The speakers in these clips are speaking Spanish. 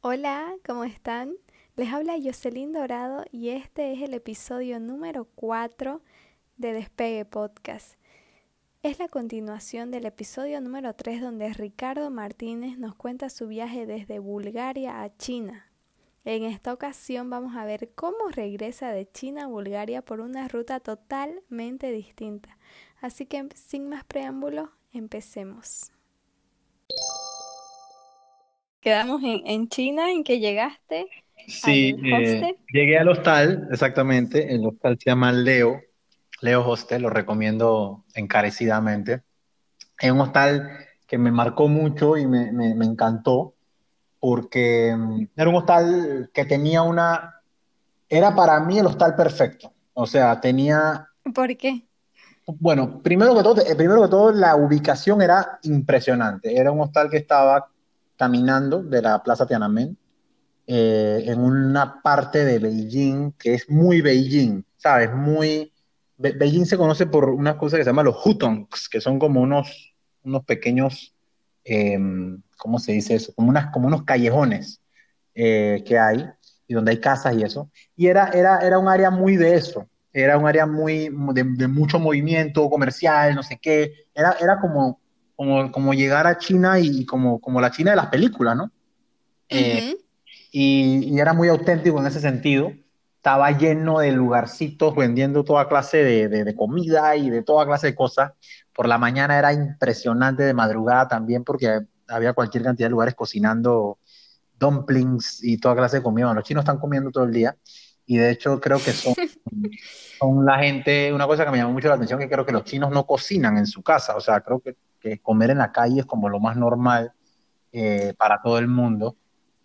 Hola, ¿cómo están? Les habla Jocelyn Dorado y este es el episodio número 4 de Despegue Podcast. Es la continuación del episodio número 3 donde Ricardo Martínez nos cuenta su viaje desde Bulgaria a China. En esta ocasión vamos a ver cómo regresa de China a Bulgaria por una ruta totalmente distinta. Así que sin más preámbulos, empecemos. Quedamos en, China, en que llegaste. Sí, eh, llegué al hostal, exactamente. El hostal se llama Leo, Leo Hostel, lo recomiendo encarecidamente. Es un hostal que me marcó mucho y me, me, encantó porque mm, era un hostal que tenía una... Era para mí el hostal perfecto. O sea, tenía... ¿Por qué? Bueno, primero que todo, eh, primero que todo, la ubicación era impresionante. Era un hostal que estaba caminando de la Plaza Tiananmen eh, en una parte de Beijing que es muy Beijing, ¿sabes? Muy... Beijing se conoce por una cosa que se llama los hutongs, que son como unos, unos pequeños, em, ¿cómo se dice eso? Como, unas, como unos callejones eh, que hay y donde hay casas y eso. Y era, era, era un área muy de eso, era un área muy de, de mucho movimiento comercial, no sé qué. Era, era como como, como llegar a China y, como, como la China de las películas, ¿no? Eh, y, y, era muy auténtico en ese sentido. Estaba lleno de lugarcitos vendiendo toda clase de, de, comida y de toda clase de cosas. Por la mañana era impresionante de madrugada también porque había cualquier cantidad de lugares cocinando dumplings y toda clase de comida. los chinos están comiendo todo el día y de hecho creo que son, son la gente, una cosa que me llamó mucho la atención, que creo que los chinos no cocinan en su casa, o sea, creo que que comer en la calle es como lo más normal eh, para todo el mundo.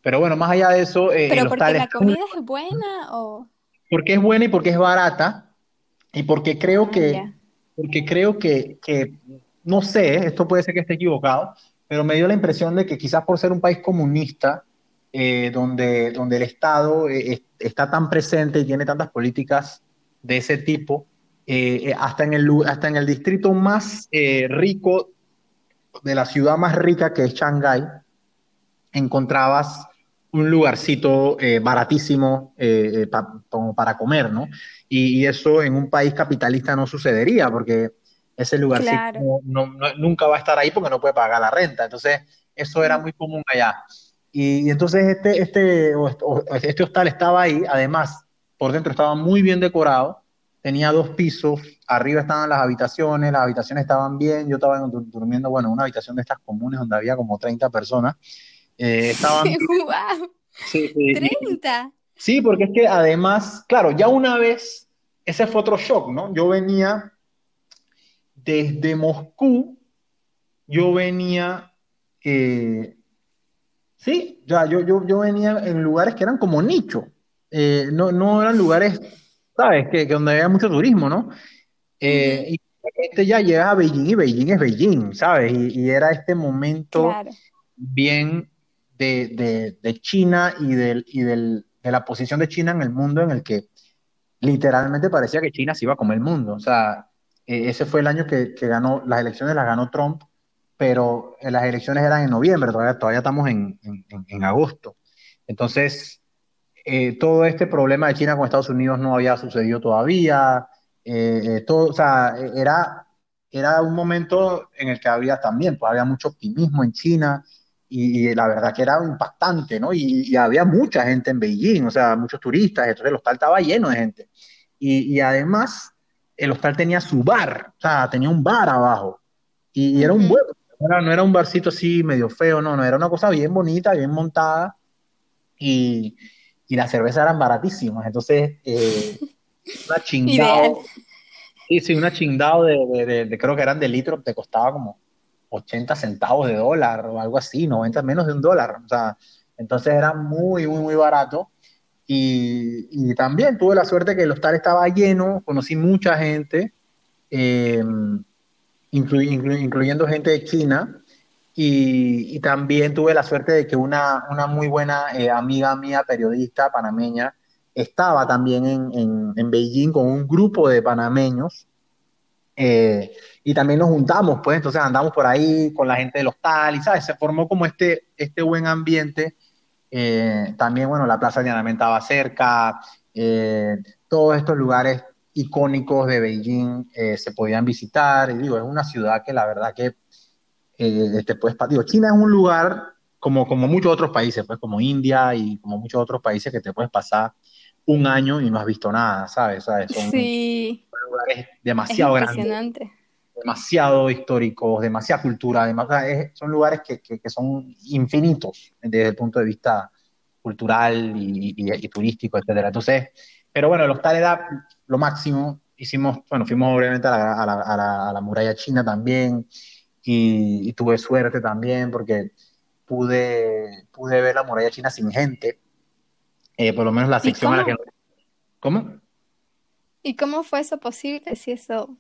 Pero bueno, más allá de eso... Eh, ¿Pero porque la comida es buena o...? Porque es buena y porque es barata y porque creo ah, que... Porque creo que, que, no sé, esto puede ser que esté equivocado, pero me dio la impresión de que quizás por ser un país comunista, eh, donde, donde el Estado está tan presente y tiene tantas políticas de ese tipo, hasta, en el, hasta en el distrito más rico de la ciudad más rica que es Shanghái, encontrabas un lugarcito eh, baratísimo eh, eh, como para comer, ¿no? Y, eso en un país capitalista no sucedería, porque ese lugarcito nunca va a estar ahí porque no puede pagar la renta. Entonces, eso era muy común allá. Y, entonces este, este, este hostal estaba ahí, además, por dentro estaba muy bien decorado, tenía dos pisos, arriba estaban las habitaciones, las habitaciones estaban bien, yo estaba durmiendo, bueno, en una habitación de estas comunes donde había como 30 personas. Eh, estaban... Sí, sí. 30. Sí, porque es que además, claro, ya una vez, ese fue otro shock, ¿no? Yo venía desde Moscú, yo venía, eh, sí, ya, yo, yo, yo venía en lugares que eran como nicho, eh, no, no eran lugares ¿sabes? Que, que donde había mucho turismo, ¿no? Eh, y este ya llega a Beijing y Beijing es Beijing, ¿sabes? Y, era este momento bien de, de, China y, del, y del, de la posición de China en el mundo en el que literalmente parecía que China se iba a comer el mundo. O sea, e, ese fue el año que, que, ganó, las elecciones las ganó Trump, pero las elecciones eran en noviembre, todavía, todavía estamos en, en, en agosto. Entonces, eh, todo este problema de China con Estados Unidos no había sucedido todavía. Eh, eh, todo, o sea, era, era un momento en el que había también, pues había mucho optimismo en China y, la verdad que era impactante, ¿no? Y, había mucha gente en Beijing, o sea, muchos turistas, entonces el hostal estaba lleno de gente. Y, además, el hostal tenía su bar, o sea, tenía un bar abajo. Y, era un buen, no era, no era un barcito así medio feo, no, no, era una cosa bien bonita, bien montada. Y, y las cervezas eran baratísimas. Entonces, eh, una chingada. Sí, sí, una chingada de, de, creo que eran de litro, te costaba como 80 centavos de dólar o algo así, 90 menos de un dólar. O sea, entonces era muy, muy, muy barato. Y, y también tuve la suerte que el hostal estaba lleno, conocí mucha gente, eh, incluyendo gente de China, y, también tuve la suerte de que una, una muy buena eh, amiga mía, periodista panameña, estaba también en, en, Beijing con un grupo de panameños. Eh, y también nos juntamos, pues, entonces andamos por ahí con la gente del hostal y, ¿sabes? Se formó como este, este buen ambiente Eh, también, bueno, la Plaza de Tiananmen estaba cerca, todos estos lugares icónicos de Beijing se podían visitar, y digo, es una ciudad que la verdad que te puedes, digo, China es un lugar como, como muchos otros países, pues como India y como muchos otros países que te puedes pasar un año y no has visto nada, ¿sabes? Son, sí. lugares demasiado grandes, demasiado históricos, demasiada cultura, son lugares que, que, son infinitos desde el punto de vista cultural y, y, turístico, etcétera. Entonces, pero bueno, el hostal era lo máximo. Hicimos, bueno, fuimos obviamente a la, a la, a la, muralla china también y, tuve suerte también porque pude, pude ver la muralla china sin gente, eh, por lo menos la sección a la que... ¿Cómo? ¿Y cómo fue eso posible si eso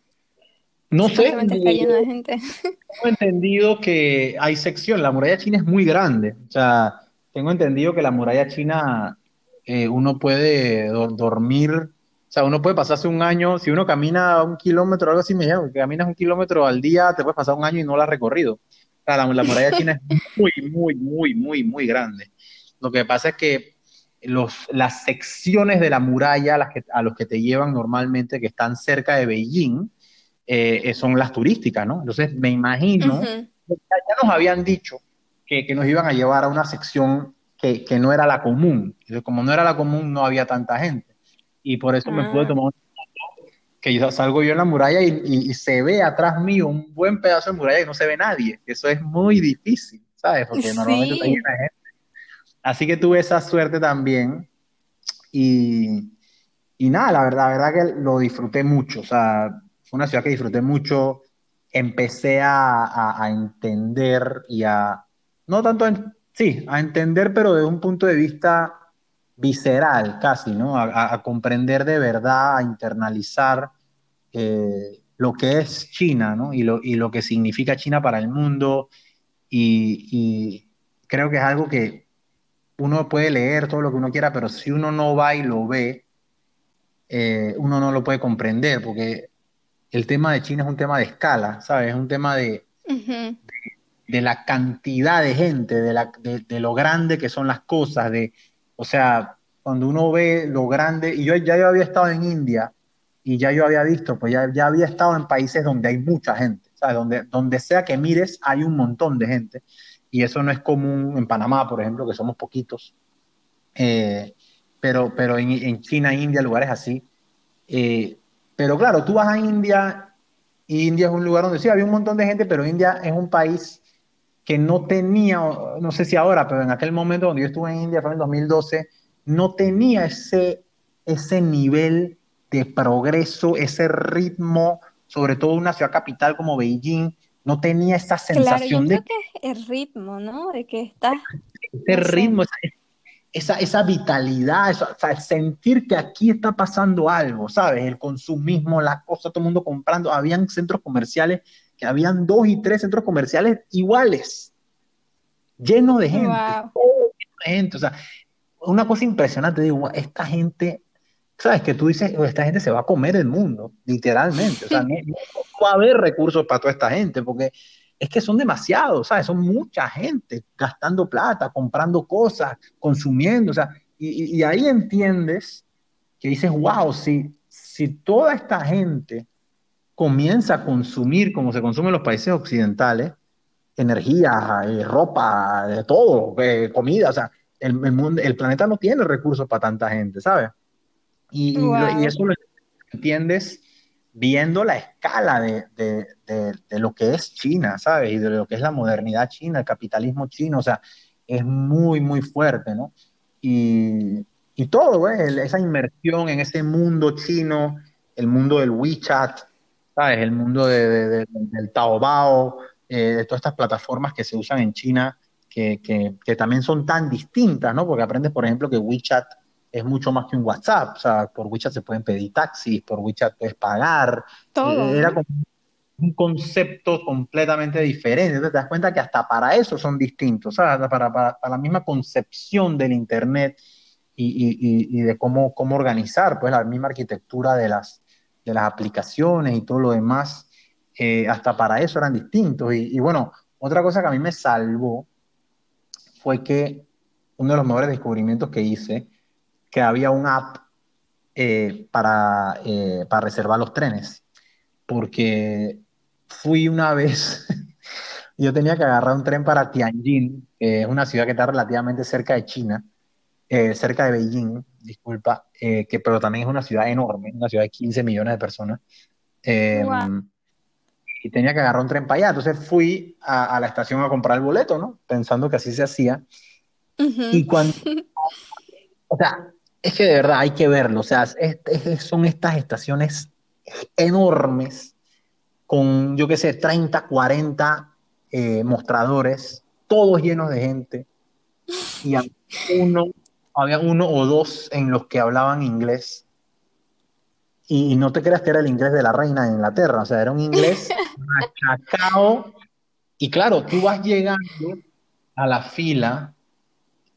no sé. Está lleno de gente. Tengo entendido que hay sección, la muralla china es muy grande. O sea, tengo entendido que la muralla china eh, uno puede dormir, o sea, uno puede pasarse un año, si uno camina un kilómetro, algo así me que caminas un kilómetro al día, te puedes pasar un año y no lo has recorrido. O sea, la, muralla china es muy, muy, muy, muy, muy grande. Lo que pasa es que los, las secciones de la muralla a, las que, a los que te llevan normalmente, que están cerca de Beijing, eh, son las turísticas, ¿no? Entonces me imagino, ya, nos habían dicho que, que, nos iban a llevar a una sección que, que, no era la común. Entonces, como no era la común, no había tanta gente. Y por eso me pude ah. tomar un que yo salgo yo en la muralla y, y, se ve atrás mío un buen pedazo de muralla y no se ve nadie. Eso es muy difícil, ¿sabes? Porque normalmente está llena gente. Así que tuve esa suerte también. Y, y nada, la verdad, la verdad que lo disfruté mucho. O sea, una ciudad que disfruté mucho. Empecé a, entender y a, no tanto, en, sí, a entender, pero desde un punto de vista visceral casi, ¿no? A, comprender de verdad, a internalizar eh, lo que es China, ¿no? Y lo, y lo que significa China para el mundo. Y, creo que es algo que uno puede leer todo lo que uno quiera, pero si uno no va y lo ve, eh, uno no lo puede comprender, porque el tema de China es un tema de escala, ¿sabes? Es un tema de, de, la cantidad de gente, de, la, de, lo grande que son las cosas, de, o sea, cuando uno ve lo grande, y yo ya yo había estado en India y ya yo había visto, pues ya, ya había estado en países donde hay mucha gente, ¿sabes? Donde, donde sea que mires hay un montón de gente, y eso no es común en Panamá, por ejemplo, que somos poquitos, eh, pero, pero en, China, India, lugares así, eh, pero claro, tú vas a India y India es un lugar donde sí había un montón de gente, pero India es un país que no tenía, no sé si ahora, pero en aquel momento donde yo estuve en India, fue en el 2012, no tenía ese, ese nivel de progreso, ese ritmo, sobre todo una ciudad capital como Beijing, no tenía esa sensación claro, yo creo que es el ritmo, ¿no? De que está... Ese ritmo, esa, esa vitalidad, o sea, sentir que aquí está pasando algo, ¿sabes? El consumismo, la cosa, todo el mundo comprando. Habían centros comerciales que habían dos y tres centros comerciales iguales, llenos de gente, gente. O sea, una cosa impresionante, digo, esta gente, ¿sabes? Que tú dices, esta gente se va a comer el mundo, literalmente. O sea, no va a haber recursos para toda esta gente, porque es que son demasiados, ¿sabes? Son mucha gente gastando plata, comprando cosas, consumiendo, o sea, y, ahí entiendes que dices, wow, si, si toda esta gente comienza a consumir como se consume en los países occidentales, energía, eh, ropa, de todo, eh, comida, o sea, el, mundo, el, planeta no tiene recursos para tanta gente, ¿sabes? Y, y eso lo entiendes viendo la escala de, de, de, lo que es China, ¿sabes? Y de lo que es la modernidad china, el capitalismo chino, o sea, es muy, muy fuerte, ¿no? Y, y todo, esa inmersión en ese mundo chino, el mundo del WeChat, ¿sabes? El mundo de, del Taobao, eh, de todas estas plataformas que se usan en China, que, que, que también son tan distintas, ¿no? Porque aprendes, por ejemplo, que WeChat es mucho más que un WhatsApp. O sea, por WeChat se pueden pedir taxis, por WeChat puedes pagar. Todo. Era como un concepto completamente diferente. Entonces te das cuenta que hasta para eso son distintos, sea, Para, para, la misma concepción del Internet y, y, de cómo, cómo organizar pues, la misma arquitectura de las, de las aplicaciones y todo lo demás, eh, hasta para eso eran distintos. Y, bueno, otra cosa que a mí me salvó fue que uno de los mejores descubrimientos que hice, que había un app eh, para, eh, para reservar los trenes, porque fui una vez, yo tenía que agarrar un tren para Tianjin, que es una ciudad que está relativamente cerca de China, cerca de Beijing, disculpa, que, pero también es una ciudad enorme, una ciudad de 15 millones de personas. Y tenía que agarrar un tren para allá. Entonces fui a, la estación a comprar el boleto, ¿no? Pensando que así se hacía. Y cuando... O sea, es que de verdad hay que verlo. O sea, son estas estaciones enormes con, yo qué sé, 30, 40 eh, mostradores, todos llenos de gente. Y había uno, había uno o dos en los que hablaban inglés. Y, no te creas que era el inglés de la reina de Inglaterra, o sea, era un inglés machacado. Y claro, tú vas llegando a la fila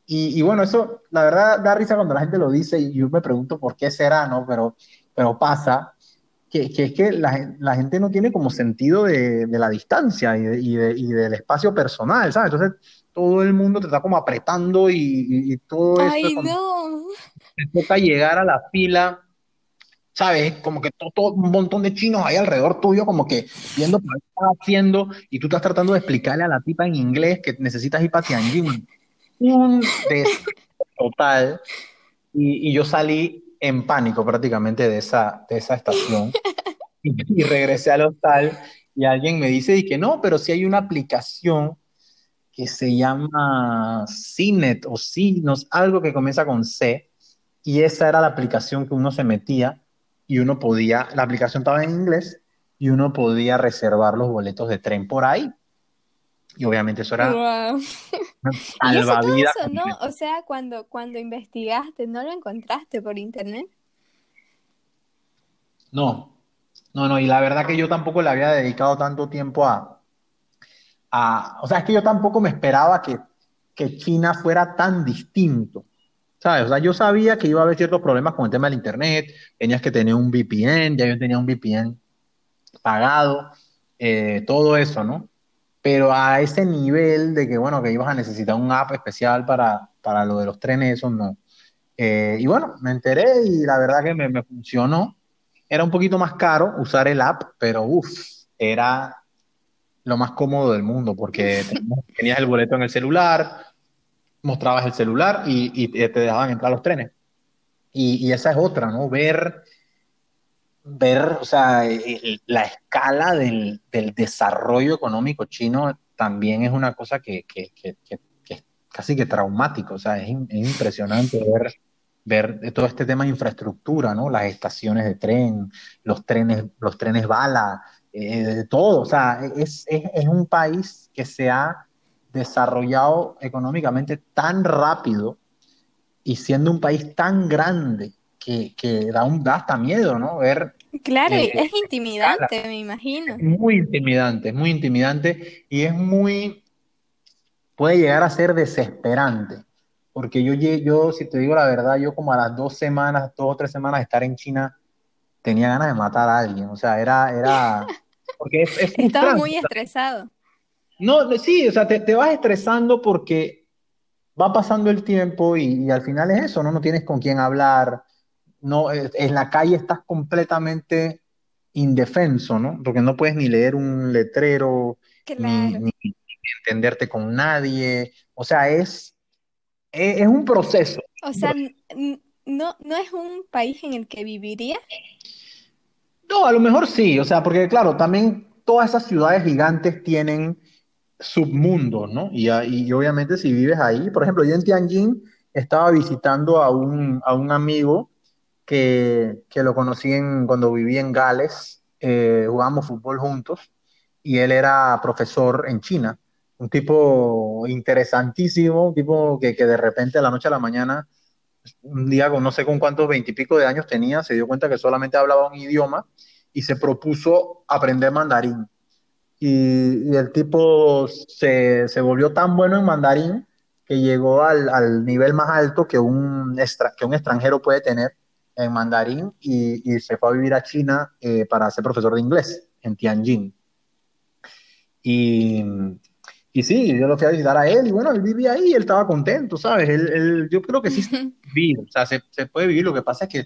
y, bueno, eso la verdad da risa cuando la gente lo dice y yo me pregunto por qué será, ¿no? Pero, pero pasa que, que es que la, la, gente no tiene como sentido de, de la distancia y, de, y, y, del espacio personal, ¿sabes? Entonces todo el mundo te está como apretando y, todo eso. ¡Ay, no! Te toca llegar a la fila, ¿sabes? Como que todo, un montón de chinos ahí alrededor tuyo, como que viendo qué estás haciendo y tú estás tratando de explicarle a la tipa en inglés que necesitas ir para Tianjin un total y, yo salí en pánico prácticamente de esa, de esa estación y, regresé al hostal y alguien me dice y que no, pero si hay una aplicación que se llama CNET o Signos, algo que comienza con C, y esa era la aplicación que uno se metía y uno podía, la aplicación estaba en inglés y uno podía reservar los boletos de tren por ahí. Y obviamente eso era wow. salvavidas. ¿no? O sea, cuando, cuando investigaste, ¿no lo encontraste por internet? No, no, no, y la verdad que yo tampoco le había dedicado tanto tiempo a, a o sea, es que yo tampoco me esperaba que, que China fuera tan distinto. ¿Sabes? O sea, yo sabía que iba a haber ciertos problemas con el tema del internet, tenías que tener un VPN, ya yo tenía un VPN pagado, eh, todo eso, ¿no? pero a ese nivel de que, bueno, que ibas a necesitar un app especial para, para lo de los trenes, eso no. Eh, y bueno, me enteré y la verdad que me, me, funcionó. Era un poquito más caro usar el app, pero uff, era lo más cómodo del mundo porque tenías el boleto en el celular, mostrabas el celular y, y te dejaban entrar los trenes. Y, y esa es otra, ¿no? Ver ver, o sea, la escala del, desarrollo económico chino también es una cosa que, es casi que traumático, o sea, es, impresionante ver, ver todo este tema de infraestructura, ¿no? Las estaciones de tren, los trenes, los trenes bala, eh, todo, o sea, es, es un país que se ha desarrollado económicamente tan rápido y siendo un país tan grande que, que da, un, da hasta miedo, ¿no? Ver Claro, eh, es intimidante, me imagino. Es muy intimidante, es muy intimidante y es muy, puede llegar a ser desesperante, porque yo, yo, si te digo la verdad, yo como a las dos semanas, dos o tres semanas de estar en China, tenía ganas de matar a alguien, o sea, era, era, porque es, Estaba muy estresado. No, sí, o sea, te, vas estresando porque va pasando el tiempo y, y, al final es eso, ¿no? No tienes con quién hablar, no, en la calle estás completamente indefenso, ¿no? Porque no puedes ni leer un letrero, ni, entenderte con nadie. O sea, es, es, un proceso. O sea, no, no es un país en el que viviría. No, a lo mejor sí, o sea, porque claro, también todas esas ciudades gigantes tienen submundos, ¿no? Y, y, obviamente si vives ahí, por ejemplo, yo en Tianjin estaba visitando a un, a un amigo que, que lo conocí en, cuando viví en Gales, eh, jugamos fútbol juntos y él era profesor en China, un tipo interesantísimo, un tipo que, que de repente a la noche a la mañana, un día con no sé con cuántos veintipico de años tenía, se dio cuenta que solamente hablaba un idioma y se propuso aprender mandarín. Y, y el tipo se, se, volvió tan bueno en mandarín que llegó al, al nivel más alto que un, extra, que un extranjero puede tener en mandarín y, se fue a vivir a China eh, para ser profesor de inglés en Tianjin. Y, Y sí, yo lo fui a visitar a él y bueno, él vivía ahí, él estaba contento, ¿sabes? Él, yo creo que sí se puede vivir, o sea, se, se, puede vivir. Lo que pasa es que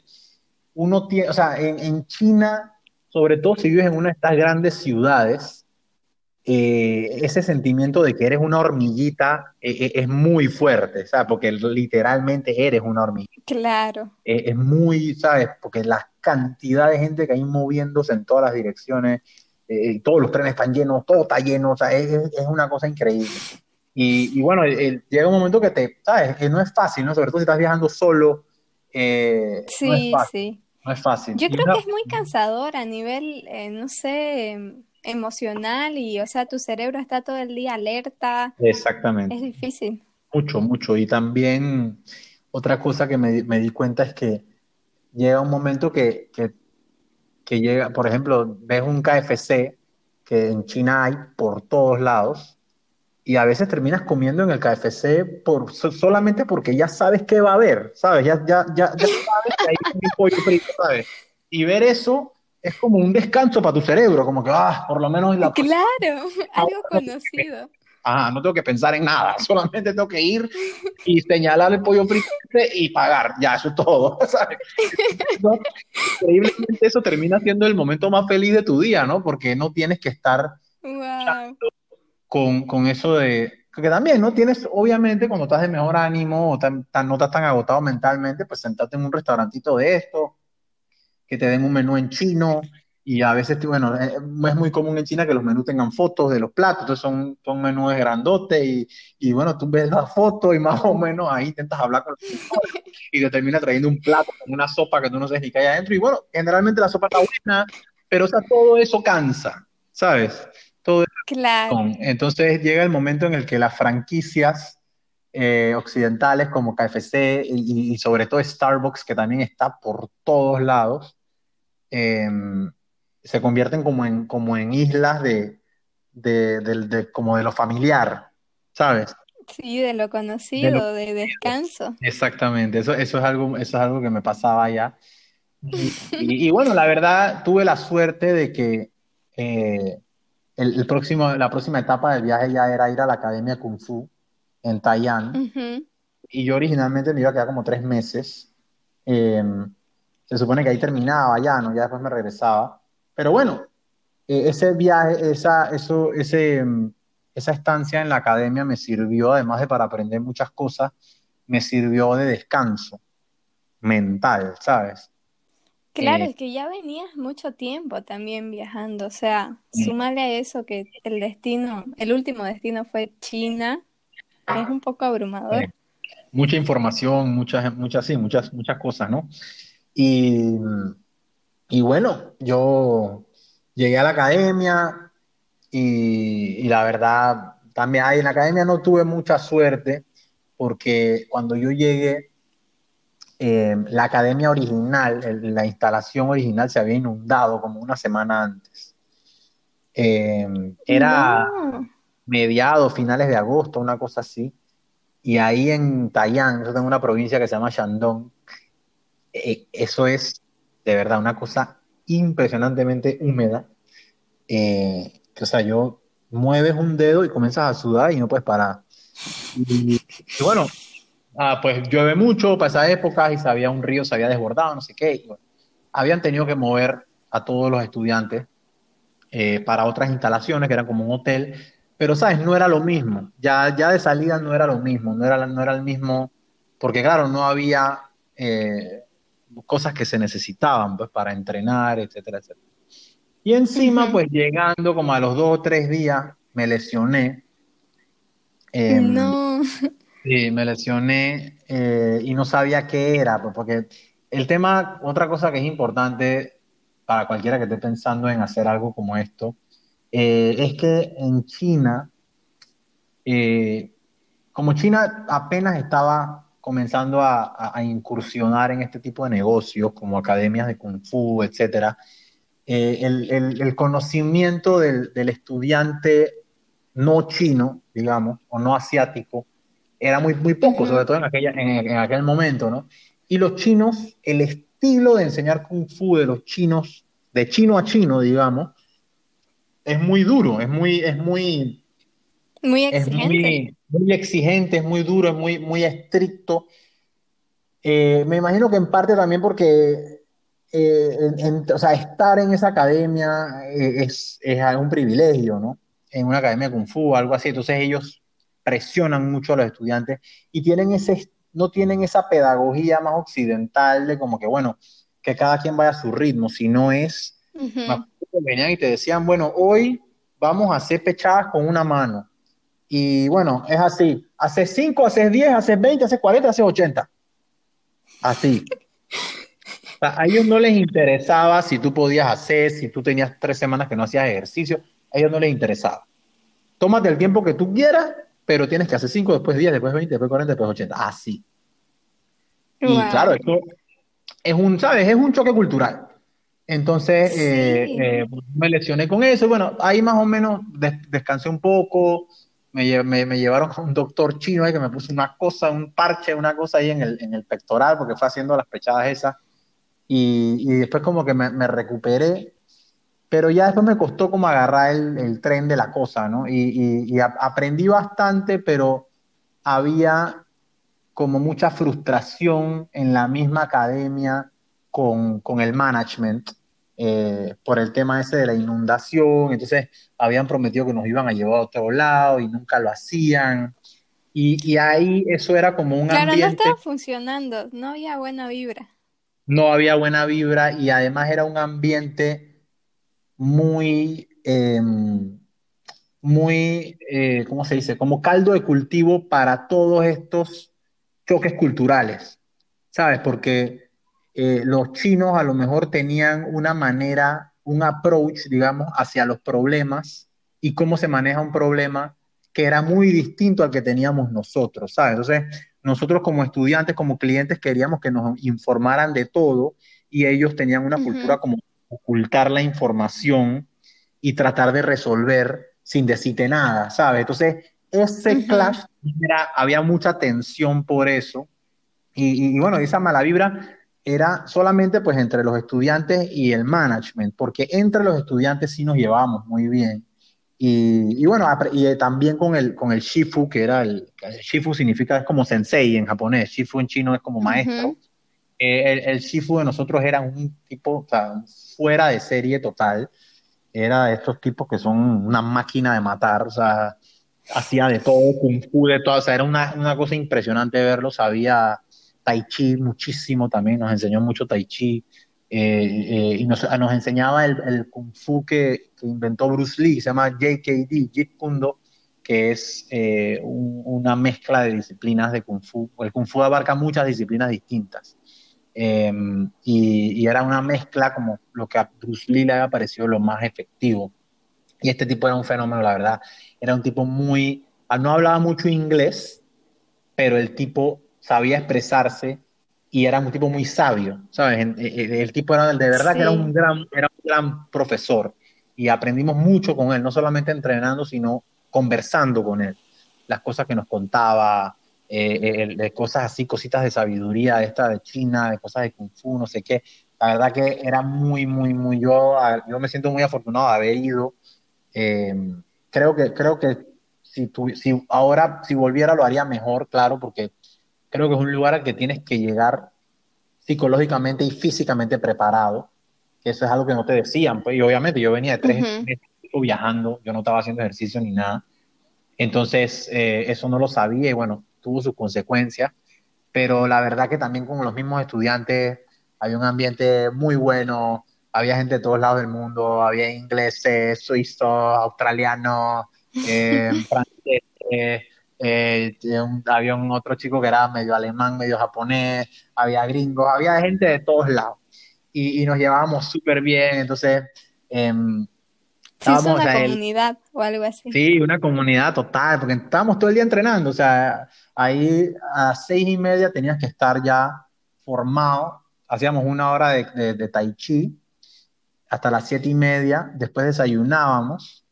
uno tiene, o sea, en, en China, sobre todo si vives en una de estas grandes ciudades, eh, ese sentimiento de que eres una hormiguita eh, eh, es muy fuerte, ¿sabes? Porque literalmente eres una hormiguita. Claro. es muy, ¿sabes? Porque la cantidad de gente que hay moviéndose en todas las direcciones, todos los trenes están llenos, todo está lleno, o sea, es, es una cosa increíble. Y, y bueno, llega un momento que te, ¿sabes? Que no es fácil, ¿no? Sobre todo si estás viajando solo. sí, no es fácil, sí. No es fácil. Yo creo que es muy cansador a nivel, no sé emocional y, o sea, tu cerebro está todo el día alerta. Exactamente. Es difícil. Mucho, mucho. Y también otra cosa que me, me di cuenta es que llega un momento que, que, que, llega, por ejemplo, ves un KFC que en China hay por todos lados y a veces terminas comiendo en el KFC por, solamente porque ya sabes qué va a haber, ¿sabes? Ya, ya, ya, ya sabes que hay un pollo frito, ¿sabes? Y ver eso es como un descanso para tu cerebro, como que, ah, por lo menos en la... Claro, algo conocido. Ah, no tengo que pensar en nada, solamente tengo que ir y señalar el pollo frito y pagar, ya, eso es todo, ¿sabes? increíblemente eso termina siendo el momento más feliz de tu día, ¿no? Porque no tienes que estar con, con eso de, que también, ¿no? Tienes, obviamente, cuando estás de mejor ánimo o tan, no estás tan agotado mentalmente, pues sentarte en un restaurantito de esto, que te den un menú en chino y a veces, bueno, eh, es muy común en China que los menús tengan fotos de los platos, entonces son, son menús grandotes y, y bueno, tú ves la foto y más o menos ahí intentas hablar con los y te termina trayendo un plato con una sopa que tú no sabes ni qué hay adentro y bueno, generalmente la sopa está buena, pero o sea, todo eso cansa, ¿sabes? Todo claro. Entonces llega el momento en el que las franquicias eh, occidentales como KFC y, y, sobre todo Starbucks, que también está por todos lados, Em, se convierten como en, como en islas de, de, como de lo familiar, ¿sabes? Sí, de lo conocido, de, descanso. Exactamente, eso, eso, es algo, eso es algo que me pasaba ya. Y, bueno, la verdad, tuve la suerte de que eh, el, próximo, la próxima etapa del viaje ya era ir a la Academia Kung Fu en Taiwán. Y yo originalmente me iba a quedar como tres meses. Eh, se supone que ahí terminaba ya, ¿no? Ya después me regresaba. Pero bueno, eh, ese viaje, esa, eso, ese, mm, esa estancia en la academia me sirvió, además de para aprender muchas cosas, me sirvió de descanso mental, ¿sabes? Claro, eh, es que ya venías mucho tiempo también viajando, o sea, súmale a eso que el destino, el último destino fue China, es un poco abrumador. mucha información, muchas, muchas, sí, muchas, muchas cosas, ¿no? Y, y bueno, yo llegué a la academia y, la verdad, también ahí en la academia no tuve mucha suerte porque cuando yo llegué, eh, la academia original, la instalación original se había inundado como una semana antes. Eh, era mediados, finales de agosto, una cosa así. Y ahí en Tayán, yo tengo una provincia que se llama Shandong, eh, eso es de verdad una cosa impresionantemente húmeda. Eh, o sea, yo mueves un dedo y comienzas a sudar y no puedes parar. Y, bueno, ah, pues llueve mucho para esa época y se había un río, se había desbordado, no sé qué. habían tenido que mover a todos los estudiantes eh, para otras instalaciones que eran como un hotel, pero sabes, no era lo mismo. Ya, ya de salida no era lo mismo, no era, no era el mismo, porque claro, no había cosas que se necesitaban pues, para entrenar, etcétera, etcétera. Y encima, pues llegando como a los dos o tres días, me lesioné. Em, no. Sí, me lesioné eh, y no sabía qué era, pues, porque el tema, otra cosa que es importante para cualquiera que esté pensando en hacer algo como esto, eh, es que en China, eh, como China apenas estaba comenzando a, incursionar en este tipo de negocios, como academias de kung fu, etc., eh, el, conocimiento del, estudiante no chino, digamos, o no asiático, era muy, muy poco, sobre todo en, aquella, en, aquel momento, ¿no? Y los chinos, el estilo de enseñar kung fu de los chinos, de chino a chino, digamos, es muy duro, es muy, es muy, Muy Es exigente. muy, muy exigente, es muy duro, es muy, muy estricto. Eh, me imagino que en parte también porque eh, en- en- o sea, estar en esa academia eh, es, es un privilegio, ¿no? En una academia de Kung Fu o algo así. Entonces ellos presionan mucho a los estudiantes y tienen ese, no tienen esa pedagogía más occidental de como que, bueno, que cada quien vaya a su ritmo, sino es, me Ujú. acuerdo que venían y te decían, bueno, hoy vamos a hacer pechadas con una mano. Y bueno, es así. Haces 5, haces 10, haces 20, haces 40, haces 80. Así. O sea, a ellos no les interesaba si tú podías hacer, si tú tenías tres semanas que no hacías ejercicio, a ellos no les interesaba. Tómate el tiempo que tú quieras, pero tienes que hacer 5, después 10, después 20, después 40, después 80. Así. Y claro, Wow. esto es un, ¿sabes? Es un choque cultural. Entonces, eh, Sí. eh, me lesioné con eso. Bueno, ahí más o menos des- descansé un poco. Me, me- me llevaron a un doctor chino ahí que me puso una cosa, un parche, una cosa ahí en el, en el pectoral, porque fue haciendo las pechadas esas. Y, y después como que me, me recuperé, pero ya después me costó como agarrar el, el tren de la cosa, ¿no? Y, y- y a- aprendí bastante, pero había como mucha frustración en la misma academia con, con el management eh, por el tema ese de la inundación. Entonces habían prometido que nos iban a llevar a otro lado y nunca lo hacían. Y, y ahí eso era como un Claro, no ambiente, estaba funcionando, no había buena vibra. no había buena vibra y además era un ambiente muy, eh, muy, eh, ¿cómo se dice? Como caldo de cultivo para todos estos choques culturales. ¿sabes? Porque eh, los chinos a lo mejor tenían una manera, un approach, digamos, hacia los problemas y cómo se maneja un problema que era muy distinto al que teníamos nosotros, ¿sabes? Entonces, nosotros como estudiantes, como clientes, queríamos que nos informaran de todo y ellos tenían una cultura como ocultar la información y tratar de resolver sin decirte nada, ¿sabes? Entonces, ese clash, era, había mucha tensión por eso y, y- y bueno, esa mala vibra era solamente pues entre los estudiantes y el management, porque entre los estudiantes sí nos llevábamos muy bien. Y, y bueno, y eh, también con el, con el Shifu, que era el, el Shifu significa es como sensei en japonés, Shifu en chino es como maestro. Ujú. Eh, el, el Shifu de nosotros era un tipo, o sea, fuera de serie total, era de estos tipos que son una máquina de matar, o sea, hacía de todo, kung fu, de todo, o sea, era una, una cosa impresionante verlo, sabía tai chi muchísimo también, nos enseñó mucho tai chi, eh, eh, y nos, nos enseñaba el, el kung fu que, que inventó Bruce Lee, se llama JKD, Jeet Kune Do, que es eh, un- una mezcla de disciplinas de kung fu, el kung fu abarca muchas disciplinas distintas. Eh, y, y era una mezcla como lo que a Bruce Lee le había parecido lo más efectivo. Y este tipo era un fenómeno, la verdad. Era un tipo muy, ah, no hablaba mucho inglés, pero el tipo sabía expresarse y era un tipo muy sabio, ¿sabes? Eh, eh, El tipo era, de verdad que era un Sí. gran, era un gran profesor y aprendimos mucho con él, no solamente entrenando, sino conversando con él. Las cosas que nos contaba, eh, eh, de cosas así, cositas de sabiduría, de esta de China, de cosas de Kung Fu, no sé qué. La verdad que era muy, muy, muy, yo, yo me siento muy afortunado de haber ido eh, creo que, creo que si, tu- si ahora, si volviera, lo haría mejor, claro, porque creo que es un lugar al que tienes que llegar psicológicamente y físicamente preparado, que eso es algo que no te decían, pues, y obviamente yo venía de tres Ujú. meses viajando, yo no estaba haciendo ejercicio ni nada, entonces eh, eso no lo sabía y bueno, tuvo sus consecuencias, pero la verdad que también con los mismos estudiantes había un ambiente muy bueno, había gente de todos lados del mundo, había ingleses, suizos, australianos, eh, franceses, eh, un- había un otro chico que era medio alemán, medio japonés, había gringos, había gente de todos lados y, y nos llevábamos súper bien, entonces em, Se hizo estábamos, o una sea, el, comunidad o algo así. Sí, una comunidad total, porque estábamos todo el día entrenando, o sea, ahí a seis y media tenías que estar ya formado, hacíamos una hora de, de, de tai chi hasta las siete y media, después desayunábamos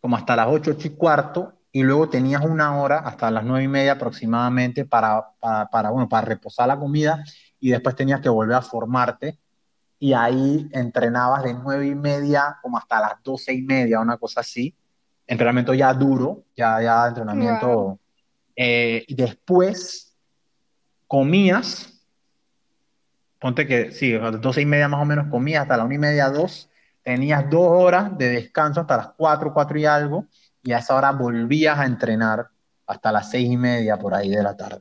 como hasta las ocho, ocho y cuarto, y luego tenías una hora hasta las nueve y media aproximadamente para, para, para, bueno, para reposar la comida, y después tenías que volver a formarte, y ahí entrenabas de nueve y media como hasta las doce y media, una cosa así, entrenamiento ya duro, ya, ya entrenamiento. Wow. eh, y después comías, ponte que sí, a las doce y media más o menos comías hasta la una y media, dos, tenías dos horas de descanso hasta las cuatro, cuatro y algo, y a esa hora volvías a entrenar hasta las seis y media por ahí de la tarde.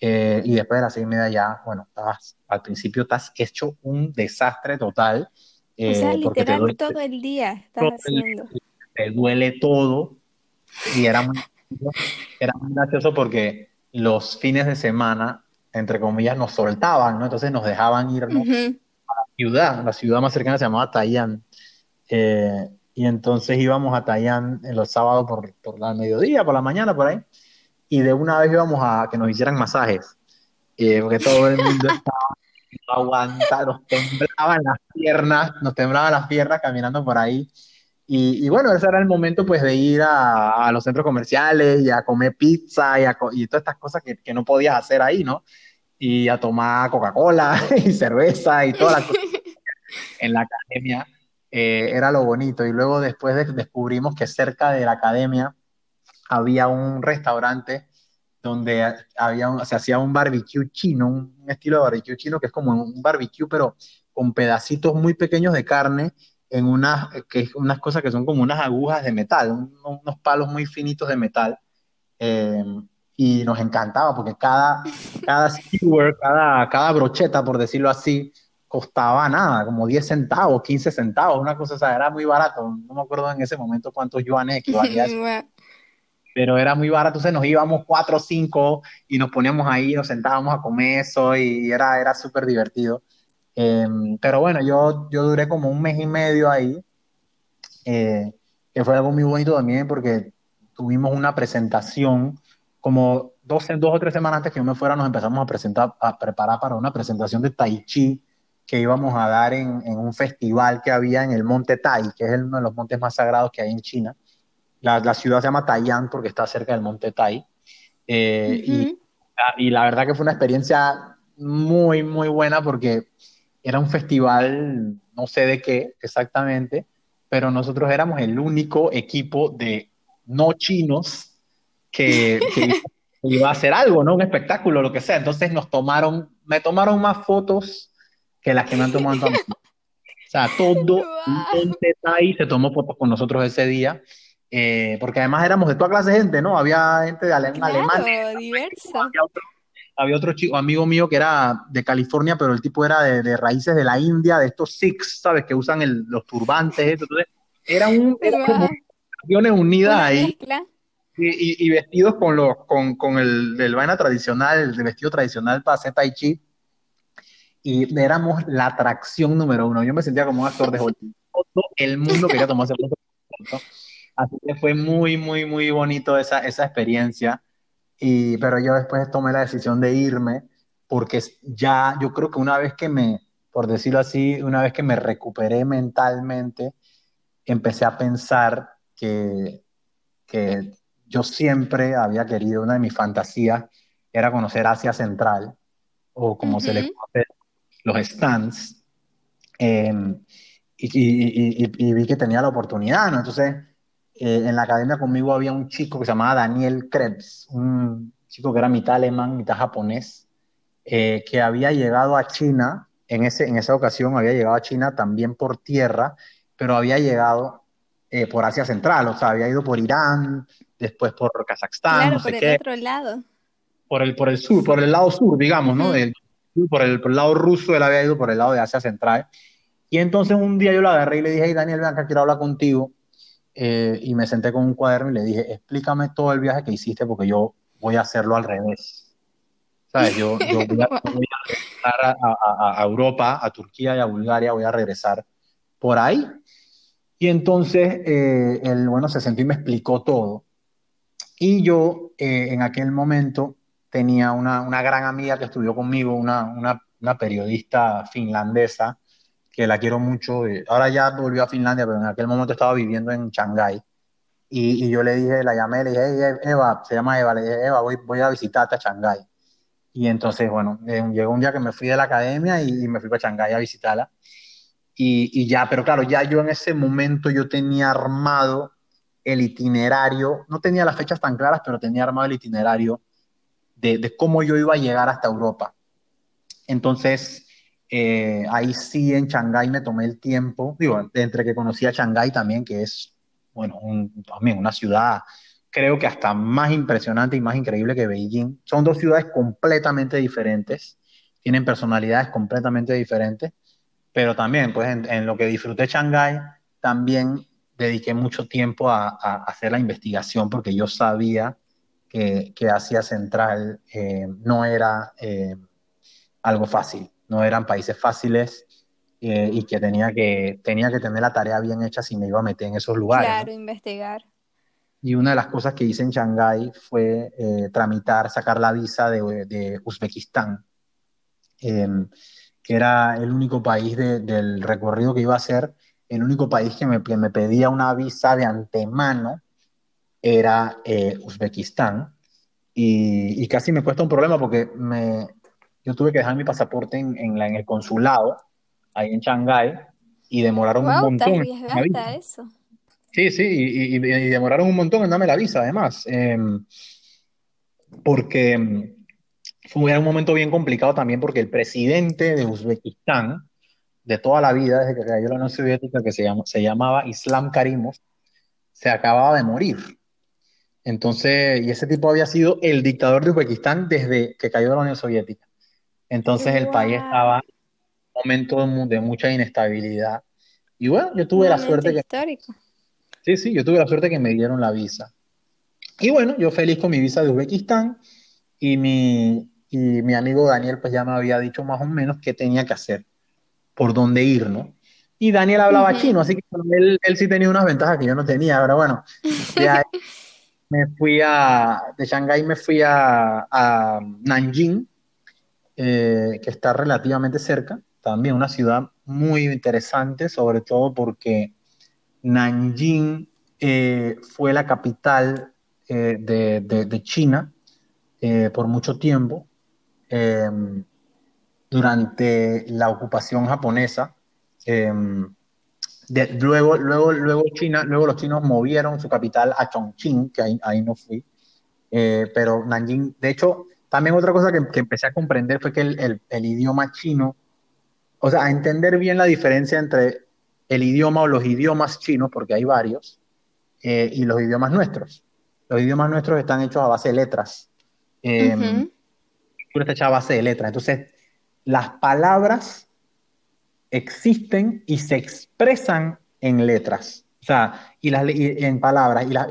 Eh, y después de las seis y media ya, bueno, estabas, al principio estás hecho un desastre total, O sea, eh, literal duele todo el día estás todo el- haciendo. te duele todo y era muy, era muy gracioso porque los fines de semana, entre comillas, nos soltaban, ¿no? Entonces nos dejaban irnos a la ciudad, la ciudad más cercana se llamaba Tayán, Eh, y entonces íbamos a Tayán en los sábados por, por la mediodía, por la mañana, por ahí, y de una vez íbamos a que nos hicieran masajes, eh, porque todo el mundo estaba no aguanta, nos temblaban las piernas, nos temblaban las piernas caminando por ahí. Y, y bueno, ese era el momento pues de ir a, a los centros comerciales y a comer pizza y, a y todas estas cosas que, que no podías hacer ahí, ¿no? Y a tomar Coca-Cola y cerveza y todas las cosas en la academia. Eh, era lo bonito. Y luego después de- descubrimos que cerca de la academia había un restaurante donde había un- se hacía un barbecue chino, un estilo de barbecue chino que es como un barbecue, pero con pedacitos muy pequeños de carne en unas, que es unas cosas que son como unas agujas de metal, un- unos palos muy finitos de metal. eh, y nos encantaba porque cada, cada skewer, cada, cada brocheta, por decirlo así, costaba nada, como 10 centavos, 15 centavos, una cosa, o sea, era muy barato. No me acuerdo en ese momento cuántos yuanes equivalía a eso pero era muy barato, entonces nos íbamos cuatro o cinco y nos poníamos ahí, nos sentábamos a comer eso y era, era súper divertido. Eh, pero bueno, yo, yo duré como un mes y medio ahí, eh, que fue algo muy bonito también porque tuvimos una presentación, como dos, dos o tres semanas antes que yo me fuera, nos empezamos a presentar, a preparar para una presentación de Tai Chi que íbamos a dar en, en un festival que había en el Monte Tai, que es uno de los montes más sagrados que hay en China. La, la ciudad se llama Taiyan porque está cerca del monte Tai. Eh, y la verdad que fue una experiencia muy, muy buena porque era un festival, no sé de qué exactamente, pero nosotros éramos el único equipo de no chinos que, que iba a hacer algo, ¿no? Un espectáculo, lo que sea. Entonces nos tomaron, me tomaron más fotos que las que me han tomado en. O sea, todo monte Tai se tomó fotos con nosotros ese día, eh, porque además éramos de toda clase de gente, ¿no? Había gente de ale- Claro, Alemania, diversa. había otro, había otro chico, amigo mío que era de California, pero el tipo era de, de raíces de la India, de estos Sikhs, ¿sabes? Que usan el- los turbantes, eso. Entonces, era un, era como naciones unidas Una ahí y, y- y vestidos con, los, con, con el, el vaina tradicional, el vestido tradicional para hacer tai chi. Y éramos la atracción número uno. Yo me sentía como un actor de Hollywood. Todo el mundo quería tomarse fotos. Así que fue muy, muy, muy bonito esa, esa experiencia. Y, pero yo después tomé la decisión de irme porque ya, yo creo que una vez que me, por decirlo así, una vez que me recuperé mentalmente, empecé a pensar que, que yo siempre había querido, una de mis fantasías era conocer Asia Central, o como se le conoce, los stands, eh, y, y- y- y vi que tenía la oportunidad, ¿no? Entonces, eh, en la academia conmigo había un chico que se llamaba Daniel Krebs, un chico que era mitad alemán, mitad japonés, eh, que había llegado a China, en ese, en esa ocasión había llegado a China también por tierra, pero había llegado eh, por Asia Central, o sea, había ido por Irán, después por Kazajstán, Claro, no sé por el qué, otro lado. por el, por el sur, por el lado sur, digamos, ¿no? Ujú. Del- por el, por el lado ruso, él había ido por el lado de Asia Central. Y entonces un día yo lo agarré y le dije, hey Daniel, ven acá, quiero hablar contigo. Eh, y me senté con un cuaderno y le dije, explícame todo el viaje que hiciste porque yo voy a hacerlo al revés. ¿Sabes? Yo, yo voy a, voy a regresar a, a- a Europa, a Turquía y a Bulgaria, voy a regresar por ahí. Y entonces eh, él, bueno, se sentó y me explicó todo. Y yo eh, en aquel momento tenía una, una gran amiga que estudió conmigo, una, una, una periodista finlandesa, que la quiero mucho. eh, ahora ya volvió a Finlandia, pero en aquel momento estaba viviendo en Shanghái. Y, y yo le dije, la llamé, le dije, hey, Eva, se llama Eva, le dije, Eva, voy, voy a visitarte a Shanghái. Y entonces, bueno, eh, llegó un día que me fui de la academia y, y me fui para Shanghái a visitarla. Y, y ya, pero claro, ya yo en ese momento yo tenía armado el itinerario, no tenía las fechas tan claras, pero tenía armado el itinerario de, cómo yo iba a llegar hasta Europa. Entonces, eh, ahí sí en Shanghái me tomé el tiempo, digo, entre que conocí a Shanghái también, que es, bueno, también una ciudad, creo que hasta más impresionante y más increíble que Beijing. Son dos ciudades completamente diferentes, tienen personalidades completamente diferentes, pero también, pues, en, lo que disfruté Shanghái, también dediqué mucho tiempo a, hacer la investigación porque yo sabía que, que Asia Central eh, no era eh, algo fácil, no eran países fáciles eh, y que tenía, que tenía que tener la tarea bien hecha si me iba a meter en esos lugares. Claro, investigar. Y una de las cosas que hice en Shanghái fue tramitar, sacar la visa de, de Uzbekistán, em, que era el único país del recorrido que iba a hacer el único país que me, pedía una visa de antemano era eh, Uzbekistán. Y, casi me cuesta un problema porque me, yo tuve que dejar mi pasaporte en, en, el consulado, ahí en Shanghái, y demoraron un montón. eso. Sí, sí, y, demoraron un montón en darme la visa, además. Em, porque fue un momento bien complicado también porque el presidente de Uzbekistán, de toda la vida, desde que cayó la Unión Soviética, que se, se llamaba Islam Karimov, se acababa de morir. Entonces, y ese tipo había sido el dictador de Uzbekistán desde que cayó la Unión Soviética. Entonces el país estaba en un momento de, mucha inestabilidad. Y bueno, yo tuve la suerte que... Sí, sí, yo tuve la suerte que me dieron la visa. Y bueno, yo feliz con mi visa de Uzbekistán y mi, y mi amigo Daniel pues ya me había dicho más o menos qué tenía que hacer por dónde ir, ¿no? Y Daniel hablaba chino, así que él, él, sí tenía unas ventajas que yo no tenía, pero bueno, me fui a, de Shanghái me fui a, a Nanjing, eh, que está relativamente cerca, también una ciudad muy interesante, sobre todo porque Nanjing eh, fue la capital eh, de, de, de, China por mucho tiempo durante la ocupación japonesa. Em, luego, luego, luego, China, luego los chinos movieron su capital a Chongqing, que ahí, no fui, eh, pero Nanjing, de hecho, también otra cosa que, empecé a comprender fue que el, idioma chino, o sea, a entender bien la diferencia entre el idioma o los idiomas chinos, porque hay varios, eh, y los idiomas nuestros. Los idiomas nuestros están hechos a base de letras. Eh, Está hecha a base de letras. Entonces, las palabras existen y se expresan en letras. O sea, y, las, en palabras, y, las,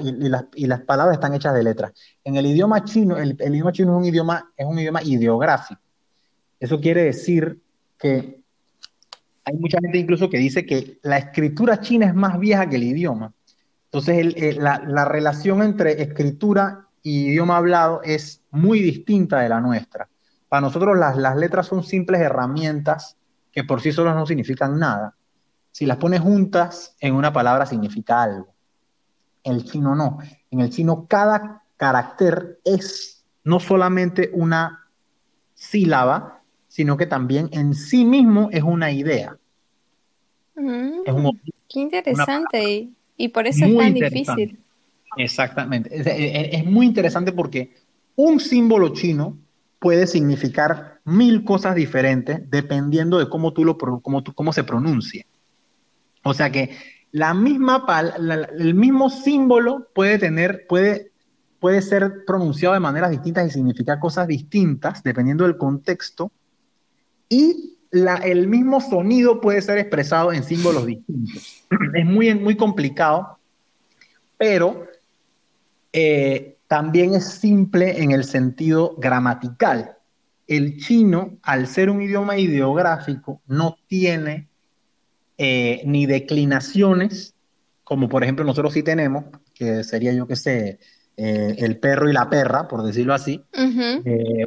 y, las, palabras están hechas de letras. En el idioma chino, el, idioma chino es un idioma, es un idioma ideográfico. Eso quiere decir que hay mucha gente incluso que dice que la escritura china es más vieja que el idioma. Entonces, la, la relación entre escritura y idioma hablado es muy distinta de la nuestra. Para nosotros las, letras son simples herramientas que por sí solas no significan nada. Si las pones juntas en una palabra significa algo. El chino no. En el chino cada carácter es no solamente una sílaba, sino que también en sí mismo es una idea. Mm, qué interesante. Y, por eso es tan difícil. Exactamente. es, muy interesante porque un símbolo chino puede significar mil cosas diferentes dependiendo de cómo, tú lo, cómo, tú, cómo se pronuncie. O sea que la misma el mismo símbolo puede tener, puede, puede ser pronunciado de maneras distintas y significar cosas distintas dependiendo del contexto. Y el mismo sonido puede ser expresado en símbolos distintos. Es muy, muy complicado, pero eh, también es simple en el sentido gramatical. El chino, al ser un idioma ideográfico, no tiene eh, ni declinaciones, como por ejemplo nosotros sí tenemos, que sería yo que sé, eh, el perro y la perra, por decirlo así, eh,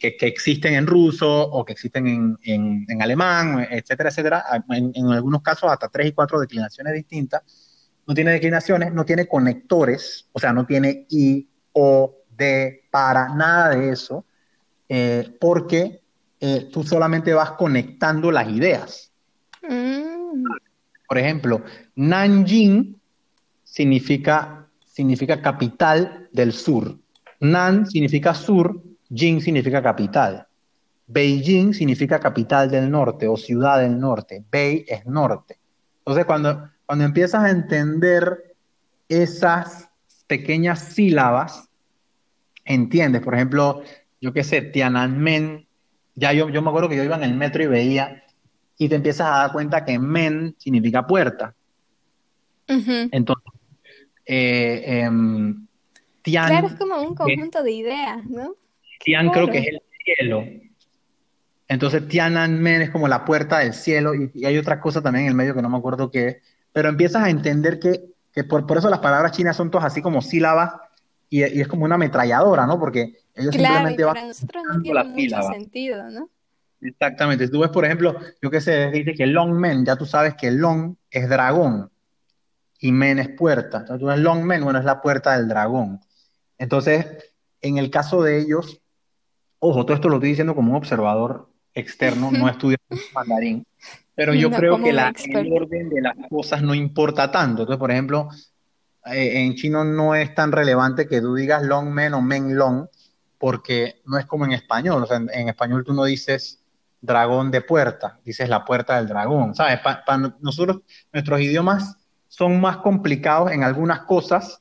que, existen en ruso o que existen en, alemán, etcétera, etcétera. En, en, algunos casos hasta tres y cuatro declinaciones distintas no tiene declinaciones, no tiene conectores, o sea, no tiene I, O, D, para, nada de eso, eh, porque eh, tú solamente vas conectando las ideas. Mm. Por ejemplo, Nanjing significa, significa capital del sur. Nan significa sur, Jing significa capital. Beijing significa capital del norte o ciudad del norte. Bei es norte. Entonces, cuando, cuando empiezas a entender esas pequeñas sílabas, entiendes. Por ejemplo, yo qué sé, Tiananmen, ya yo, yo me acuerdo que yo iba en el metro y veía, y te empiezas a dar cuenta que men significa puerta. Entonces, eh, em, Tian. Claro, es como un conjunto de ideas, ¿no? Tian creo que es el cielo. Entonces Tiananmen es como la puerta del cielo y, hay otra cosa también en el medio que no me acuerdo qué es, pero empiezas a entender que, que por, por, eso las palabras chinas son todas así como sílabas y, y es como una ametralladora, ¿no? Porque ellos simplemente van... Para nosotros no tiene mucho sentido, ¿no? Exactamente. Si tú ves, por ejemplo, yo qué sé, dice que Long Men, ya tú sabes que Long es dragón y Men es puerta. Entonces tú ves Long Men, bueno, es la puerta del dragón. Entonces, en el caso de ellos, ojo, todo esto lo estoy diciendo como un observador externo, no estudiando mandarín, pero yo creo que la, el orden de las cosas no importa tanto. Entonces, por ejemplo, eh, en chino no es tan relevante que tú digas long men o men long, porque no es como en español. O sea, en, español tú no dices dragón de puerta, dices la puerta del dragón. ¿Sabes? Para nosotros, nuestros idiomas son más complicados en algunas cosas.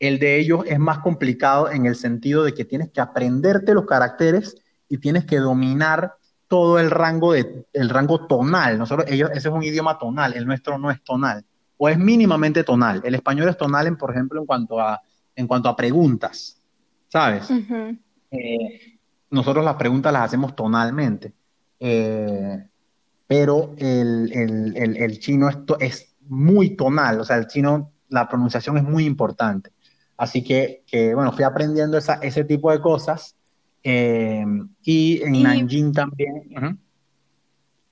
El de ellos es más complicado en el sentido de que tienes que aprenderte los caracteres y tienes que dominar todo el rango, de, el rango tonal. Nosotros, ellos, ese es un idioma tonal, el nuestro no es tonal, o es mínimamente tonal. El español es tonal, en, por ejemplo, en cuanto a, en cuanto a preguntas, ¿sabes? Eh, nosotros las preguntas las hacemos tonalmente, eh, pero el, el, el, chino es, es, muy tonal, o sea, el chino, la pronunciación es muy importante. Así que, que bueno, fui aprendiendo esa, ese tipo de cosas eh, y en Nanjing también.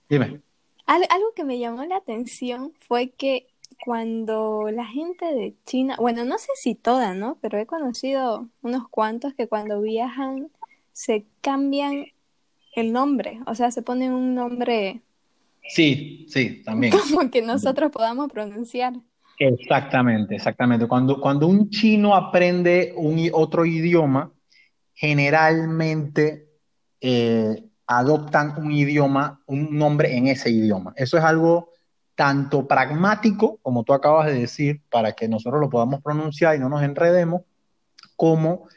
Dime. algo que me llamó la atención fue que cuando la gente de China, bueno, no sé si toda, ¿no? Pero he conocido unos cuantos que cuando viajan se cambian el nombre, o sea, se ponen un nombre. Sí, sí, también. Como que nosotros podamos pronunciar. Exactamente, exactamente. Cuando, cuando un chino aprende un, otro idioma, generalmente eh, adoptan un idioma, un nombre en ese idioma. Eso es algo tanto pragmático, como tú acabas de decir, para que nosotros lo podamos pronunciar y no nos enredemos, como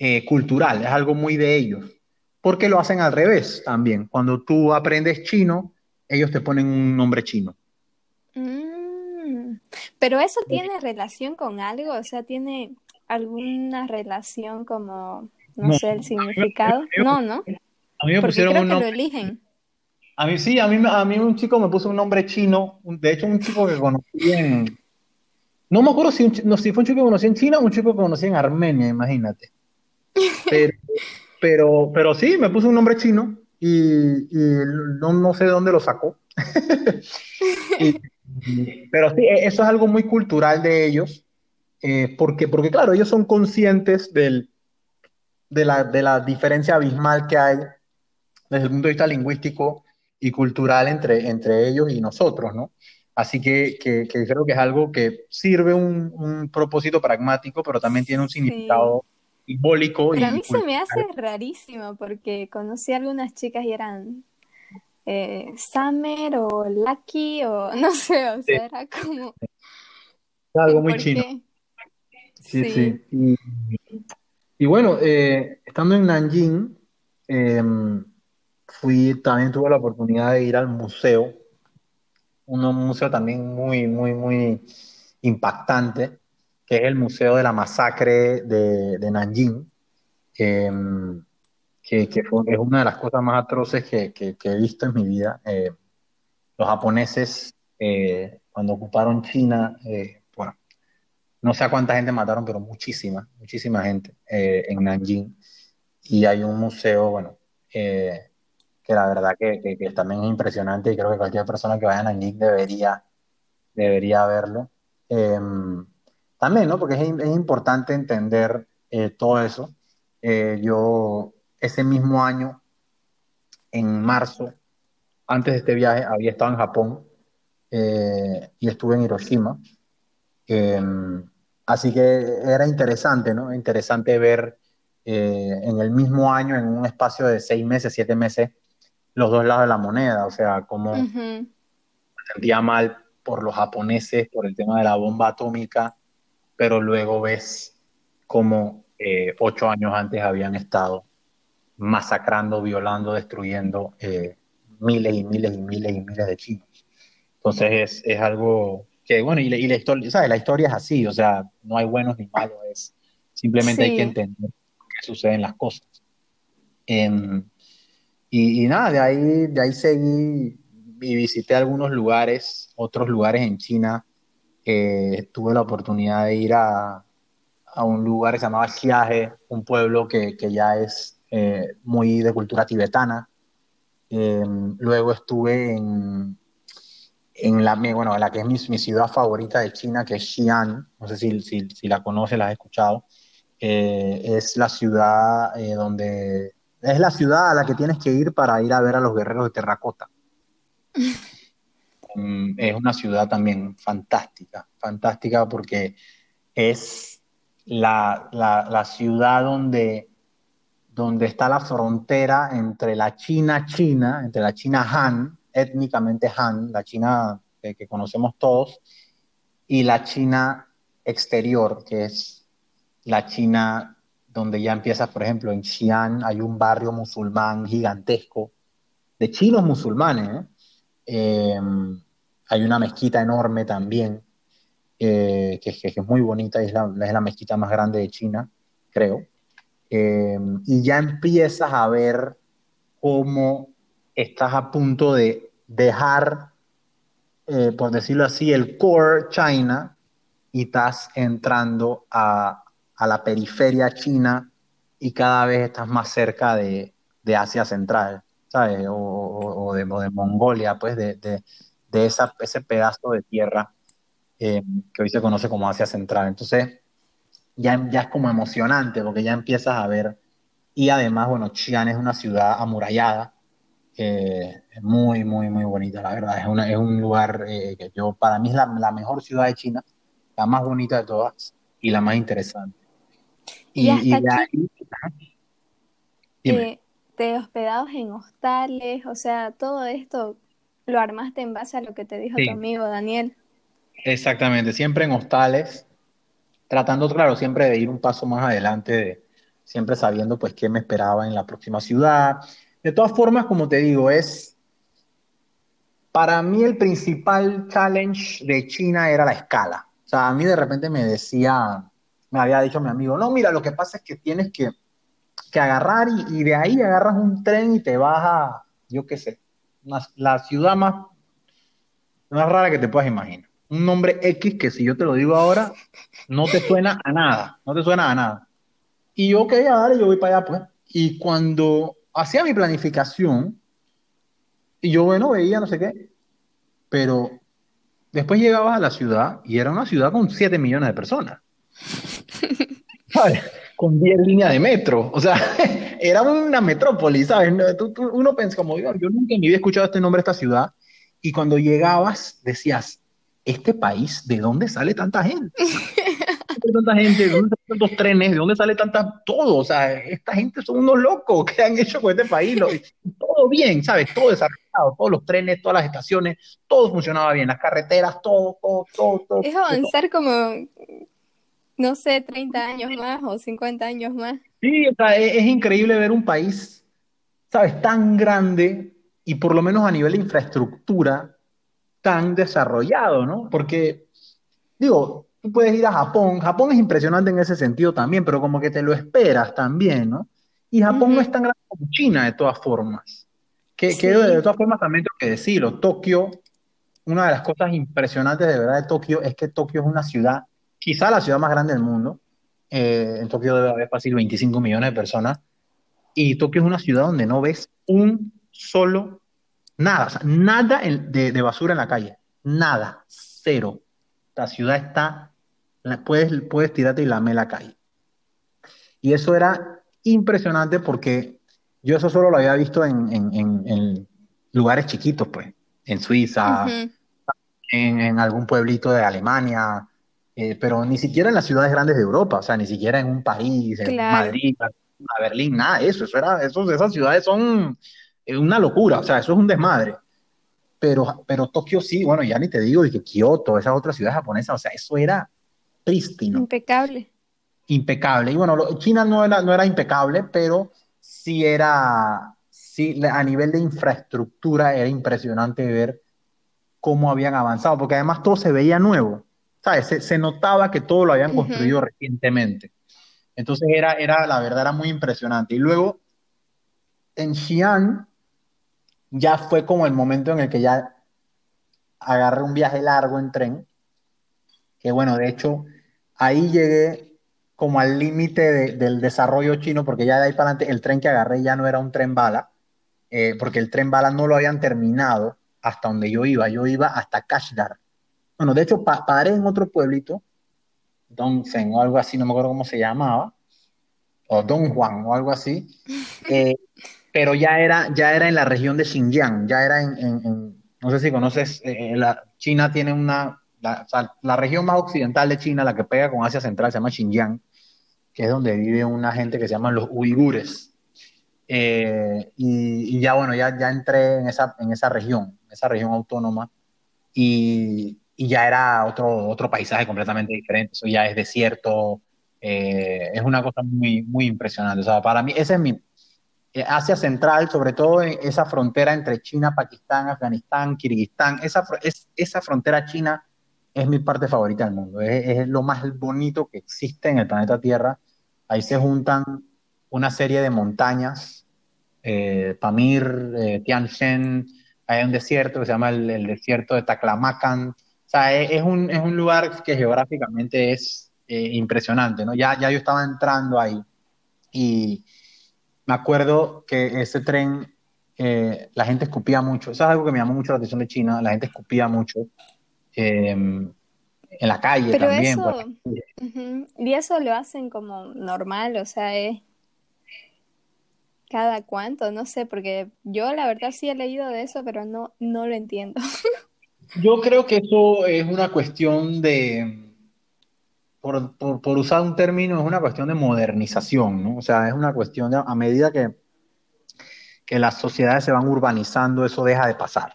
eh, cultural, es algo muy de ellos. Porque lo hacen al revés también. Cuando tú aprendes chino, ellos te ponen un nombre chino. Mm, pero eso tiene relación con algo, o sea, tiene alguna relación como no, sé el significado. no, ¿no? A mí me pusieron creo un nombre. Que lo eligen. A mí sí, a mí, a mí un chico me puso un nombre chino, de hecho un chico que conocí en... No me acuerdo si, no, si fue un chico que conocí en China o un chico que conocí en Armenia, imagínate. Pero, pero, pero sí, me puso un nombre chino y, y no, no, sé de dónde lo sacó. pero sí, e, eso es algo muy cultural de ellos, eh, porque, porque claro, ellos son conscientes del, de la, de la diferencia abismal que hay desde el punto de vista lingüístico y cultural entre, entre ellos y nosotros, ¿no? Así que, que, creo que es algo que sirve un, un propósito pragmático, pero también tiene un significado simbólico. Pero a mí se me hace rarísimo porque conocí a algunas chicas y eran eh, Summer o Lucky o no sé, o sea, era como... Algo muy chino. Sí, sí. sí. Y bueno, eh, estando en Nanjing, em, fui, también tuve la oportunidad de ir al museo, un museo también muy, muy, muy impactante, que es el Museo de la Masacre de, Nanjing, em, que, que fue, es una de las cosas más atroces que, que, he visto en mi vida. Eh, los japoneses, eh, cuando ocuparon China, no sé cuánta gente mataron, pero muchísima, muchísima gente eh, en Nanjing. Y hay un museo, bueno, eh, que la verdad que, también es impresionante y creo que cualquier persona que vaya a Nanjing debería, debería verlo. Em, también, ¿no? Porque es, es importante entender eh, todo eso. yo ese mismo año, en marzo, antes de este viaje, había estado en Japón y estuve en Hiroshima Em, así que era interesante, ¿no? Interesante ver eh, en el mismo año, en un espacio de seis meses, siete meses, los dos lados de la moneda, o sea, cómo me sentía mal por los japoneses, por el tema de la bomba atómica, pero luego ves cómo eh, ocho años antes habían estado masacrando, violando, destruyendo eh, miles y miles y miles y miles de chinos. Entonces es, algo que, bueno, y, la, historia, ¿sabes? La historia es así, o sea, no hay buenos ni malos, es simplemente hay que entender qué suceden las cosas. Em, y, nada, de ahí, de ahí seguí y visité algunos lugares, otros lugares en China. Eh, tuve la oportunidad de ir a, a un lugar que se llamaba Xiahe, un pueblo que, que ya es eh, muy de cultura tibetana. Em, luego estuve en, en la, bueno, la que es mi, mi, ciudad favorita de China, que es Xi'an, no sé si, si, si la conoces, la has escuchado, eh, es la ciudad eh, donde, es la ciudad a la que tienes que ir para ir a ver a los guerreros de terracota. Mm, es una ciudad también fantástica, fantástica porque es la, la, la ciudad donde donde está la frontera entre la China China, entre la China Han, étnicamente Han, la China que, conocemos todos, y la China exterior, que es la China donde ya empiezas, por ejemplo, en Xi'an hay un barrio musulmán gigantesco, de chinos musulmanes, ¿eh? Em, hay una mezquita enorme también, eh, que, es muy bonita, es la, es la mezquita más grande de China, creo. Em, y ya empiezas a ver cómo estás a punto de dejar, eh, por decirlo así, el core China y estás entrando a, la periferia china y cada vez estás más cerca de, Asia Central, ¿sabes? O, de, Mongolia, pues, de, esa, ese pedazo de tierra em, que hoy se conoce como Asia Central. Entonces, ya, ya es como emocionante porque ya empiezas a ver. Y además, bueno, Xi'an es una ciudad amurallada, es muy, muy, muy bonita, la verdad. Es, una, es un lugar eh, que yo, para mí es la, la, mejor ciudad de China, la más bonita de todas y la más interesante. Y, y, hasta aquí, eh, te hospedados en hostales, o sea, todo esto lo armaste en base a lo que te dijo tu amigo Daniel. Exactamente, siempre en hostales tratando, claro, siempre de ir un paso más adelante, siempre sabiendo pues qué me esperaba en la próxima ciudad. De todas formas, como te digo, es, para mí el principal challenge de China era la escala. O sea, a mí de repente me decía, me había dicho mi amigo, no, mira, lo que pasa es que tienes que, que agarrar y, de ahí agarras un tren y te vas a, yo qué sé, la ciudad más, más rara que te puedas imaginar un nombre X que si yo te lo digo ahora, no te suena a nada, no te suena a nada. Y yo, ok, y yo voy para allá, pues. Y cuando hacía mi planificación, y yo, bueno, veía no sé qué, pero después llegabas a la ciudad y era una ciudad con 7 millones de personas. ¿Sabes? Con 10 líneas de metro. O sea, era una metrópoli, ¿sabes? uno piensa como, yo, yo nunca ni había escuchado este nombre de esta ciudad. Y cuando llegabas, decías, este país, ¿de dónde sale tanta gente? ¿De tanta gente? ¿De dónde salen tantos trenes? ¿De dónde sale tanta todo? O sea, esta gente son unos locos que han hecho con este país. todo bien, ¿sabes? Todo desarrollado, todos los trenes, todas las estaciones, todo funcionaba bien, las carreteras, todo, todo, todo. todo es avanzar como, no sé, 30 años más o 50 años más. Sí, o sea, es, es increíble ver un país, ¿sabes? Tan grande y por lo menos a nivel de infraestructura tan desarrollado, ¿no? Porque, digo, tú puedes ir a Japón, Japón es impresionante en ese sentido también, pero como que te lo esperas también, ¿no? Y Japón no es tan grande como China de todas formas. Que, de todas formas también tengo que decirlo, Tokio, una de las cosas impresionantes de verdad de Tokio es que Tokio es una ciudad, quizá la ciudad más grande del mundo, eh, en Tokio debe haber fácil 25 millones de personas, y Tokio es una ciudad donde no ves un solo Nada, nada de, basura en la calle. Nada, cero. La ciudad está, puedes, puedes tirarte y lamer la calle. Y eso era impresionante porque yo eso solo lo había visto en, lugares chiquitos, pues, en Suiza, en, algún pueblito de Alemania, eh, pero ni siquiera en las ciudades grandes de Europa, o sea, ni siquiera en un país, en Madrid, a Berlín, nada de eso, eso era, esos, esas ciudades son eh, una locura, o sea, eso es un desmadre. Pero, pero Tokio sí, bueno, ya ni te digo, y que Kioto, esas otras ciudades japonesas, o sea, eso era prístino. Impecable. Impecable. Y bueno, China no era, no era impecable, pero sí era, sí, a nivel de infraestructura era impresionante ver cómo habían avanzado, porque además todo se veía nuevo, ¿sabes? Se, notaba que todo lo habían construido recientemente. Entonces era, era, la verdad, era muy impresionante. Y luego, en Xi'an, ya fue como el momento en el que ya agarré un viaje largo en tren, que bueno, de hecho, ahí llegué como al límite del desarrollo chino, porque ya de ahí para adelante el tren que agarré ya no era un tren bala, eh, porque el tren bala no lo habían terminado hasta donde yo iba, yo iba hasta Kashdar. Bueno, de hecho, paré en otro pueblito Dongfeng o algo así, no me acuerdo cómo se llamaba, o Don Juan o algo así, eh, pero ya era, ya era en la región de Xinjiang, ya era en, no sé si conoces, eh, la, China tiene una, la, región más occidental de China, la que pega con Asia Central, se llama Xinjiang, que es donde vive una gente que se llaman los uigures. Eh, y, ya bueno, ya, ya entré en esa, en esa región, esa región autónoma, y, ya era otro, otro paisaje completamente diferente, eso ya es desierto, eh, es una cosa muy, muy impresionante. O sea, para mí, ese es mi eh, Asia Central, sobre todo en esa frontera entre China, Pakistán, Afganistán, Kirguistán, esa, es, esa frontera china es mi parte favorita del mundo, es, es, lo más bonito que existe en el planeta Tierra. Ahí se juntan una serie de montañas, eh, Pamir, eh, Tian Shan, hay un desierto que se llama el, desierto de Taklamakan, o sea, es, un, es un lugar que geográficamente es eh, impresionante, ¿no? Ya, ya yo estaba entrando ahí y me acuerdo que ese tren, eh, la gente escupía mucho. Eso es algo que me llamó mucho la atención de China, la gente escupía mucho. Em, en la calle Pero también. Eso, Y eso lo hacen como normal, o sea, es cada cuánto, no sé, porque yo la verdad sí he leído de eso, pero no, no lo entiendo. Yo creo que eso es una cuestión de, por, usar un término, es una cuestión de modernización, ¿no? O sea, es una cuestión de, a medida que, que las sociedades se van urbanizando, eso deja de pasar.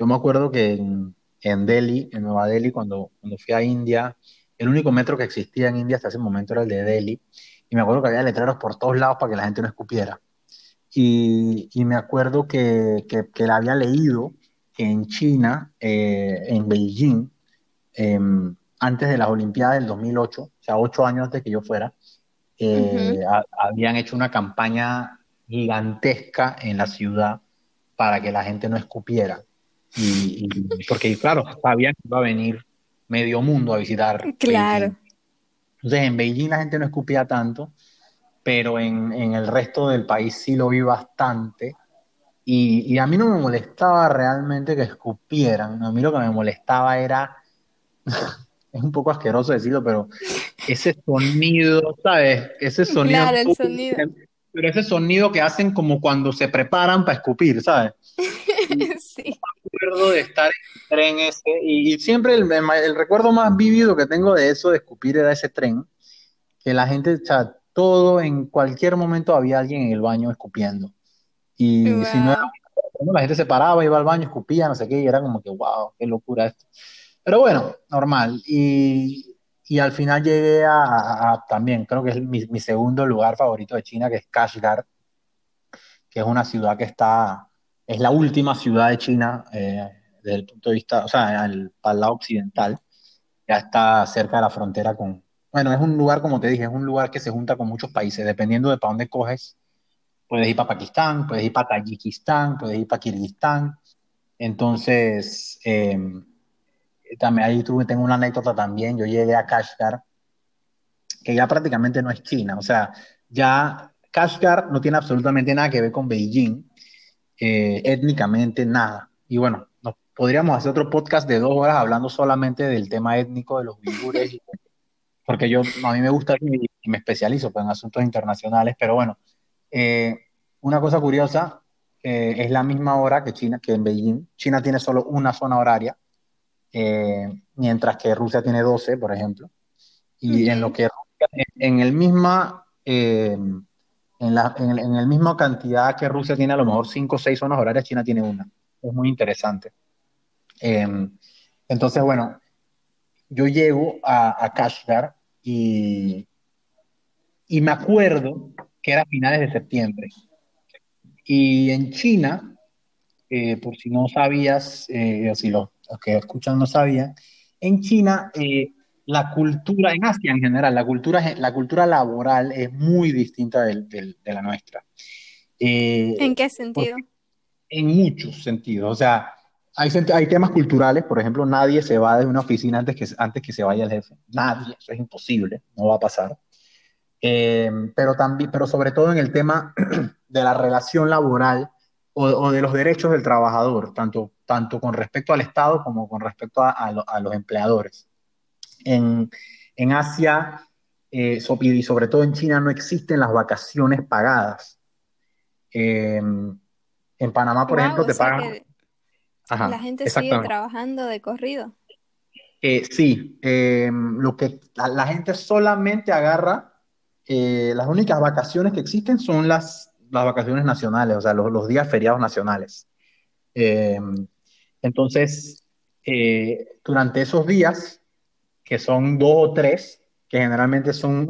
Yo me acuerdo que en, Delhi, en Nueva Delhi, cuando, cuando fui a India, el único metro que existía en India hasta ese momento era el de Delhi, y me acuerdo que había letreros por todos lados para que la gente no escupiera. Y, me acuerdo que, que, que la había leído en China, eh, en Beijing, em, antes de las Olimpiadas del 2008, o sea, ocho años antes de que yo fuera, eh, habían hecho una campaña gigantesca en la ciudad para que la gente no escupiera. Y, porque, claro, sabían que iba a venir medio mundo a visitar. Claro. Entonces, en Beijing la gente no escupía tanto, pero en, en el resto del país sí lo vi bastante. Y, a mí no me molestaba realmente que escupieran, a mí lo que me molestaba era, es un poco asqueroso decirlo, pero ese sonido, ¿sabes? Ese sonido. Claro, el sonido. Pero ese sonido que hacen como cuando se preparan para escupir, ¿sabes? sí. Me acuerdo de estar en el tren ese, y, siempre el, el, recuerdo más vívido que tengo de eso de escupir era ese tren, que la gente, o sea, todo, en cualquier momento había alguien en el baño escupiendo. Y si no era, la gente se paraba, iba al baño, escupía, no sé qué, y era como que, wow, qué locura esto. Pero bueno, normal. Y, y al final llegué a, también, creo que es mi, mi, segundo lugar favorito de China, que es Kashgar, que es una ciudad que está, es la última ciudad de China eh, desde el punto de vista, o sea, para el lado occidental, ya está cerca de la frontera con, bueno, es un lugar, como te dije, es un lugar que se junta con muchos países, dependiendo de para dónde coges Puedes ir para Pakistán, puedes ir para Tayikistán, puedes ir para Kirguistán. Entonces, em, también ahí tengo una anécdota también. Yo llegué a Kashgar, que ya prácticamente no es China. O sea, ya Kashgar no tiene absolutamente nada que ver con Beijing, eh, étnicamente nada. Y bueno, nos podríamos hacer otro podcast de dos horas hablando solamente del tema étnico de los uigures, porque yo, a mí me gusta y me especializo pues, en asuntos internacionales, pero bueno, eh, una cosa curiosa, eh, es la misma hora que China, que en Beijing. China tiene solo una zona horaria, eh, mientras que Rusia tiene 12, por ejemplo. Y en lo que en el misma eh, en la en, el misma cantidad que Rusia tiene a lo mejor 5 o 6 zonas horarias, China tiene una. Es muy interesante. Em, entonces, bueno, yo llego a, a Kashgar y, y me acuerdo que era finales de septiembre. Y en China, eh, por si no sabías, eh, o si los, que escuchan no sabían, en China eh, la cultura, en Asia en general, la cultura, la cultura laboral es muy distinta de la nuestra. ¿En qué sentido? En muchos sentidos. O sea, hay, hay, temas culturales, por ejemplo, nadie se va de una oficina antes que, antes que se vaya el jefe. Nadie, eso es imposible, no va a pasar. pero, también, pero sobre todo en el tema de la relación laboral o, de los derechos del trabajador, tanto, tanto con respecto al Estado como con respecto a, los empleadores. En, en Asia eh, y sobre todo en China no existen las vacaciones pagadas. Em, en Panamá, por ejemplo, te pagan... la gente sigue trabajando de corrido. Eh, sí, em, lo que la, gente solamente agarra, eh, las únicas vacaciones que existen son las las vacaciones nacionales, o sea, los, días feriados nacionales. Eh, entonces, durante esos días, que son dos o tres, que generalmente son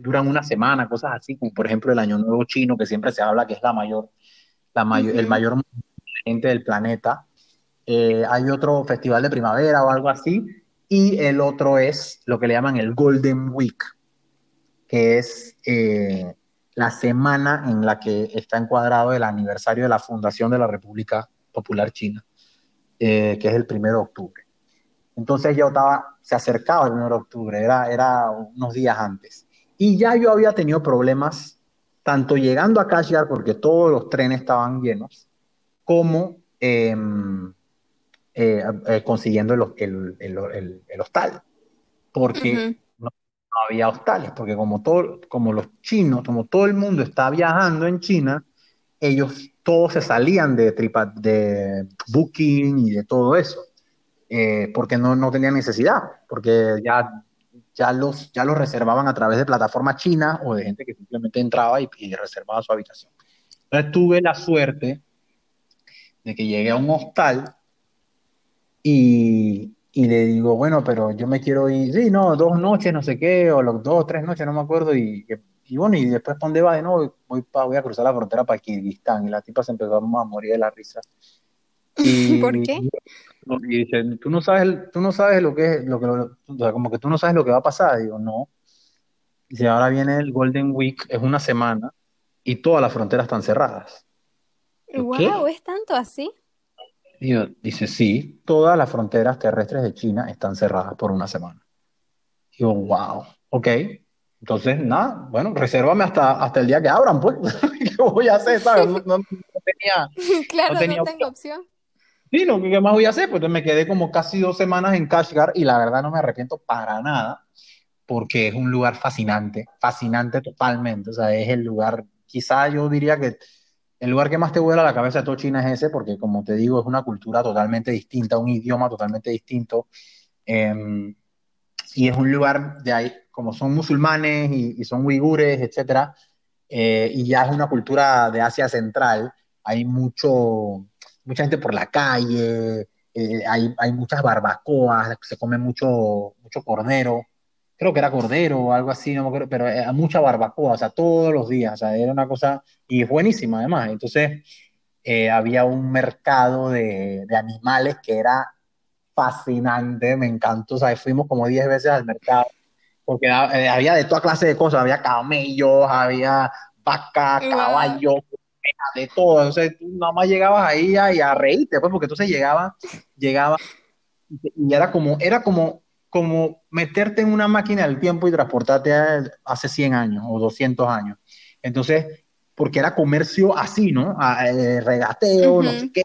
duran una semana, cosas así, como por ejemplo el Año Nuevo Chino, que siempre se habla que es la mayor, la mayor, el mayor gente del planeta. Eh, hay otro festival de primavera o algo así, y el otro es lo que le llaman el Golden Week, que es la semana en la que está encuadrado el aniversario de la fundación de la República Popular China, eh, que es el primero de octubre. Entonces yo estaba, se acercaba el primero de octubre, era, era unos días antes. Y ya yo había tenido problemas, tanto llegando a Kashgar, porque todos los trenes estaban llenos, como em, eh, eh, consiguiendo el, el, hostal. Porque había hostales, porque como, todo, como los chinos, como todo el mundo está viajando en China, ellos todos se salían de, tripa, de Booking y de todo eso, eh, porque no, no tenían necesidad, porque ya, ya, los, ya los reservaban a través de plataformas chinas o de gente que simplemente entraba y, y reservaba su habitación. Entonces tuve la suerte de que llegué a un hostal y, y le digo, bueno, pero yo me quiero ir, sí, no, dos noches, no sé qué, o los dos, tres noches, no me acuerdo, y, y bueno, y después, ¿para dónde va? De nuevo, voy, voy a cruzar la frontera para Kirguistán, y la tipa se empezó a morir de la risa. Y, ¿Por qué? Y dice, tú no sabes, tú no sabes lo que es, lo que, o sea, como que tú no sabes lo que va a pasar. Digo, no. Dice, ahora viene el Golden Week, es una semana, y todas las fronteras están cerradas. Wow, ¿es tanto así? dice, sí, todas las fronteras terrestres de China están cerradas por una semana. Digo, wow, ok. Entonces, nada, bueno, resérvame hasta, hasta el día que abran, pues. ¿Qué voy a hacer? ¿sabes? No, tenía. Claro, no, tengo opción. Sí, no, ¿qué más voy a hacer? Pues me quedé como casi dos semanas en Kashgar y la verdad no me arrepiento para nada porque es un lugar fascinante, fascinante totalmente. O sea, es el lugar, quizá yo diría que el lugar que más te vuela a la cabeza de todo China es ese, porque como te digo, es una cultura totalmente distinta, un idioma totalmente distinto. Em, y es un lugar de ahí, como son musulmanes y, son uigures, etcétera, eh, y ya es una cultura de Asia Central, hay mucho, mucha gente por la calle, eh, hay, hay, muchas barbacoas, se come mucho, mucho cordero, creo que era cordero o algo así, no me acuerdo, pero era mucha barbacoa, o sea, todos los días, o sea, era una cosa, y es buenísima además. Entonces, eh, había un mercado de, de, animales que era fascinante, me encantó, o sea, fuimos como 10 veces al mercado, porque eh, había de toda clase de cosas, había camellos, había vacas, caballos, de todo, entonces tú nada más llegabas ahí a, y a reírte, pues, porque entonces llegaba, llegaba, y era como, era como como meterte en una máquina del tiempo y transportarte hace 100 años o 200 años. Entonces, porque era comercio así, ¿no? Eh, regateo, no sé qué,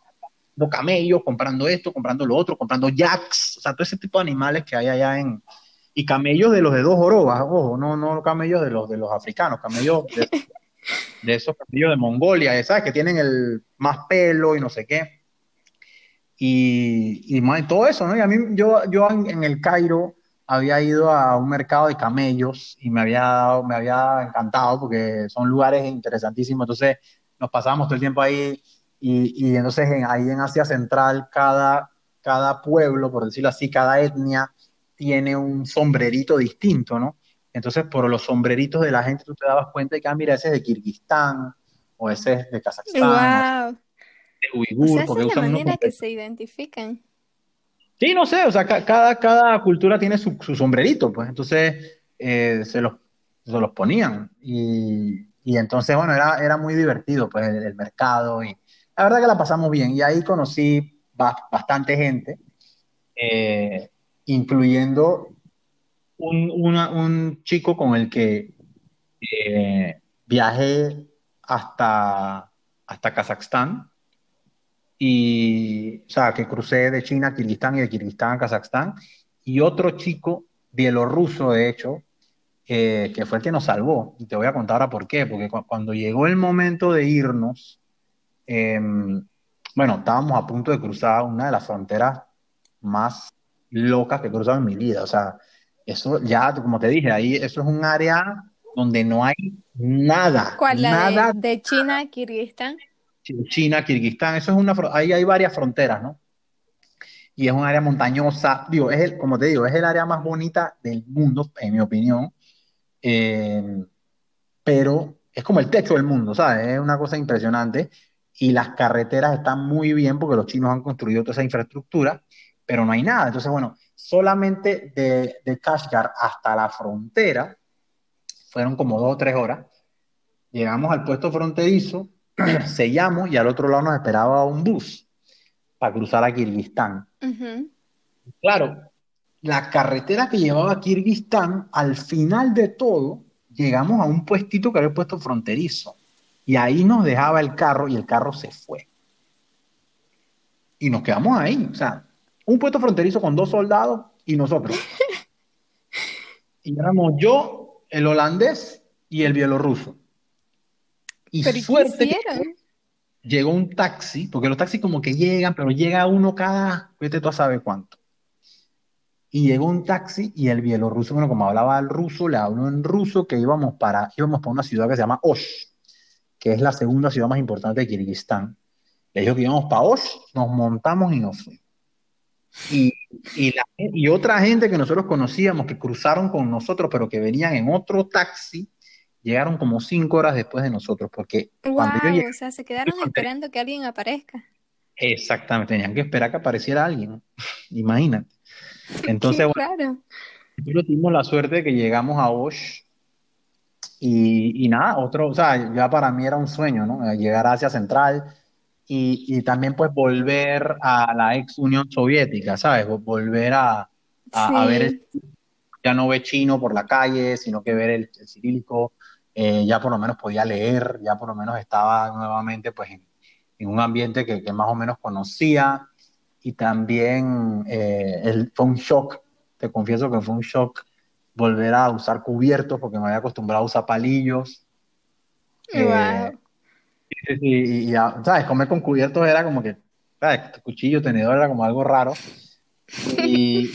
camellos, comprando esto, comprando lo otro, comprando jacks, o sea, todo ese tipo de animales que hay allá en... Y camellos de los de dos jorobas, ojo, no, no camellos de los de los africanos, camellos de, de esos camellos de Mongolia, ¿sabes? Que tienen el más pelo y no sé qué. y, y, todo eso, ¿no? Y a mí, yo, yo en, el Cairo había ido a un mercado de camellos y me había, me había encantado porque son lugares interesantísimos. Entonces nos pasábamos todo el tiempo ahí y, y entonces ahí en Asia Central cada, cada pueblo, por decirlo así, cada etnia tiene un sombrerito distinto, ¿no? Entonces por los sombreritos de la gente tú te dabas cuenta de que, ah, mira, ese es de Kirguistán o ese es de Kazajstán uigur, porque esa es la manera que se identifican. Sí, no sé, o sea, cada, cada cultura tiene su, sombrerito, pues entonces eh, se, los, se los ponían. Y, y entonces, bueno, era, era muy divertido, pues, el, mercado y la verdad que la pasamos bien. Y ahí conocí bastante gente, eh, incluyendo un, un, chico con el que eh, viajé hasta, hasta Kazajstán y, o sea, que crucé de China a Kirguistán y de Kirguistán a Kazajstán, y otro chico bielorruso, de hecho, que fue el que nos salvó. Y te voy a contar ahora por qué, porque cuando llegó el momento de irnos, em, bueno, estábamos a punto de cruzar una de las fronteras más locas que he cruzado en mi vida. O sea, eso ya, como te dije, ahí eso es un área donde no hay nada. ¿Cuál? nada. De, de China Kirguistán? China, Kirguistán, eso es una, ahí hay varias fronteras, ¿no? Y es un área montañosa, digo, es el, como te digo, es el área más bonita del mundo, en mi opinión, eh, pero es como el techo del mundo, ¿sabes? Es una cosa impresionante y las carreteras están muy bien porque los chinos han construido toda esa infraestructura, pero no hay nada. Entonces, bueno, solamente de, de Kashgar hasta la frontera fueron como dos o tres horas. Llegamos al puesto fronterizo sellamos y al otro lado nos esperaba un bus para cruzar a Kirguistán. Claro, la carretera que llevaba a Kirguistán, al final de todo, llegamos a un puestito que había puesto fronterizo. Y ahí nos dejaba el carro y el carro se fue. Y nos quedamos ahí. O sea, un puesto fronterizo con dos soldados y nosotros. y éramos yo, el holandés y el bielorruso. Y suerte llegó un taxi, porque los taxis como que llegan, pero llega uno cada, vete tú a saber cuánto. Y llegó un taxi y el bielorruso, bueno, como hablaba el ruso, le habló en ruso que íbamos para, íbamos para una ciudad que se llama Osh, que es la segunda ciudad más importante de Kirguistán. Le dijo que íbamos para Osh, nos montamos y nos fuimos. Y, y, y otra gente que nosotros conocíamos que cruzaron con nosotros, pero que venían en otro taxi, llegaron como cinco horas después de nosotros, porque cuando yo llegué, o sea, se quedaron esperando que alguien aparezca. Exactamente, tenían que esperar que apareciera alguien, imagínate. Entonces, bueno, nosotros tuvimos la suerte de que llegamos a Osh y, y, nada, otro, o sea, ya para mí era un sueño, ¿no? Llegar a Asia Central y, y también pues volver a la ex Unión Soviética, ¿sabes? Volver a, a, ver, el, ya no ve chino por la calle, sino que ver el, el cirílico, eh, ya por lo menos podía leer, ya por lo menos estaba nuevamente pues en, un ambiente que, más o menos conocía y también eh, el, fue un shock, te confieso que fue un shock volver a usar cubiertos porque me había acostumbrado a usar palillos. Eh, y, ¿sabes? Comer con cubiertos era como que, ¿sabes? Cuchillo, tenedor era como algo raro. Y,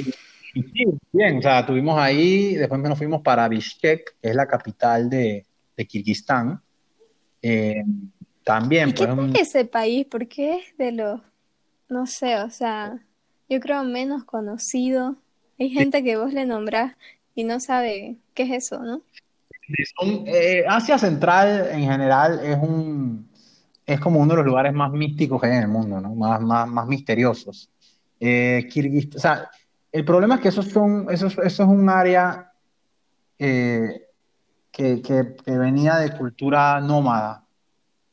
sí, bien, o sea, tuvimos ahí, después nos fuimos para Bishkek, que es la capital de, de Kirguistán. Eh, también, ¿Y qué pues, ese país? Porque es de los, no sé, o sea, yo creo menos conocido. Hay gente que vos le nombrás y no sabe qué es eso, ¿no? Eh, Asia Central en general es un es como uno de los lugares más místicos que hay en el mundo, ¿no? Más, misteriosos. Eh, Kirguistán, el problema es que esos son, eso, eso es un área eh, que, venía de cultura nómada,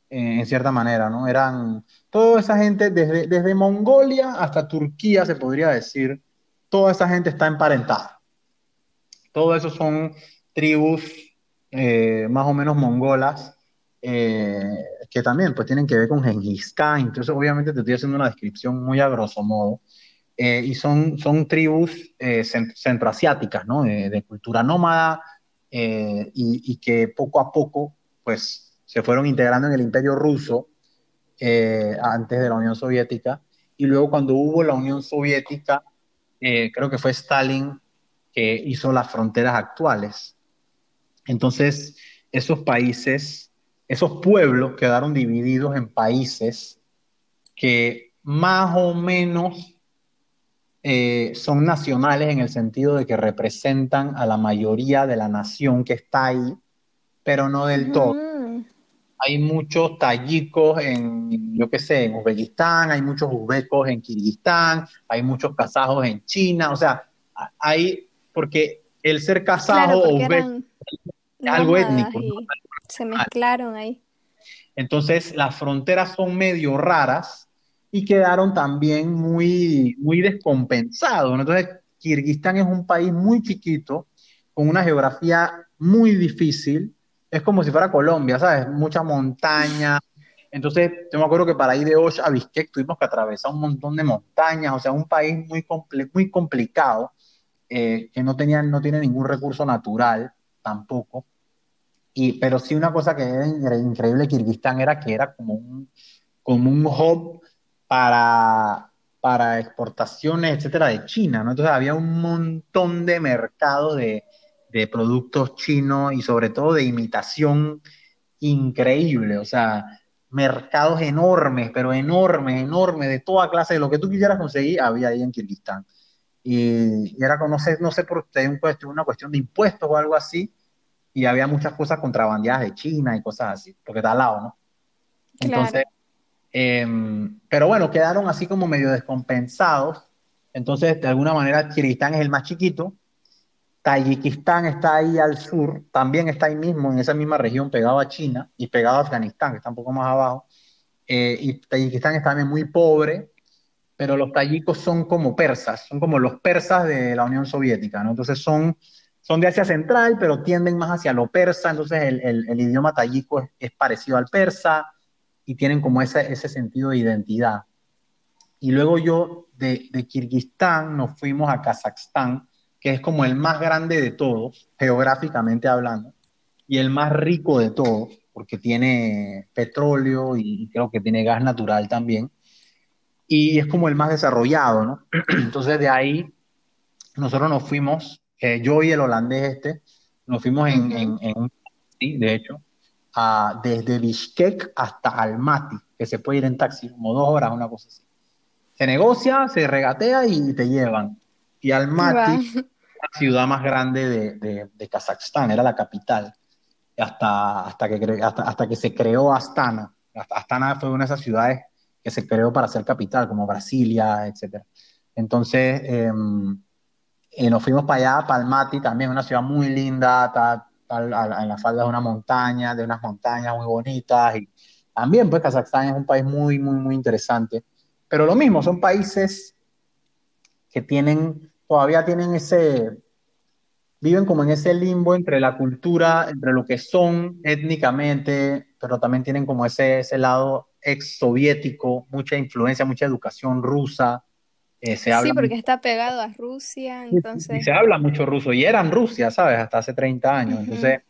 en cierta manera, ¿no? Eran toda esa gente, desde, desde Mongolia hasta Turquía, se podría decir, toda esa gente está emparentada. Todo eso son tribus eh, más o menos mongolas, que también pues tienen que ver con Genghis Khan, entonces obviamente te estoy haciendo una descripción muy a grosso modo, eh, y son, son tribus eh, centroasiáticas, ¿no? De, cultura nómada eh, y, que poco a poco, pues, se fueron integrando en el imperio ruso antes de la Unión Soviética. y luego cuando hubo la Unión Soviética, eh, creo que fue Stalin que hizo las fronteras actuales. Entonces, esos países, esos pueblos quedaron divididos en países que más o menos eh, son nacionales en el sentido de que representan a la mayoría de la nación que está ahí, pero no del todo. Mm. Hay muchos tayikos en, yo qué sé, en Uzbekistán, hay muchos uzbecos en Kirguistán, hay muchos kazajos en China, o sea, hay, porque el ser kazajo o uzbeco es algo étnico. Se mezclaron ahí. Entonces, las fronteras son medio raras y quedaron también muy, muy descompensados. Entonces, Kirguistán es un país muy chiquito, con una geografía muy difícil. Es como si fuera Colombia, ¿sabes? Mucha montaña. Entonces, yo me acuerdo que para ir de Osh a Bishkek tuvimos que atravesar un montón de montañas, o sea, un país muy, muy complicado, eh, que no, tenía, no tiene ningún recurso natural tampoco. Y, pero sí una cosa que era increíble Kirguistán era que era como un, como un hub para, para exportaciones, etcétera, de China. Entonces había un montón de mercados de, de productos chinos y sobre todo de imitación increíble, o sea, mercados enormes, pero enormes, enormes, de toda clase, de lo que tú quisieras conseguir, había ahí en Kirguistán. Y, era, no sé, no sé por usted, una cuestión de impuestos o algo así, y había muchas cosas contrabandeadas de China y cosas así, porque está al lado, ¿no? Entonces, Em, pero bueno, quedaron así como medio descompensados. Entonces, de alguna manera, Kirguistán es el más chiquito. Tayikistán está ahí al sur, también está ahí mismo, en esa misma región, pegado a China y pegado a Afganistán, que está un poco más abajo. Eh, y Tayikistán está también muy pobre, pero los tayikos son como persas, son como los persas de la Unión Soviética, ¿no? Entonces son, son de Asia Central, pero tienden más hacia lo persa, entonces el, el, idioma es, es parecido al persa y tienen como ese, ese sentido de identidad. Y luego yo de, de Kirguistán nos fuimos a Kazajstán, que es como el más grande de todos, geográficamente hablando, y el más rico de todos, porque tiene petróleo y creo que tiene gas natural también, y es como el más desarrollado, ¿no? Entonces de ahí nosotros nos fuimos, eh, yo y el holandés este, nos fuimos en, en, en, sí, de hecho, desde Bishkek hasta Almaty, que se puede ir en taxi, como dos horas, una cosa así. Se negocia, se regatea y te llevan. Y Almaty, la ciudad más grande de, de, Kazajstán, era la capital, hasta, hasta, que, hasta, hasta que se creó Astana. Astana fue una de esas ciudades que se creó para ser capital, como Brasilia, etc. Entonces, em, eh, nos fuimos para allá, para Almaty, también una ciudad muy linda, está en la falda de una montaña, de unas montañas muy bonitas. Y también, pues, Kazajstán es un país muy, muy, muy interesante. Pero lo mismo, son países que tienen, todavía tienen ese, viven como en ese limbo entre la cultura, entre lo que son étnicamente, pero también tienen como ese, ese lado ex soviético, mucha influencia, mucha educación rusa, eh, sí, porque está pegado a Rusia, entonces... Y se habla mucho ruso, y eran Rusia, ¿sabes? Hasta hace 30 años. Entonces,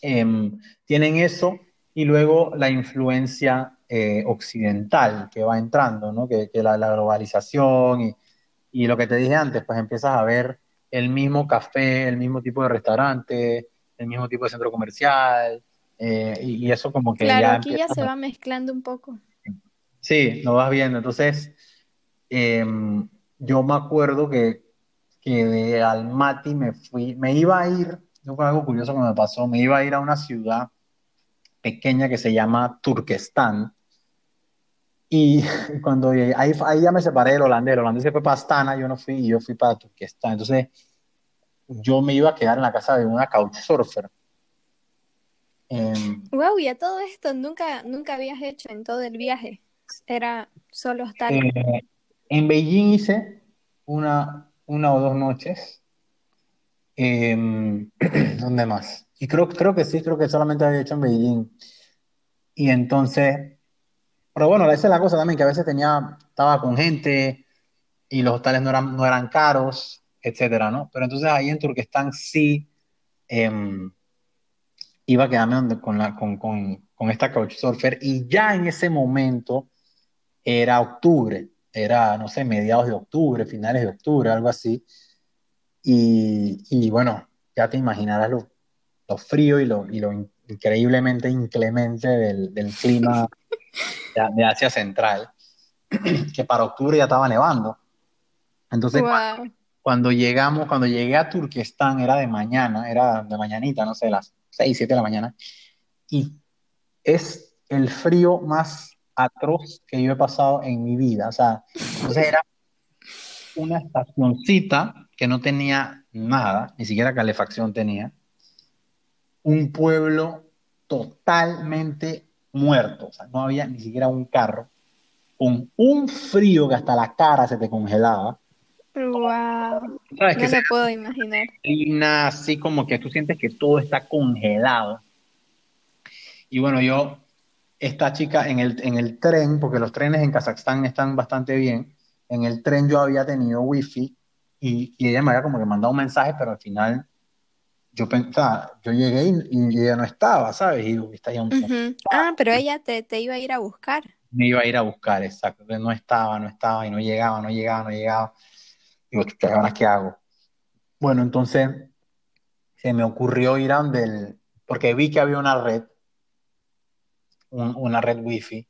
em, tienen eso, y luego la influencia eh, occidental que va entrando, ¿no? Que, la, globalización y, y, lo que te dije antes, pues empiezas a ver el mismo café, el mismo tipo de restaurante, el mismo tipo de centro comercial, eh, y, eso como que... Claro, aquí ya se va mezclando un poco. Sí, lo vas viendo. Entonces, Em, yo me acuerdo que, que de Almaty me fui, me iba a ir, fue algo curioso que me pasó, me iba a ir a una ciudad pequeña que se llama Turquestán. Y cuando ahí, ahí ya me separé del holandés, el holandés se fue para Astana, yo no fui, y yo fui para Turquestán. Entonces, yo me iba a quedar en la casa de una couchsurfer. wow, em, y a todo esto nunca, nunca habías hecho en todo el viaje. Era solo estar. Eh, en Beijing hice una, una o dos noches. Em, ¿Dónde más? Y creo, creo que sí, creo que solamente había hecho en Beijing. Y entonces, pero bueno, esa es la cosa también, que a veces tenía, estaba con gente y los hoteles no eran, no eran caros, etcétera, ¿no? Pero entonces ahí en Turquestán sí em, iba a quedarme con, la, con, con, con esta couchsurfer y ya en ese momento era octubre. Era, no sé, mediados de octubre, finales de octubre, algo así. Y, y bueno, ya te imaginarás lo, lo frío y lo, y lo increíblemente inclemente del, del clima de, de, Asia Central, que para octubre ya estaba nevando. Entonces, Wow. cuando, cuando llegamos, cuando llegué a Turquestán, era de mañana, era de mañanita, no sé, las 6, 7 de la mañana, y es el frío más atroz que yo he pasado en mi vida. O sea, entonces era una estacioncita que no tenía nada, ni siquiera calefacción tenía, un pueblo totalmente muerto, o sea, no había ni siquiera un carro, con un frío que hasta la cara se te congelaba. Wow. ¿Sabes? Que No se me puedo imaginar. así como que tú sientes que todo está congelado. Y bueno, yo, esta chica en el, en el tren, porque los trenes en Kazajstán están bastante bien, en el tren yo había tenido wifi y, y ella me había como que mandado un mensaje, pero al final yo pensaba, yo llegué y, y ella no estaba, ¿sabes? Y digo, está ya un, Ujú. Ah, pero ella te, te iba a ir a buscar. me iba a ir a buscar, exacto. No estaba, no estaba, y no llegaba, no llegaba, no llegaba. Digo, chucha, ¿ahora qué hago? Bueno, entonces se me ocurrió ir a donde el, porque vi que había una red, un- una red wifi,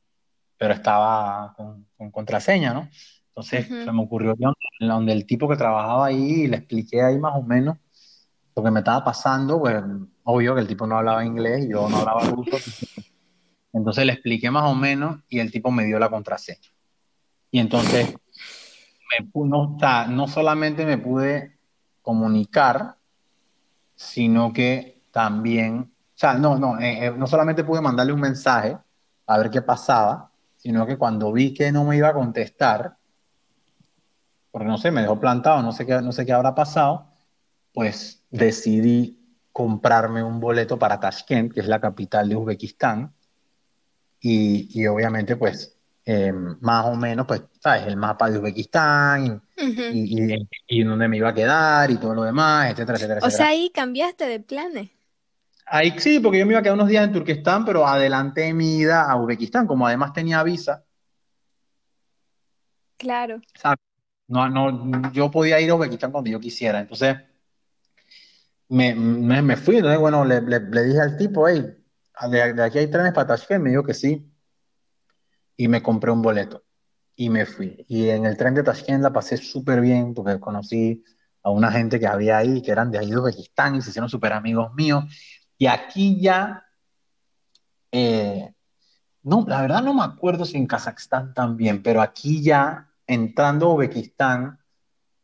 pero estaba con, con contraseña, ¿no? Entonces Ujú. se me ocurrió donde, donde el tipo que trabajaba ahí y le expliqué ahí más o menos lo que me estaba pasando, pues obvio que el tipo no hablaba inglés y yo no hablaba ruso, entonces le expliqué más o menos y el tipo me dio la contraseña. Y entonces me, no, no solamente me pude comunicar, sino que también, sea, no, no, eh, eh, no solamente pude mandarle un mensaje a ver qué pasaba, sino que cuando vi que no me iba a contestar, porque no sé, me dejó plantado, no sé qué, no sé qué habrá pasado, pues decidí comprarme un boleto para Tashkent, que es la capital de Uzbekistán, y, y obviamente pues eh, más o menos, pues, sabes, el mapa de Uzbekistán y, Ujú. y, y, y dónde me iba a quedar y todo lo demás, etcétera, etcétera, O etcétera. sea, ahí cambiaste de planes. Ahí sí, porque yo me iba a quedar unos días en Turquestán, pero adelanté mi ida a Uzbekistán, como además tenía visa, Claro. ¿sabes? No, no, yo podía ir a Uzbekistán cuando yo quisiera. Entonces me, me, me fui. Entonces, bueno, le, le, le dije al tipo, hey, de, de aquí hay trenes para Tashkent. Me dijo que sí. Y me compré un boleto. Y me fui. Y en el tren de Tashkent la pasé súper bien, porque conocí a una gente que había ahí, que eran de ahí de Uzbekistán, y se hicieron súper amigos míos. Y aquí ya. eh, No, la verdad no me acuerdo si en Kazajstán también, pero aquí ya entrando a Uzbekistán,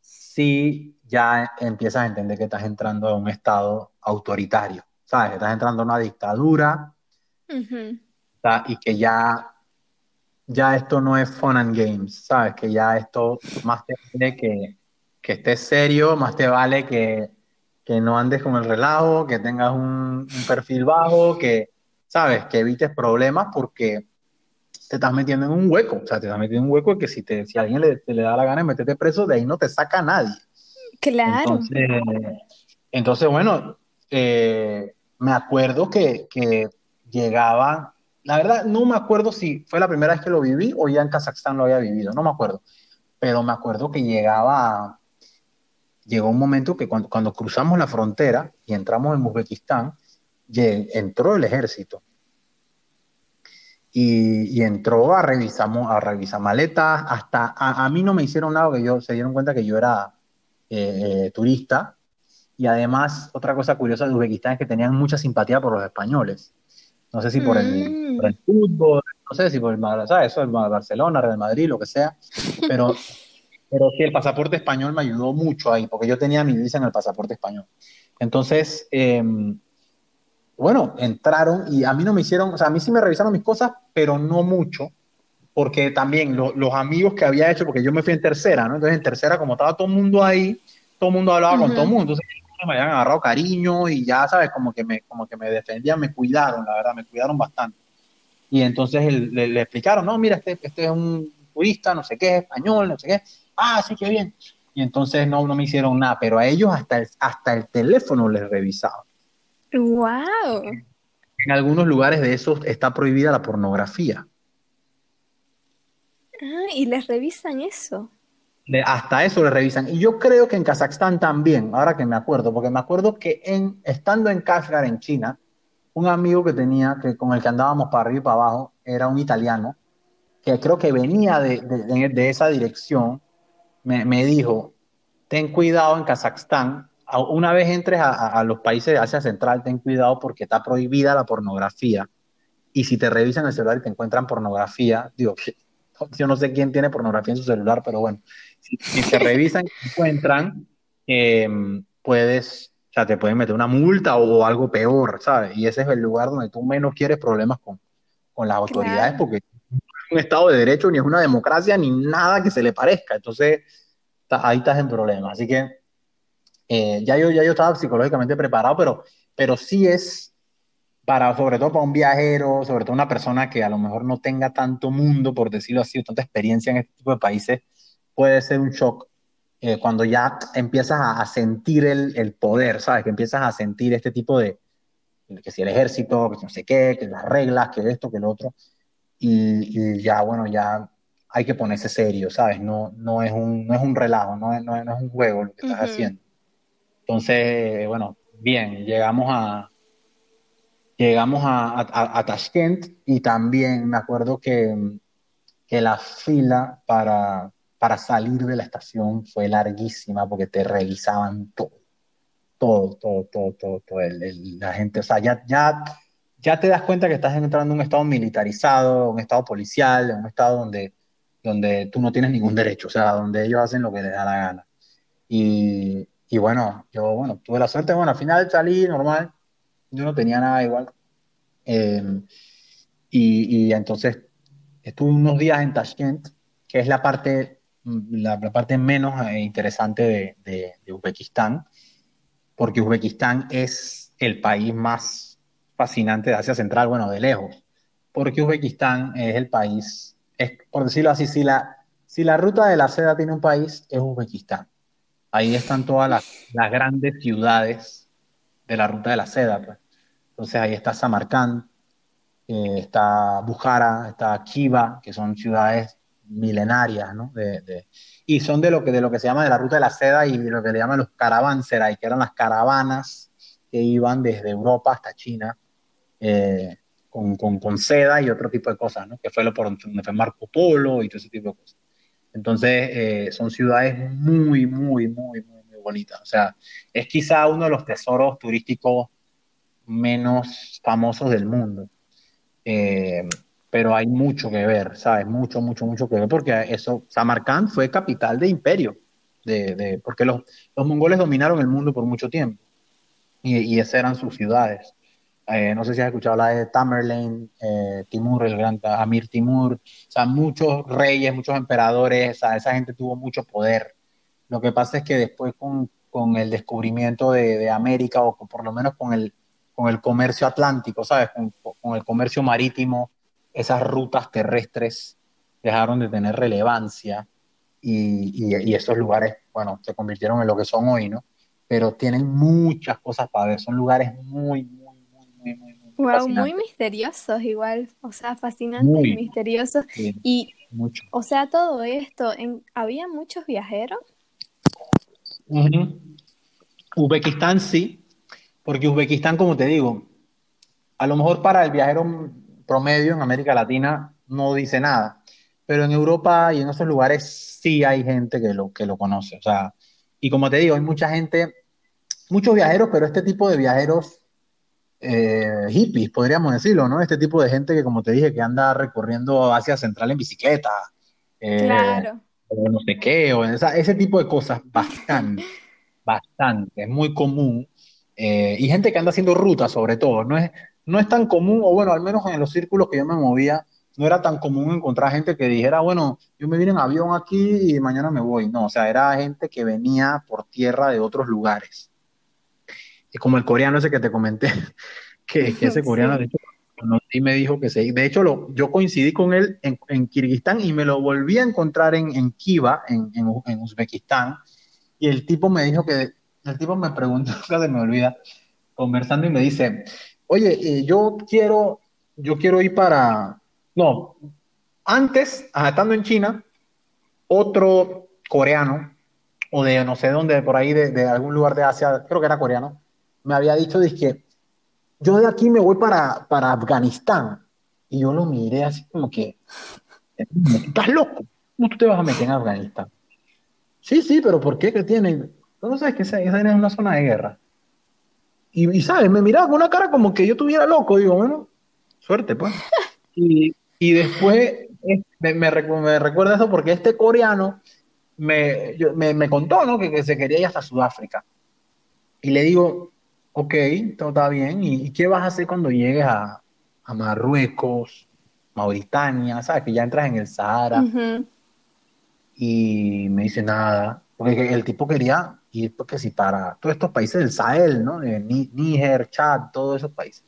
sí ya empiezas a entender que estás entrando a un estado autoritario, ¿sabes? Que estás entrando a una dictadura. ¿sabes? Y que ya, ya esto no es fun and games, ¿sabes? Que ya esto más te vale que, que estés serio, más te vale que, que no andes con el relajo, que tengas un, un perfil bajo, que, ¿sabes? Que evites problemas porque te estás metiendo en un hueco, o sea, te estás metiendo en un hueco que si, te, si a alguien le, te le da la gana de meterte preso, de ahí no te saca nadie. Claro. Entonces, entonces bueno, eh, me acuerdo que, que llegaba, la verdad no me acuerdo si fue la primera vez que lo viví o ya en Kazajstán lo había vivido, no me acuerdo, pero me acuerdo que llegaba, llegó un momento que cuando, cuando cruzamos la frontera y entramos en Uzbekistán, entró el ejército y, y entró a revisar, a revisar maletas, hasta a, a mí no me hicieron nada, que yo se dieron cuenta que yo era eh, eh, turista, y además otra cosa curiosa de Uzbekistán es que tenían mucha simpatía por los españoles. No sé si por el, por el Mm. fútbol, no sé si por el, ¿sabes? Eso, el Barcelona, Real Madrid, lo que sea, pero, pero sí, el pasaporte español me ayudó mucho ahí, porque yo tenía mi visa en el pasaporte español. Entonces, eh, bueno, entraron y a mí no me hicieron, o sea, a mí sí me revisaron mis cosas, pero no mucho, porque también lo- los amigos que había hecho, porque yo me fui en tercera, ¿no? Entonces en tercera, como estaba todo el mundo ahí, todo el mundo hablaba con todo el mundo, entonces me habían agarrado cariño y ya, ¿sabes? Como que me, como que me defendían, me cuidaron, la verdad, me cuidaron bastante. Y entonces el- le, le explicaron, no, mira, este, este es un turista, no sé qué, español, no sé qué. Ah, sí, qué bien. Y entonces no, no me hicieron nada, pero a ellos hasta el, hasta el teléfono les revisaban. Wow. En algunos lugares de esos está prohibida la pornografía. Ah, y les revisan eso. hasta eso le revisan. Y yo creo que en Kazajstán también, ahora que me acuerdo, porque me acuerdo que en, estando en Kashgar, en China, un amigo que tenía, que con el que andábamos para arriba y para abajo, era un italiano, que creo que venía de, de, esa dirección, me, me, dijo, ten cuidado en Kazajstán, una vez entres a, a, los países de Asia Central, ten cuidado porque está prohibida la pornografía. Y si te revisan el celular y te encuentran pornografía, digo, yo no sé quién tiene pornografía en su celular, pero bueno, si, te revisan y te encuentran, eh, puedes o sea, te pueden meter una multa o, algo peor, ¿sabes? Y ese es el lugar donde tú menos quieres problemas con, con las autoridades porque un Estado de Derecho, ni es una democracia, ni nada que se le parezca. Entonces, ahí estás en problemas. Así que eh, ya, yo, ya yo estaba psicológicamente preparado, pero, pero sí es para, sobre todo para un viajero, sobre todo una persona que a lo mejor no tenga tanto mundo, por decirlo así, o tanta experiencia en este tipo de países, puede ser un shock eh, cuando ya empiezas a, sentir el, el, poder, ¿sabes? Que empiezas a sentir este tipo de, que si el ejército, que no sé qué, que las reglas, que esto, que lo otro, y, y, ya, bueno, ya hay que ponerse serio, ¿sabes? No, no, es, un, no es un relajo, no es, no es, un juego lo que estás haciendo. Entonces, bueno, bien, llegamos a, llegamos a, a, a, Tashkent y también me acuerdo que, que la fila para, para salir de la estación fue larguísima porque te revisaban todo, todo, todo, todo, todo, todo la gente, o sea, ya, ya, ya te das cuenta que estás entrando en un estado militarizado, un estado policial, un estado donde, donde tú no tienes ningún derecho, o sea, donde ellos hacen lo que les da la gana. Y, y bueno, yo, bueno, tuve la suerte, bueno, al final salí normal, yo no tenía nada igual. Eh, y, y, entonces estuve unos días en Tashkent, que es la parte la, parte menos eh, interesante de, Uzbekistán, porque Uzbekistán es el país más fascinante de Asia Central, bueno, de lejos, porque Uzbekistán es el país, es, por decirlo así, si la, si la ruta de la seda tiene un país, es Uzbekistán. Ahí están todas las, grandes ciudades de la ruta de la seda. Pues. Entonces ahí está Samarkand, eh, está Bukhara, está Kiva, que son ciudades milenarias, ¿no? De, y son de lo, que, de lo que se llama de la ruta de la seda y de lo que le llaman los caravanserai, que eran las caravanas que iban desde Europa hasta China eh, con, con, con, seda y otro tipo de cosas, ¿no? Que fue lo por donde fue Marco Polo y todo ese tipo de cosas. Entonces, eh, son ciudades muy, muy, muy, muy, muy bonitas. O sea, es quizá uno de los tesoros turísticos menos famosos del mundo. Eh, pero hay mucho que ver, ¿sabes? Mucho, mucho, mucho que ver, porque eso, Samarkand fue capital de imperio, de, de porque los, los, mongoles dominaron el mundo por mucho tiempo, y, y esas eran sus ciudades. Eh, no sé si has escuchado la de Tamerlane, eh, Timur, el gran Amir Timur, o sea, muchos reyes, muchos emperadores, o sea, esa gente tuvo mucho poder. Lo que pasa es que después con, con el descubrimiento de, América, o por lo menos con el, con el comercio atlántico, ¿sabes? Con, el comercio marítimo, esas rutas terrestres dejaron de tener relevancia y, y, esos lugares, bueno, se convirtieron en lo que son hoy, ¿no? Pero tienen muchas cosas para ver, son lugares muy, muy, muy, muy, muy, muy Wow, muy misteriosos igual, o sea, fascinantes y misteriosos. y, mucho. o sea, todo esto, en, ¿había muchos viajeros? Uzbekistán sí, porque Uzbekistán, como te digo, a lo mejor para el viajero promedio en América Latina no dice nada, pero en Europa y en esos lugares sí hay gente que lo, que lo conoce. O sea, y como te digo, hay mucha gente, muchos viajeros, pero este tipo de viajeros eh, hippies, podríamos decirlo, ¿no? Este tipo de gente que, como te dije, que anda recorriendo Asia Central en bicicleta. Eh, claro. O no sé qué, o ese tipo de cosas, bastante, bastante, es muy común. Eh, y gente que anda haciendo rutas, sobre todo, no es, no es tan común, o bueno, al menos en los círculos que yo me movía, no era tan común encontrar gente que dijera, bueno, yo me vine en avión aquí y mañana me voy. No, o sea, era gente que venía por tierra de otros lugares. Como el coreano ese que te comenté, que, ese coreano, de hecho, y me dijo que sí. De hecho, lo, yo coincidí con él en, en, Kirguistán y me lo volví a encontrar en, en Kiva, en, en, Uzbekistán. Y el tipo me dijo que, el tipo me preguntó, se me olvida, conversando y me dice, oye, eh, yo quiero, yo quiero ir para, no, antes, estando en China, otro coreano, o de no sé dónde, por ahí, de, algún lugar de Asia, creo que era coreano, me había dicho, que yo de aquí me voy para, para Afganistán. Y yo lo miré así como que, estás loco, ¿cómo tú te vas a meter en Afganistán? Sí, sí, pero ¿por qué? ¿Qué tiene? Tú no sabes que esa, esa es una zona de guerra. Y, y, ¿sabes? Me miraba con una cara como que yo tuviera loco. Digo, bueno, suerte, pues. Y, y después me, me, recuerda eso porque este coreano me, me, contó, ¿no? Que, se quería ir hasta Sudáfrica. Y le digo, ok, todo está bien. ¿Y, qué vas a hacer cuando llegues a, a, Marruecos, Mauritania? ¿Sabes? Que ya entras en el Sahara. Y me dice nada. Porque el tipo quería ir, porque si para todos estos países del Sahel, ¿no? Níger, Chad, todos esos países.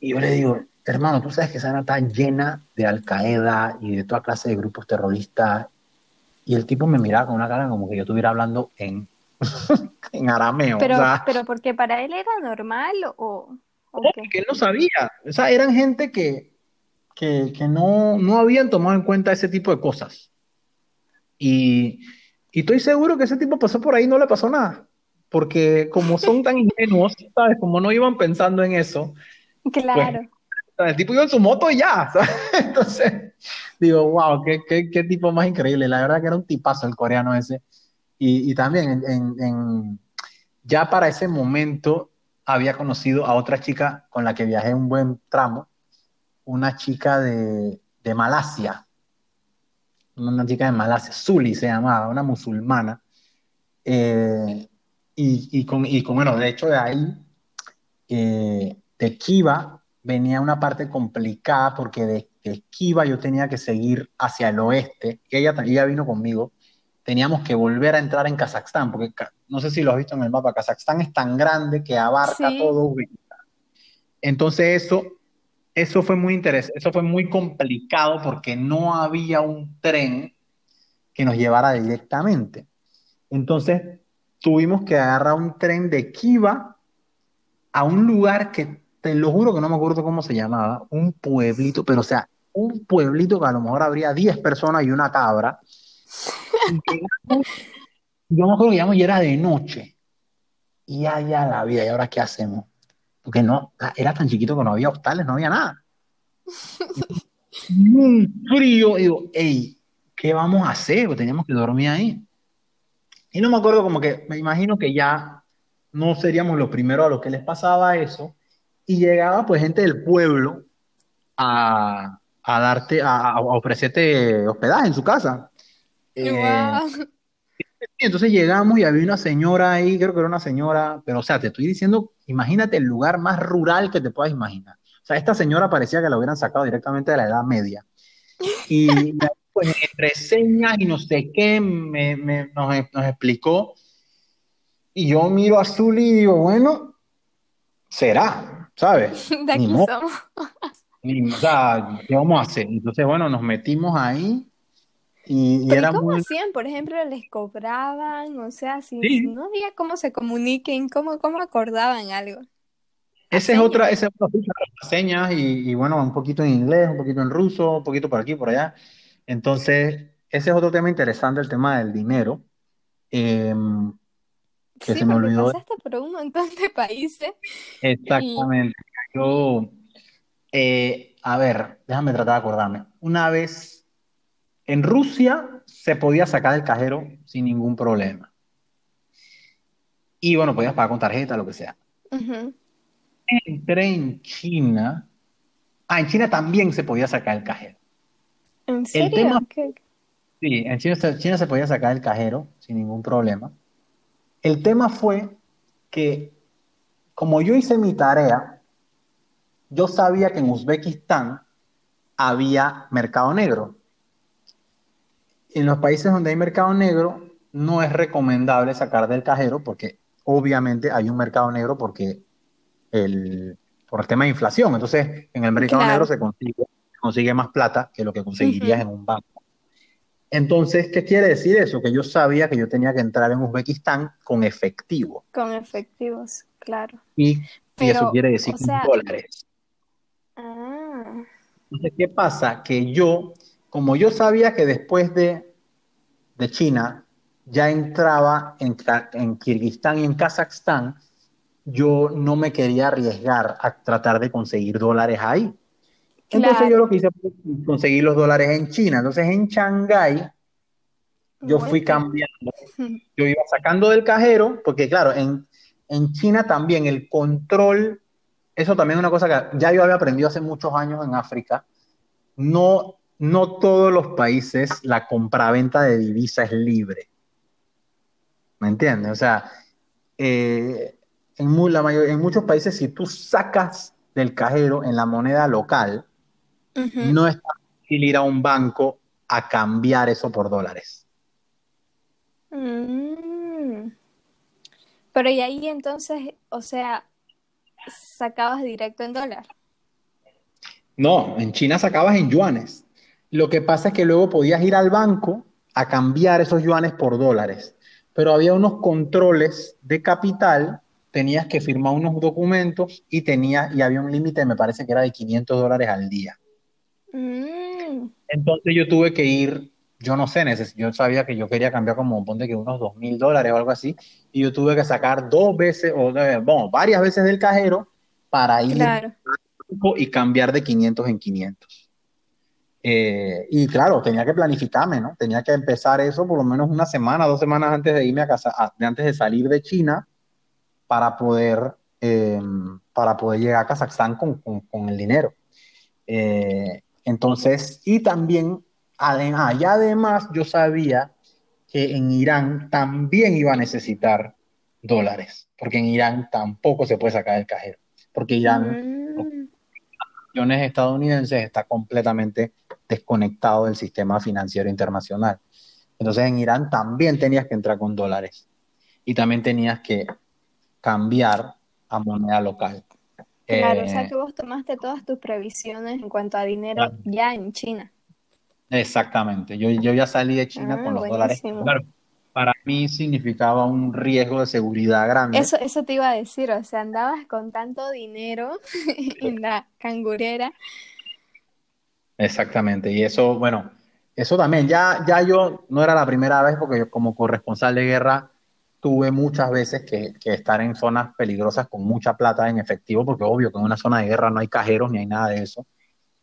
Y yo le digo, hermano, tú sabes que esa está llena de Al Qaeda y de toda clase de grupos terroristas. Y el tipo me miraba con una cara como que yo estuviera hablando en, en arameo. Pero, pero porque para él era normal o, o que él no sabía. O sea, eran gente que, que, que no, no habían tomado en cuenta ese tipo de cosas. Y, y estoy seguro que ese tipo pasó por ahí y no le pasó nada. Porque como son tan ingenuos, ¿sabes? Como no iban pensando en eso. Claro. Pues, el tipo iba en su moto y ya. Entonces, digo, wow, qué, qué, qué, tipo más increíble. La verdad que era un tipazo el coreano ese. Y, también ya para ese momento había conocido a otra chica con la que viajé un buen tramo, una chica de, de Malasia, una chica de Malasia, Zuli se llamaba, una musulmana. Eh, y, y, con, y con, bueno, de hecho de ahí, eh, de Kiva, venía una parte complicada porque de, de, yo tenía que seguir hacia el oeste, y ella, ella vino conmigo, teníamos que volver a entrar en Kazajstán, porque no sé si lo has visto en el mapa, Kazajstán es tan grande que abarca todo Entonces eso, eso fue muy interesante, eso fue muy complicado porque no había un tren que nos llevara directamente. Entonces tuvimos que agarrar un tren de Kiva a un lugar que te lo juro que no me acuerdo cómo se llamaba, un pueblito, pero o sea, un pueblito que a lo mejor habría 10 personas y una cabra. Yo me acuerdo que llegamos y era de noche. Y ya la vida, ¿y ahora qué hacemos? Porque no, era tan chiquito que no había hostales, no había nada. un frío, y digo, hey, ¿qué vamos a hacer? Pues teníamos que dormir ahí. Y no me acuerdo como que, me imagino que ya no seríamos los primeros a los que les pasaba eso, y llegaba pues gente del pueblo a, a darte, a, ofrecerte hospedaje en su casa. Eh, entonces llegamos y había una señora ahí, creo que era una señora, pero o sea, te estoy diciendo, imagínate el lugar más rural que te puedas imaginar. O sea, esta señora parecía que la hubieran sacado directamente de la Edad Media. Y pues entre señas y no sé qué, me, me, nos, nos explicó. Y yo miro a Zuli y digo, bueno, será. ¿sabes? De aquí somos. o sea, ¿qué vamos a hacer? Entonces, bueno, nos metimos ahí y, era cómo hacían? Por ejemplo, ¿les cobraban? O sea, si, no había cómo se comuniquen, ¿cómo, cómo acordaban algo? Esa es otra, esa es otra señas y, y, bueno, un poquito en inglés, un poquito en ruso, un poquito por aquí, por allá. Entonces, ese es otro tema interesante, el tema del dinero. Eh, que sí, se me olvidó. pasaste por un montón de países. Exactamente. Yo, eh, a ver, déjame tratar de acordarme. Una vez en Rusia se podía sacar el cajero sin ningún problema. Y bueno, podías pagar con tarjeta, lo que sea. Entré en China. Ah, en China también se podía sacar el cajero. ¿En serio? Sí, en China, China se podía sacar el cajero sin ningún problema. El tema fue que, como yo hice mi tarea, yo sabía que en Uzbekistán había mercado negro. En los países donde hay mercado negro, no es recomendable sacar del cajero porque obviamente hay un mercado negro porque el, por el tema de inflación. Entonces, en el mercado negro se consigue, consigue, más plata que lo que conseguirías en un banco. Entonces, ¿qué quiere decir eso? Que yo sabía que yo tenía que entrar en Uzbekistán con efectivo. Con efectivos, claro. Y, eso quiere decir dólares. Ah. Entonces, ¿qué pasa? Que yo, como yo sabía que después de, de China ya entraba en, en Kirguistán y en Kazajstán, yo no me quería arriesgar a tratar de conseguir dólares ahí. Entonces yo lo que hice fue conseguir los dólares en China. Entonces en Shanghái yo fui cambiando. Yo iba sacando del cajero, porque claro, en, en China también el control, eso también es una cosa que ya yo había aprendido hace muchos años en África. No, no todos los países la compraventa de divisa es libre. ¿Me entiendes? O sea, eh, en, la en muchos países, si tú sacas del cajero en la moneda local, no es fácil ir a un banco a cambiar eso por dólares. Mm. Pero y ahí entonces, o sea, sacabas directo en dólar. No, en China sacabas en yuanes. Lo que pasa es que luego podías ir al banco a cambiar esos yuanes por dólares. Pero había unos controles de capital tenías que firmar unos documentos y, tenía, y había un límite, me parece que era de 500 dólares al día. Mm. Entonces yo tuve que ir, yo no sé, yo sabía que yo quería cambiar como, ponte que unos 2 mil dólares o algo así, y yo tuve que sacar dos veces, o bueno, varias veces del cajero para ir y cambiar de 500 en 500. Eh, y claro, tenía que planificarme, ¿no? Tenía que empezar eso por lo menos una semana, dos semanas antes de irme a casa, antes de salir de China, para poder, eh, para poder llegar a Kazajstán con, con, el dinero. Eh, entonces, y también, además, y además yo sabía que en Irán también iba a necesitar dólares, porque en Irán tampoco se puede sacar el cajero, porque Irán. Millones estadounidenses, está completamente desconectado del sistema financiero internacional. Entonces en Irán también tenías que entrar con dólares y también tenías que cambiar a moneda local. Claro, o sea eh, que vos tomaste todas tus previsiones en cuanto a dinero ya en China. Exactamente, yo, yo ya salí de China con ah, los dólares. Claro, para mí significaba un riesgo de seguridad grande. Eso, eso te iba a decir, o sea, andabas con tanto dinero en la cangurera. Exactamente, y eso, bueno, eso también, ya, ya yo no era la primera vez porque yo como corresponsal de guerra tuve muchas veces que, estar en zonas peligrosas con mucha plata en efectivo, porque obvio que en una zona de guerra no hay cajeros ni hay nada de eso.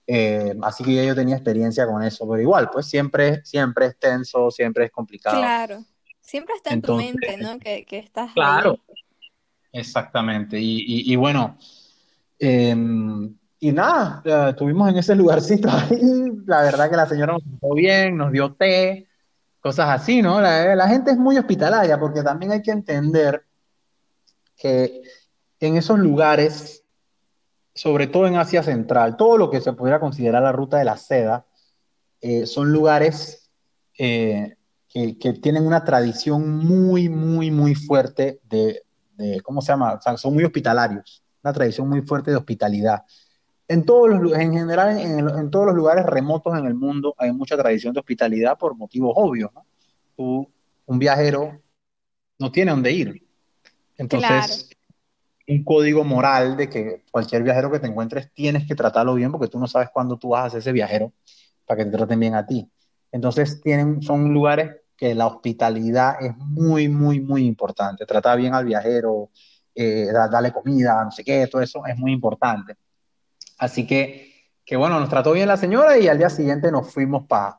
Eh, así que yo tenía experiencia con eso, pero igual, pues siempre, siempre es tenso, siempre es complicado. Claro, siempre está en tu mente, ¿no? Que, estás. Claro, exactamente. Y, bueno, em, y nada, estuvimos en ese lugarcito ahí. La verdad que la señora nos trató bien, nos dio té cosas así, ¿no? La, gente es muy hospitalaria porque también hay que entender que en esos lugares, sobre todo en Asia Central, todo lo que se pudiera considerar la ruta de la seda, eh, son lugares eh, que, tienen una tradición muy, muy, muy fuerte de, de ¿cómo se llama? O sea, son muy hospitalarios, una tradición muy fuerte de hospitalidad. En, todos los, en general, en, todos los lugares remotos en el mundo hay mucha tradición de hospitalidad por motivos obvios. ¿no? Tú, un viajero no tiene dónde ir. Entonces, un código moral de que cualquier viajero que te encuentres tienes que tratarlo bien porque tú no sabes cuándo tú vas a ser ese viajero para que te traten bien a ti. Entonces, tienen, son lugares que la hospitalidad es muy, muy, muy importante. Tratar bien al viajero, eh, darle comida, no sé qué, todo eso es muy importante. Así que, que bueno, nos trató bien la señora y al día siguiente nos fuimos para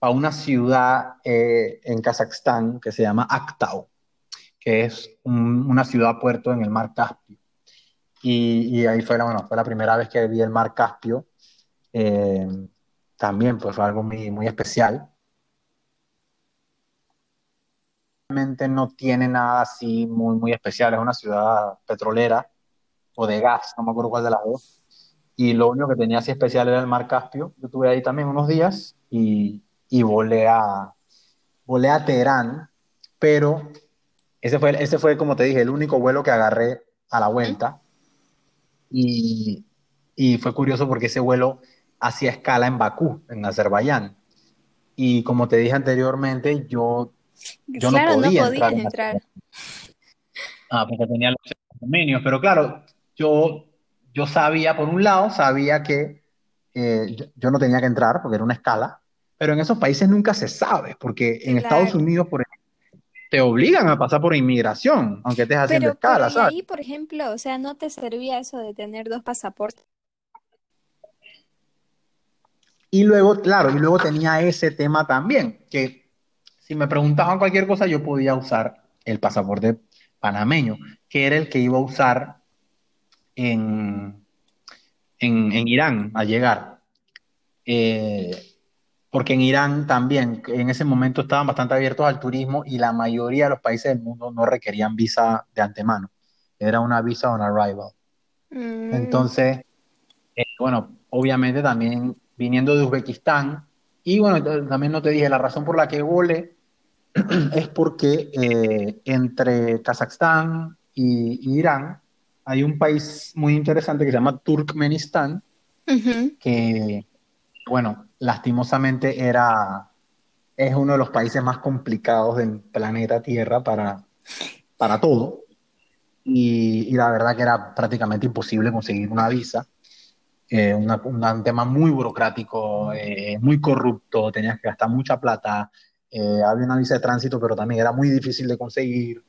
una ciudad eh, en Kazajstán que se llama Aktau, que es una ciudad puerto en el mar Caspio. Y, ahí fue la, bueno, fue la primera vez que vi el mar Caspio. Eh, también pues fue algo muy, muy especial. Realmente no tiene nada así muy, muy especial. Es una ciudad petrolera o de gas, no me acuerdo cuál de las dos y lo único que tenía así especial era el mar Caspio. Yo estuve ahí también unos días y, y volé, a, volé a Teherán, pero ese fue, ese fue, como te dije, el único vuelo que agarré a la vuelta. Y, y fue curioso porque ese vuelo hacía escala en Bakú, en Azerbaiyán. Y como te dije anteriormente, yo, yo no podía, entrar. Ah, porque tenía los convenios, pero claro, yo yo sabía, por un lado, sabía que eh, yo, no tenía que entrar porque era una escala, pero en esos países nunca se sabe, porque en Estados Unidos, por ejemplo, te obligan a pasar por inmigración, aunque estés haciendo escala, pero ahí, por ejemplo, o sea, ¿no te servía eso de tener dos pasaportes? Y luego, claro, y luego tenía ese tema también, que si me preguntaban cualquier cosa, yo podía usar el pasaporte panameño, que era el que iba a usar en, en, Irán al llegar. Eh, porque en Irán también, en ese momento estaban bastante abiertos al turismo y la mayoría de los países del mundo no requerían visa de antemano. Era una visa on arrival. Mm. Entonces, eh, bueno, obviamente también viniendo de Uzbekistán. Y bueno, también no te dije, la razón por la que volé es porque eh, entre Kazajstán y, Irán hay un país muy interesante que se llama Turkmenistán, que, bueno, lastimosamente era, es uno de los países más complicados del planeta Tierra para, para todo. Y, y la verdad que era prácticamente imposible conseguir una visa. Eh, un tema muy burocrático, eh, muy corrupto, tenías que gastar mucha plata, eh, había una visa de tránsito, pero también era muy difícil de conseguir.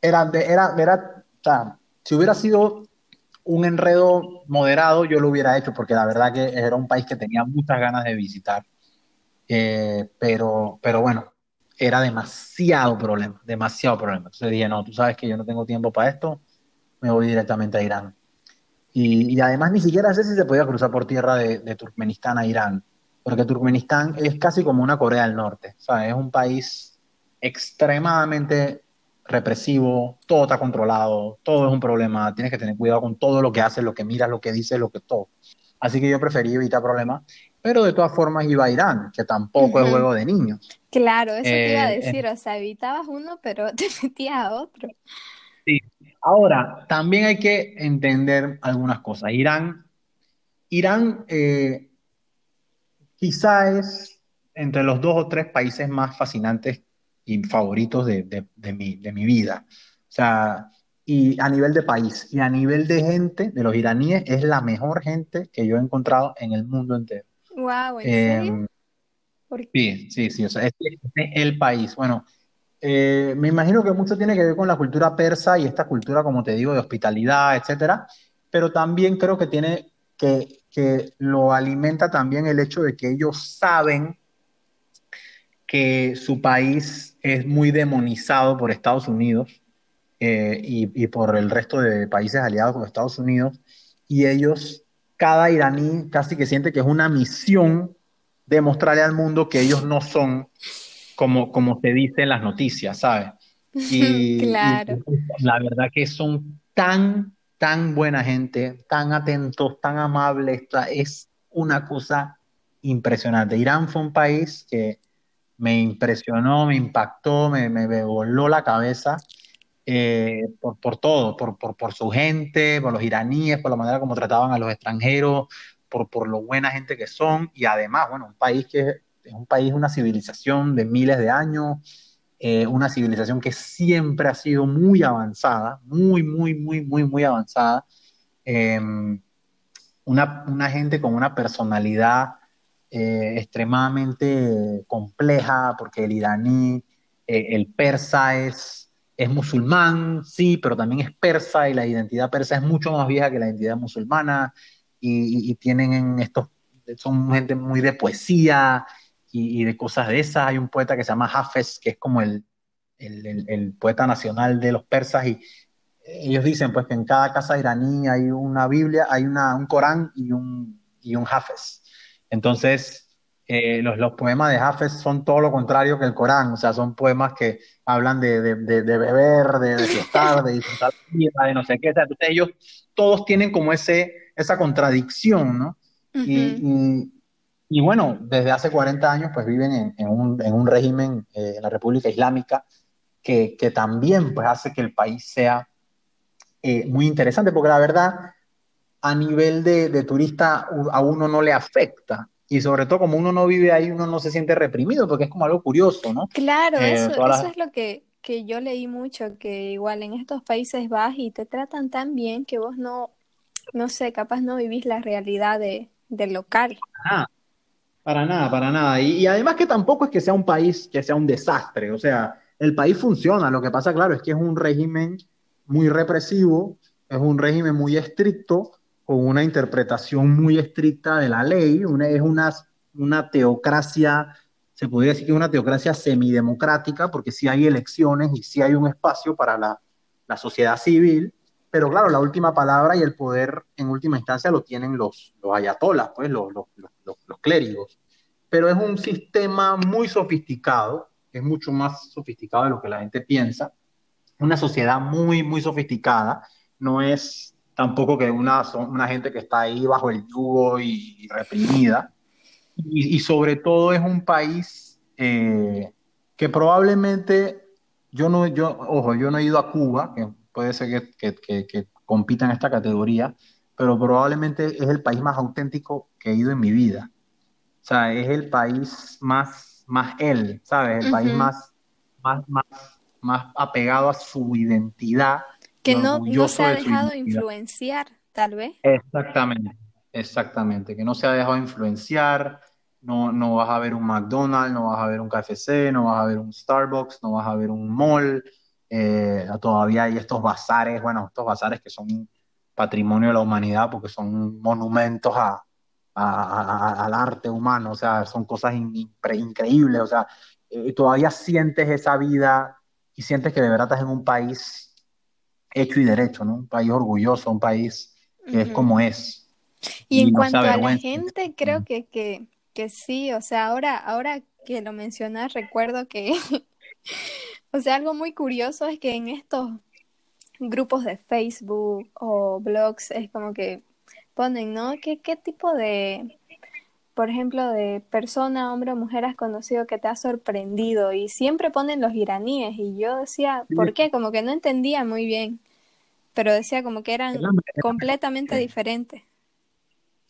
Era, era, era, o sea, si hubiera sido un enredo moderado, yo lo hubiera hecho, porque la verdad que era un país que tenía muchas ganas de visitar. pero, pero bueno, era demasiado problema, demasiado problema. Entonces dije, no, tú sabes que yo no tengo tiempo para esto, me voy directamente a Irán. Y, además ni siquiera sé si se podía cruzar por tierra de, Turkmenistán a Irán, porque Turkmenistán es casi como una Corea del Norte, sea, Es un país extremadamente represivo, todo está controlado, todo es un problema, tienes que tener cuidado con todo lo que haces, lo que miras, lo que dices, lo que todo. Así que yo preferí evitar problemas, pero de todas formas iba a Irán, que tampoco es juego de niños. Claro, eso te iba a eh, decir, o sea, evitabas uno, pero te metías a otro. Sí, Ahora, también hay que entender algunas cosas. Irán, Irán eh, quizá es entre los dos o tres países más fascinantes y favoritos de, mi, de mi vida. O sea, y a nivel de país y a nivel de gente, de los iraníes, es la mejor gente que yo he encontrado en el mundo entero. Wow, ¿en serio? Em, sí, sí, sí, o sea, es el país. Bueno, eh, me imagino que mucho tiene que ver con la cultura persa y esta cultura, como te digo, de hospitalidad, etcétera, pero también creo que tiene que, que lo alimenta también el hecho de que ellos saben que su país es muy demonizado por Estados Unidos eh, y, y, por el resto de países aliados con Estados Unidos, y ellos, cada iraní casi que siente que es una misión demostrarle al mundo que ellos no son como, como se dice en las noticias, ¿sabes? Y, claro. la verdad que son tan, tan buena gente, tan atentos, tan amables, es una cosa impresionante. Irán fue un país que me impresionó, me impactó, me, voló la cabeza eh, por, todo, por, su gente, por los iraníes, por la manera como trataban a los extranjeros, por, por lo buena gente que son y además, bueno, un país que es un país, una civilización de miles de años, eh, una civilización que siempre ha sido muy avanzada, muy, muy, muy, muy, muy avanzada. Em, una, gente con una personalidad eh, extremadamente compleja, porque el iraní, eh, el persa es, es musulmán, sí, pero también es persa y la identidad persa es mucho más vieja que la identidad musulmana y, y tienen estos, son gente muy de poesía y, de cosas de esas. Hay un poeta que se llama Hafez, que es como el, el, el, poeta nacional de los persas, y ellos dicen pues que en cada casa iraní hay una Biblia, hay una, un Corán y un, y un Hafez. Entonces, eh, los, los, poemas de Hafez son todo lo contrario que el Corán, o sea, son poemas que hablan de, de, de, beber, de, de fiestar, de disfrutar de no sé qué. Entonces, ellos todos tienen como ese, esa contradicción, ¿no? y, y bueno, desde hace 40 años pues viven en, un, régimen eh, en la República Islámica que, también pues hace que el país sea eh, muy interesante, porque la verdad a nivel de, turista a uno no le afecta. Y sobre todo como uno no vive ahí, uno no se siente reprimido, porque es como algo curioso, ¿no? Claro, eh, eso, eso es lo que, que yo leí mucho, que igual en estos países vas y te tratan tan bien que vos no, no sé, capaz no vivís la realidad de, del local. Ah, para nada, para nada. Y, además que tampoco es que sea un país que sea un desastre. O sea, el país funciona. Lo que pasa, claro, es que es un régimen muy represivo, es un régimen muy estricto, con una interpretación muy estricta de la ley. Una, es una, teocracia, se podría decir que es una teocracia semidemocrática, porque sí hay elecciones y sí hay un espacio para la sociedad civil. Pero claro, la última palabra y el poder en última instancia lo tienen los, los ayatolas, pues los, los, los, los clérigos. Pero es un sistema muy sofisticado, es mucho más sofisticado de lo que la gente piensa. Una sociedad muy, muy sofisticada. No es tampoco que una, una gente que está ahí bajo el yugo y, y reprimida. Y, y, sobre todo es un país eh, que probablemente yo no, yo, ojo, yo no he ido a Cuba, que puede ser que, que, que, que compita en esta categoría, pero probablemente es el país más auténtico que he ido en mi vida. O sea, es el país más, más él, ¿sabes? El uh -huh. país más, más, más, más apegado a su identidad. Que no, no se ha dejado influenciar, tal vez. Exactamente, exactamente. Que no se ha dejado influenciar. No, no vas a ver un McDonald's, no vas a ver un KFC, no vas a ver un Starbucks, no vas a ver un mall. Eh, todavía hay estos bazares, bueno, estos bazares que son patrimonio de la humanidad porque son monumentos a, a, a, al arte humano, o sea, son cosas in, increíbles, o sea, eh, todavía sientes esa vida y sientes que de verdad estás en un país hecho y derecho, ¿no? Un país orgulloso, un país que uh -huh. es como es. Y, y en no cuanto a la gente, creo que, que, que, sí, o sea, ahora, ahora que lo mencionas, recuerdo que, o sea, algo muy curioso es que en estos grupos de Facebook o blogs es como que ponen, ¿no? ¿Qué, qué tipo de, por ejemplo, de persona, hombre o mujer has conocido que te ha sorprendido? Y siempre ponen los iraníes y yo decía, ¿por qué? Como que no entendía muy bien, pero decía como que eran completamente diferentes.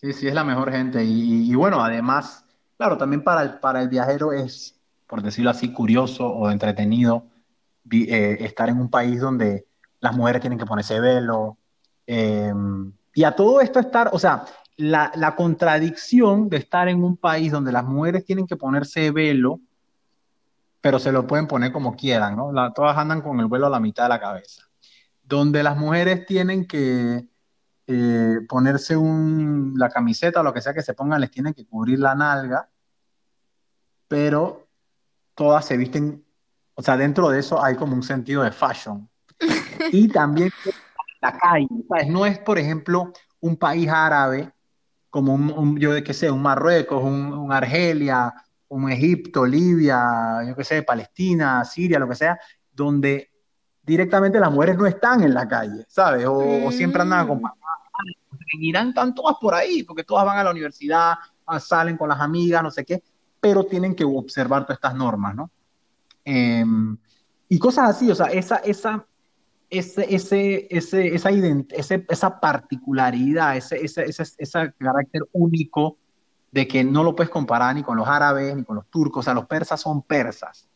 Sí, sí, es la mejor gente. Y, y bueno, además, claro, también para el, para el viajero es, por decirlo así, curioso o entretenido eh, estar en un país donde las mujeres tienen que ponerse velo. Eh, y a todo esto estar, o sea, la, la, contradicción de estar en un país donde las mujeres tienen que ponerse velo, pero se lo pueden poner como quieran, ¿no? La, todas andan con el velo a la mitad de la cabeza. Donde las mujeres tienen que eh, ponerse un, la camiseta o lo que sea que se pongan, les tienen que cubrir la nalga, pero todas se visten, o sea, dentro de eso hay como un sentido de fashion. Y también la calle, ¿sabes? No es, por ejemplo, un país árabe como un, un yo de qué sé, un Marruecos, un, un, Argelia, un Egipto, Libia, yo qué sé, Palestina, Siria, lo que sea, donde directamente las mujeres no están en la calle, ¿sabes? O, mm. o siempre andan acompañadas. En Irán están todas por ahí, porque todas van a la universidad, salen con las amigas, no sé qué, pero tienen que observar todas estas normas, ¿no? Eh, y cosas así, o sea, esa, esa, ese, ese, ese, esa, ese, esa particularidad, ese, ese, ese, ese carácter único de que no lo puedes comparar ni con los árabes ni con los turcos, o sea, los persas son persas,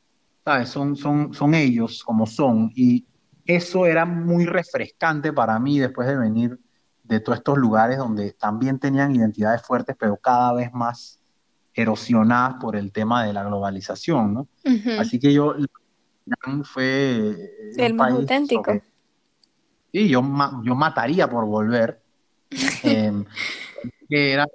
¿sabes? Son, son, son ellos como son, y eso era muy refrescante para mí después de venir de todos estos lugares donde también tenían identidades fuertes, pero cada vez más erosionadas por el tema de la globalización, ¿no? Uh -huh. Así que yo fue el más auténtico. Sí, yo, yo mataría por volver. eh, era,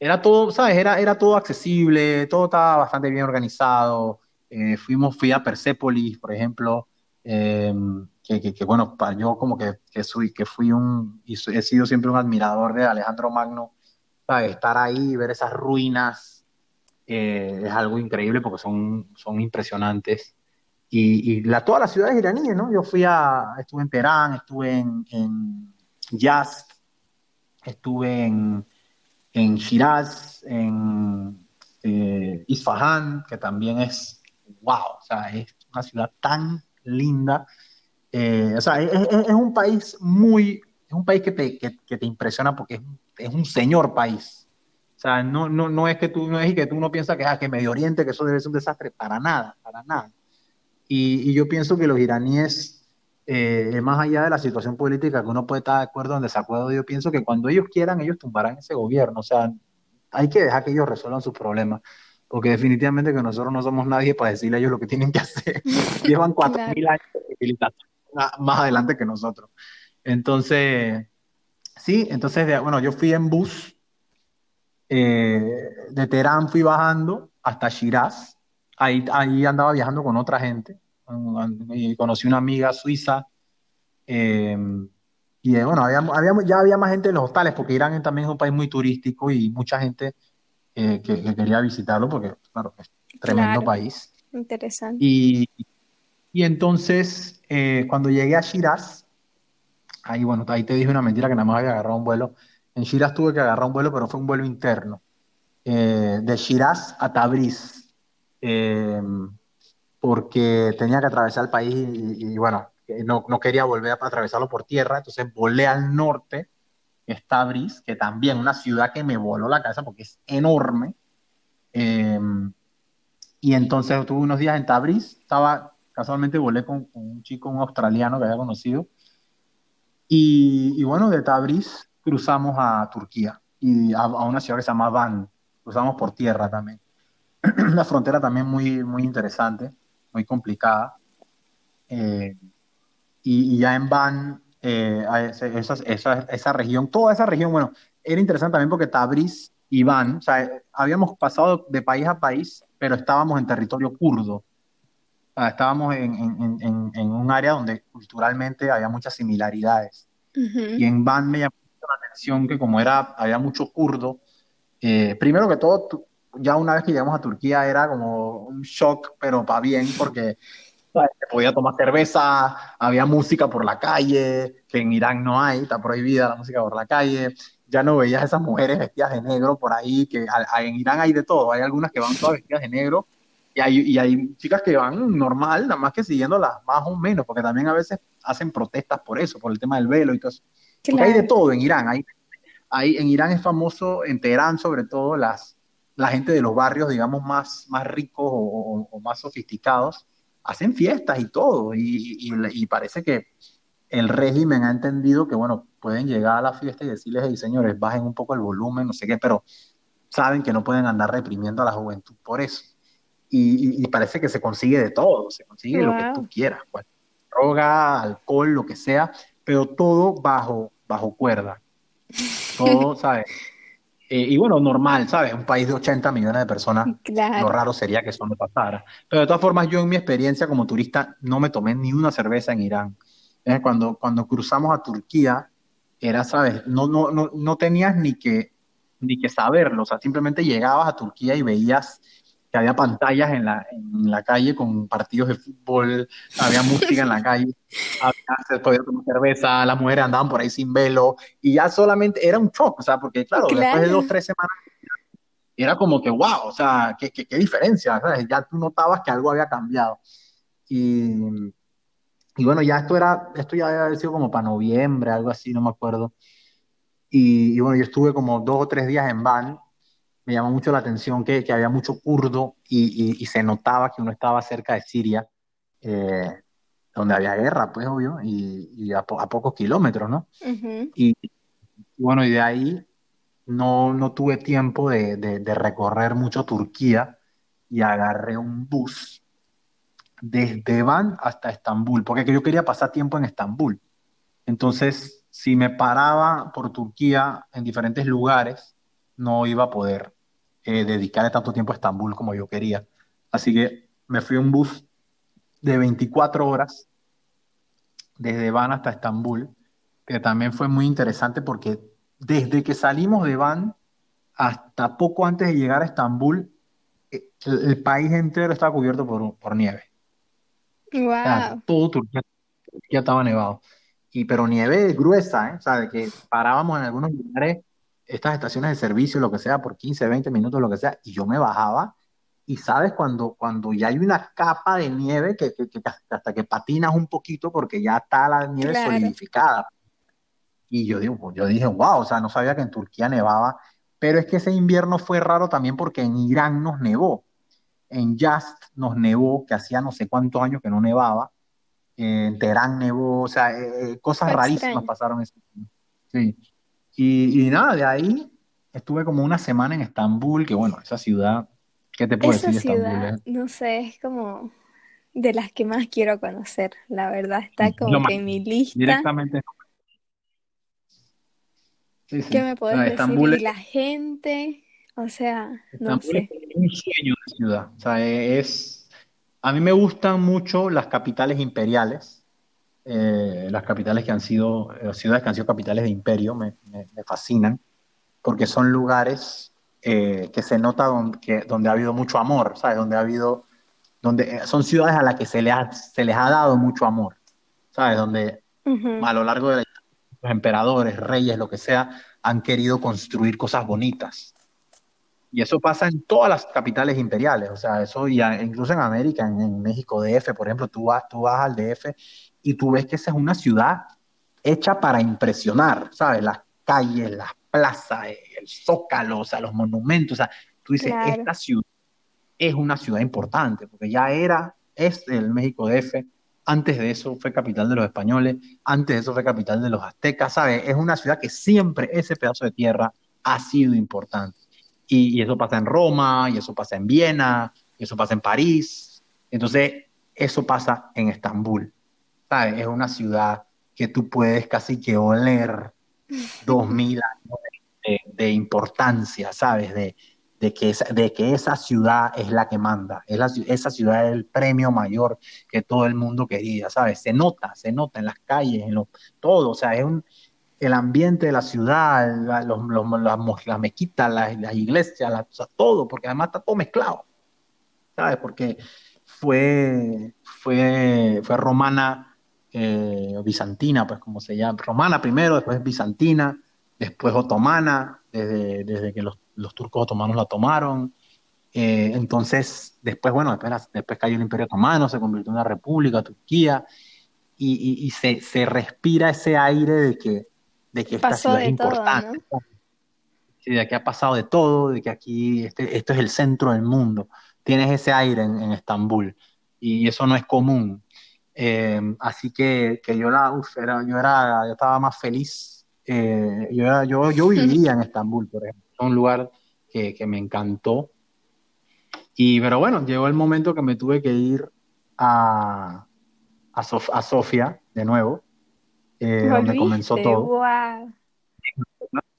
era todo, ¿sabes? Era, era todo accesible, todo estaba bastante bien organizado. Eh, fuimos, fui a Persépolis, por ejemplo, eh, que, que, que, bueno, para yo como que, que, soy, que fui un, y he sido siempre un admirador de Alejandro Magno, ¿sabes? estar ahí, ver esas ruinas, eh, es algo increíble porque son, son impresionantes y, la, todas las ciudades iraníes, ¿no? Yo fui a, estuve en Teherán, estuve en, en Yazd, estuve en, en Shiraz, en eh, Isfahan, que también es, wow, o sea, es una ciudad tan linda. Eh, o sea, es, un país muy, es un país que te, que, que te impresiona porque es, es, un señor país. Sea, no, no, no es que tú no es que tú no piensas que, ah, que Medio Oriente, que eso debe ser un desastre, para nada, para nada. Y, y yo pienso que los iraníes, eh, más allá de la situación política, que uno puede estar de acuerdo o en desacuerdo, yo pienso que cuando ellos quieran, ellos tumbarán ese gobierno. O sea, hay que dejar que ellos resuelvan sus problemas, porque definitivamente que nosotros no somos nadie para decirle a ellos lo que tienen que hacer. Llevan cuatro mil años de civilización más adelante que nosotros. Entonces, sí, entonces, bueno, yo fui en bus, eh, de Teherán fui bajando hasta Shiraz, ahí, ahí andaba viajando con otra gente, y conocí una amiga suiza, eh, y eh, bueno, había, ya había más gente en los hostales, porque Irán también es un país muy turístico y mucha gente que, quería visitarlo, porque claro, es un tremendo país. Interesante. Y, y entonces, cuando llegué a Shiraz, Ahí, bueno, ahí te dije una mentira que nada más había agarrado un vuelo. En Shiraz tuve que agarrar un vuelo, pero fue un vuelo interno. Eh, de Shiraz a Tabriz. Eh, porque tenía que atravesar el país y, bueno, no, no, quería volver a atravesarlo por tierra, entonces volé al norte, que es Tabriz, que también una ciudad que me voló la cabeza porque es enorme. Eh, y entonces tuve unos días en Tabriz, estaba, casualmente volé con, con un chico, un australiano que había conocido, y, bueno, de Tabriz cruzamos a Turquía y a, una ciudad que se llama Van. Cruzamos por tierra también. Una frontera también muy, muy interesante, muy complicada. Eh, y, ya en Van, eh, esa, esa, esa, región, toda esa región, bueno, era interesante también porque Tabriz y Van, o sea, habíamos pasado de país a país, pero estábamos en territorio kurdo estábamos en, en, en, un área donde culturalmente había muchas similaridades. Y en Van me llamó la atención que como era, había mucho kurdo, eh, primero que todo, ya una vez que llegamos a Turquía era como un shock, pero para bien, porque se podía tomar cerveza, había música por la calle, que en Irán no hay, está prohibida la música por la calle, ya no veías esas mujeres vestidas de negro por ahí, que en Irán hay de todo, hay algunas que van todas vestidas de negro y hay, y hay chicas que van normal, nada más que siguiéndolas más o menos, porque también a veces hacen protestas por eso, por el tema del velo y todo eso. Porque hay de todo en Irán. Hay, hay, en Irán es famoso, en Teherán sobre todo, las, la gente de los barrios, digamos, más, más ricos o, más sofisticados, hacen fiestas y todo. Y, y, parece que el régimen ha entendido que, bueno, pueden llegar a la fiesta y decirles, hey, señores, bajen un poco el volumen, no sé qué, pero saben que no pueden andar reprimiendo a la juventud por eso y, parece que se consigue de todo, se consigue lo que tú quieras, droga, alcohol, lo que sea, pero todo bajo, bajo cuerda. Todo, ¿sabes? Eh, y bueno, normal, ¿sabes? Un país de 80 millones de personas, lo raro sería que eso no pasara. Pero de todas formas, yo en mi experiencia como turista no me tomé ni una cerveza en Irán. Cuando, cuando cruzamos a Turquía, era, ¿sabes? No, no, no, no tenías ni que, ni que saberlo, o sea, simplemente llegabas a Turquía y veías que había pantallas en la, en la calle con partidos de fútbol, había música en la calle, se podía tomar cerveza, las mujeres andaban por ahí sin velo, y ya solamente era un shock, o sea, porque claro, después de dos, tres semanas, era como que, wow, o sea, qué, qué, qué diferencia, ¿sabes? ya tú notabas que algo había cambiado. Y, y bueno, ya esto era, esto ya había sido como para noviembre, algo así, no me acuerdo. Y, y, bueno, yo estuve como dos o tres días en Van me llamó mucho la atención que, que había mucho kurdo y, y, se notaba que uno estaba cerca de Siria, eh, donde había guerra, pues obvio, y, y a, pocos kilómetros, ¿no? y, bueno, y de ahí no, no tuve tiempo de, de, recorrer mucho Turquía y agarré un bus desde Van hasta Estambul, porque yo quería pasar tiempo en Estambul. Entonces, si me paraba por Turquía en diferentes lugares, no iba a poder eh, dedicarle tanto tiempo a Estambul como yo quería. Así que me fui un bus de 24 horas desde Van hasta Estambul, que también fue muy interesante porque desde que salimos de Van hasta poco antes de llegar a Estambul, eh, el, país entero estaba cubierto por, por nieve. Wow. todo Turquía, estaba nevado. Y, pero nieve gruesa, ¿eh? O sea, de que parábamos en algunos lugares estas estaciones de servicio, lo que sea, por 15, 20 minutos, lo que sea, y yo me bajaba, y sabes, cuando, cuando ya hay una capa de nieve que, que, hasta que patinas un poquito porque ya está la nieve solidificada. Y yo, digo, yo dije, wow, o sea, no sabía que en Turquía nevaba, pero es que ese invierno fue raro también porque en Irán nos nevó, en Yast nos nevó, que hacía no sé cuántos años que no nevaba, en Teherán nevó, o sea, eh, eh, cosas rarísimas pasaron ese Sí. Y, nada, de ahí estuve como una semana en Estambul, que bueno, esa ciudad, ¿qué te puedo Esa decir de Estambul? ciudad, eh? no sé, es como de las que más quiero conocer, la verdad, está lo como que en mi lista. directamente. Sí, ¿Qué sí. me O podés sea, decir? Estambul Y la gente, o sea, no Estambul es sé. un sueño de ciudad. O sea, es, a mí me gustan mucho las capitales imperiales, eh, las capitales que han sido, las ciudades que han sido capitales de imperio, me, me- me fascinan, porque son lugares eh, que se nota donde, que- donde ha habido mucho amor, ¿sabes? Donde ha habido, donde eh, son ciudades a las que se les ha, se les ha dado mucho amor, ¿sabes? Donde Ujú, a lo largo de la los emperadores, reyes, lo que sea, han querido construir cosas bonitas. Y eso pasa en todas las capitales imperiales, o sea, eso ya, incluso en América, en, en México, DF, por ejemplo, tú vas, tú vas al DF y tú ves que esa es una ciudad hecha para impresionar, ¿sabes? Las calles, las plazas, el zócalo, o sea, los monumentos, o sea, tú dices, claro. esta ciudad es una ciudad importante, porque ya era, es el México DF, antes de eso fue capital de los españoles, antes de eso fue capital de los aztecas, ¿sabes? Es una ciudad que siempre ese pedazo de tierra ha sido importante. Y, y eso pasa en Roma, y eso pasa en Viena, y eso pasa en París. Entonces, eso pasa en Estambul, ¿sabes? Es una ciudad que tú puedes casi que oler dos mil años de, de importancia, ¿sabes? De, de, que esa, de que esa ciudad es la que manda, es la, esa ciudad es el premio mayor que todo el mundo quería, ¿sabes? Se nota, se nota en las calles, en lo, todo, o sea, es un, el ambiente de la ciudad, la, los, los, las, las, mezquitas, las, las iglesias, o sea, todo, porque además está todo mezclado, ¿sabes? Porque fue, fue, fue romana, eh, bizantina, pues como se llama, romana primero, después bizantina, después otomana, desde, desde que los, los, turcos otomanos la tomaron. Eh, entonces, después, bueno, después, después, cayó el Imperio Otomano, se convirtió en una república, Turquía, y, y, y se, se, respira ese aire de que, de que esta ciudad es importante, todo, ¿no? de que ha pasado de todo, de que aquí este, esto es el centro del mundo. Tienes ese aire en, en Estambul, y eso no es común. Eh, así que, que yo, la, uf, era, yo, era, yo estaba más feliz. Eh, yo, era, yo, yo vivía en Estambul, por ejemplo, un lugar que, que, me encantó. Y, pero bueno, llegó el momento que me tuve que ir a, a, Sof a Sofía de nuevo, eh, donde comenzó todo. Wow.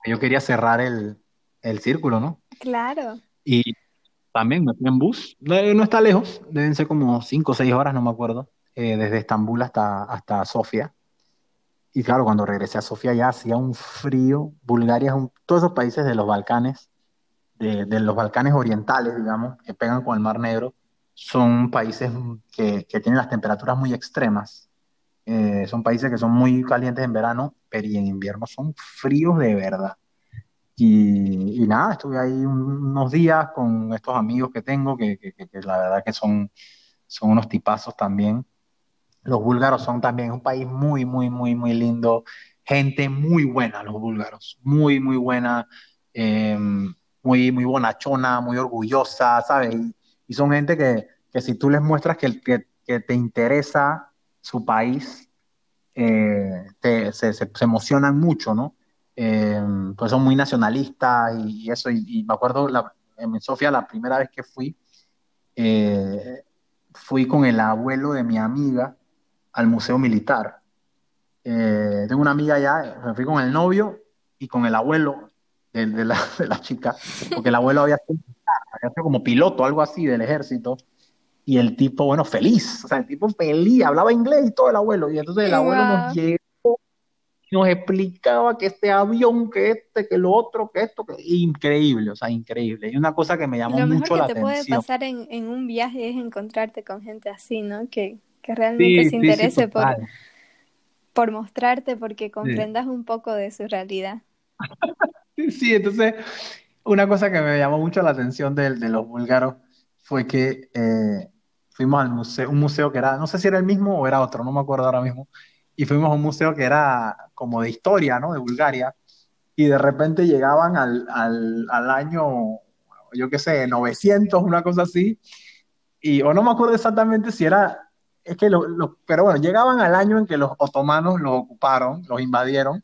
Yo quería cerrar el, el círculo, ¿no? Claro. Y también me fui en bus. No, no está lejos, deben ser como 5 o 6 horas, no me acuerdo eh, desde Estambul hasta, hasta Sofía. Y claro, cuando regresé a Sofía ya hacía un frío. Bulgaria es un, todos esos países de los Balcanes, de, de, los Balcanes orientales, digamos, que pegan con el Mar Negro, son países que, que tienen las temperaturas muy extremas. Eh, son países que son muy calientes en verano, pero en invierno son fríos de verdad. Y, y nada, estuve ahí unos días con estos amigos que tengo, que, que, que la verdad que son, son unos tipazos también. Los búlgaros son también un país muy, muy, muy, muy lindo. Gente muy buena, los búlgaros. Muy, muy buena. Eh, muy, muy bonachona, muy orgullosa, ¿sabes? Y, son gente que, que, si tú les muestras que, que, te interesa su país, eh, te, se, emocionan mucho, ¿no? Eh, pues son muy nacionalistas y, eso. Y, me acuerdo en Sofía, la primera vez que fui, eh, fui con el abuelo de mi amiga al Museo Militar. Eh, tengo una amiga allá, me fui con el novio y con el abuelo de, de, la, de la, chica, porque el abuelo había sido, había sido, como piloto, algo así, del ejército, y el tipo, bueno, feliz, o sea, el tipo feliz, hablaba inglés y todo el abuelo, y entonces el abuelo wow. nos llegó y nos explicaba que este avión, que este, que lo otro, que esto, que increíble, o sea, increíble. Y una cosa que me llamó lo mucho mejor la que te atención. puede pasar en, en, un viaje es encontrarte con gente así, ¿no? Que, que realmente sí, se interese sí, por, por mostrarte, porque comprendas un poco de su realidad. Sí, sí, entonces una cosa que me llamó mucho la atención de, de los búlgaros fue que eh, fuimos al museo, un museo que era, no sé si era el mismo o era otro, no me acuerdo ahora mismo, y fuimos a un museo que era como de historia, ¿no? De Bulgaria, y de repente llegaban al, al, al año, yo qué sé, 900, una cosa así, y, o no me acuerdo exactamente si era, es que, lo, lo, pero bueno, llegaban al año en que los otomanos los ocuparon, los invadieron,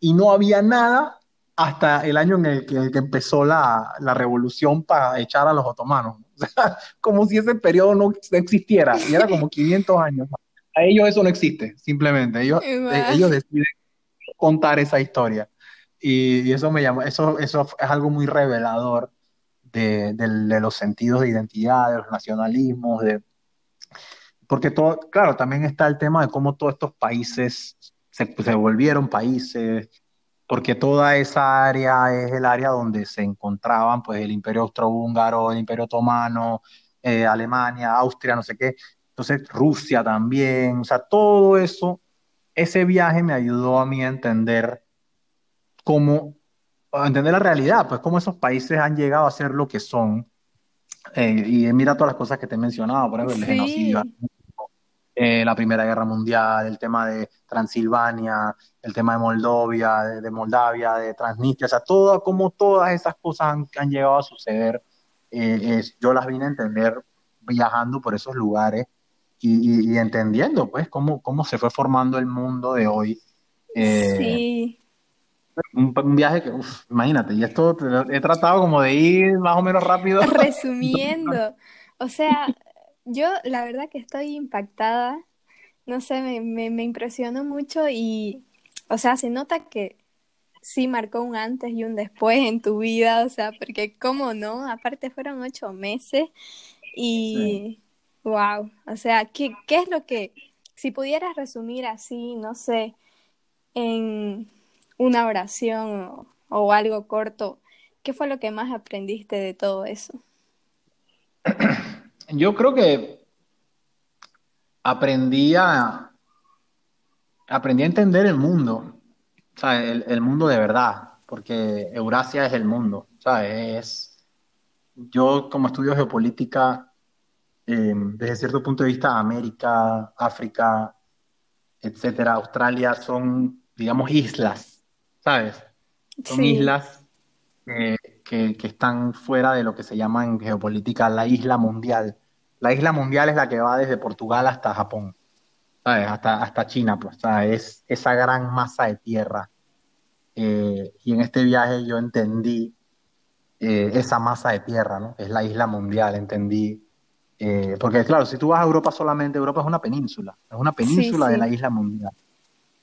y no había nada hasta el año en el que, empezó la, revolución para echar a los otomanos. O sea, como si ese periodo no existiera, y era como 500 años. A ellos eso no existe, simplemente. Ellos, eh, ellos deciden contar esa historia. Y, eso me llama, eso, eso es algo muy revelador de, los sentidos de identidad, de los nacionalismos, de, porque todo, claro, también está el tema de cómo todos estos países se, se volvieron países, porque toda esa área es el área donde se encontraban pues el Imperio Austrohúngaro, el Imperio Otomano, eh, Alemania, Austria, no sé qué, entonces Rusia también, o sea, todo eso, ese viaje me ayudó a mí a entender cómo, a entender la realidad, pues cómo esos países han llegado a ser lo que son. Eh, y mira todas las cosas que te he mencionado, por ejemplo, el genocidio, eh, la Primera Guerra Mundial, el tema de Transilvania, el tema de Moldovia, de, Moldavia, de Transnistria, o sea, todo, como todas esas cosas han, llegado a suceder, eh, yo las vine a entender viajando por esos lugares y, entendiendo, pues, cómo, cómo se fue formando el mundo de hoy. Eh, sí. Un, viaje que, imagínate, y esto he tratado como de ir más o menos rápido. Resumiendo, o sea, yo la verdad que estoy impactada, no sé, me, me, me impresionó mucho y, o sea, se nota que sí marcó un antes y un después en tu vida, o sea, porque cómo no, aparte fueron ocho meses y wow, o sea, ¿qué, ¿qué es lo que, si pudieras resumir así, no sé, en una oración o algo corto, ¿qué fue lo que más aprendiste de todo eso? Yo creo que aprendí a, aprendí a entender el mundo, o sea, el, mundo de verdad, porque Eurasia es el mundo, Es, yo como estudio geopolítica, eh, desde cierto punto de vista, América, África, etcétera, Australia son, digamos, islas, ¿sabes? Son islas eh, que, que, están fuera de lo que se llama en geopolítica la isla mundial. La isla mundial es la que va desde Portugal hasta Japón, Hasta, hasta China, pues, es esa gran masa de tierra. Eh, y en este viaje yo entendí eh, esa masa de tierra, ¿no? Es la isla mundial, entendí. Eh, porque claro, si tú vas a Europa solamente, Europa es una península, es una península de la isla mundial.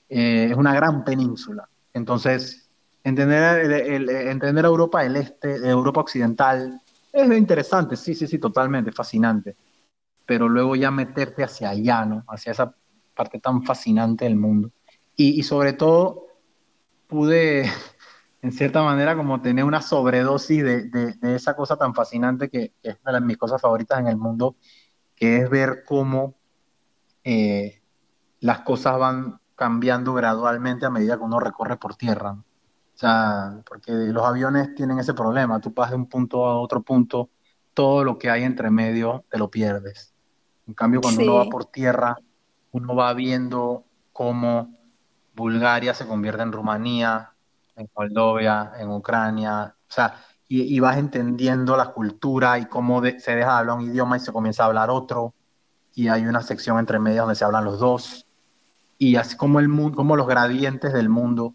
es una gran península. Entonces, entender, entender Europa del este, Europa occidental, es interesante, sí, sí, sí, totalmente, fascinante pero luego ya meterte hacia allá, ¿no? Hacia esa parte tan fascinante del mundo. Y, sobre todo pude, en cierta manera, como tener una sobredosis de, esa cosa tan fascinante que, es una de mis cosas favoritas en el mundo, que es ver cómo eh, las cosas van cambiando gradualmente a medida que uno recorre por tierra. O sea, porque los aviones tienen ese problema, tú pasas de un punto a otro punto, todo lo que hay entre medio te lo pierdes. En cambio, cuando uno va por tierra, uno va viendo cómo Bulgaria se convierte en Rumanía, en Moldovia, en Ucrania, o sea, y, vas entendiendo la cultura y cómo se deja de hablar un idioma y se comienza a hablar otro, y hay una sección entre medias donde se hablan los dos, y así como, el mundo, como los gradientes del mundo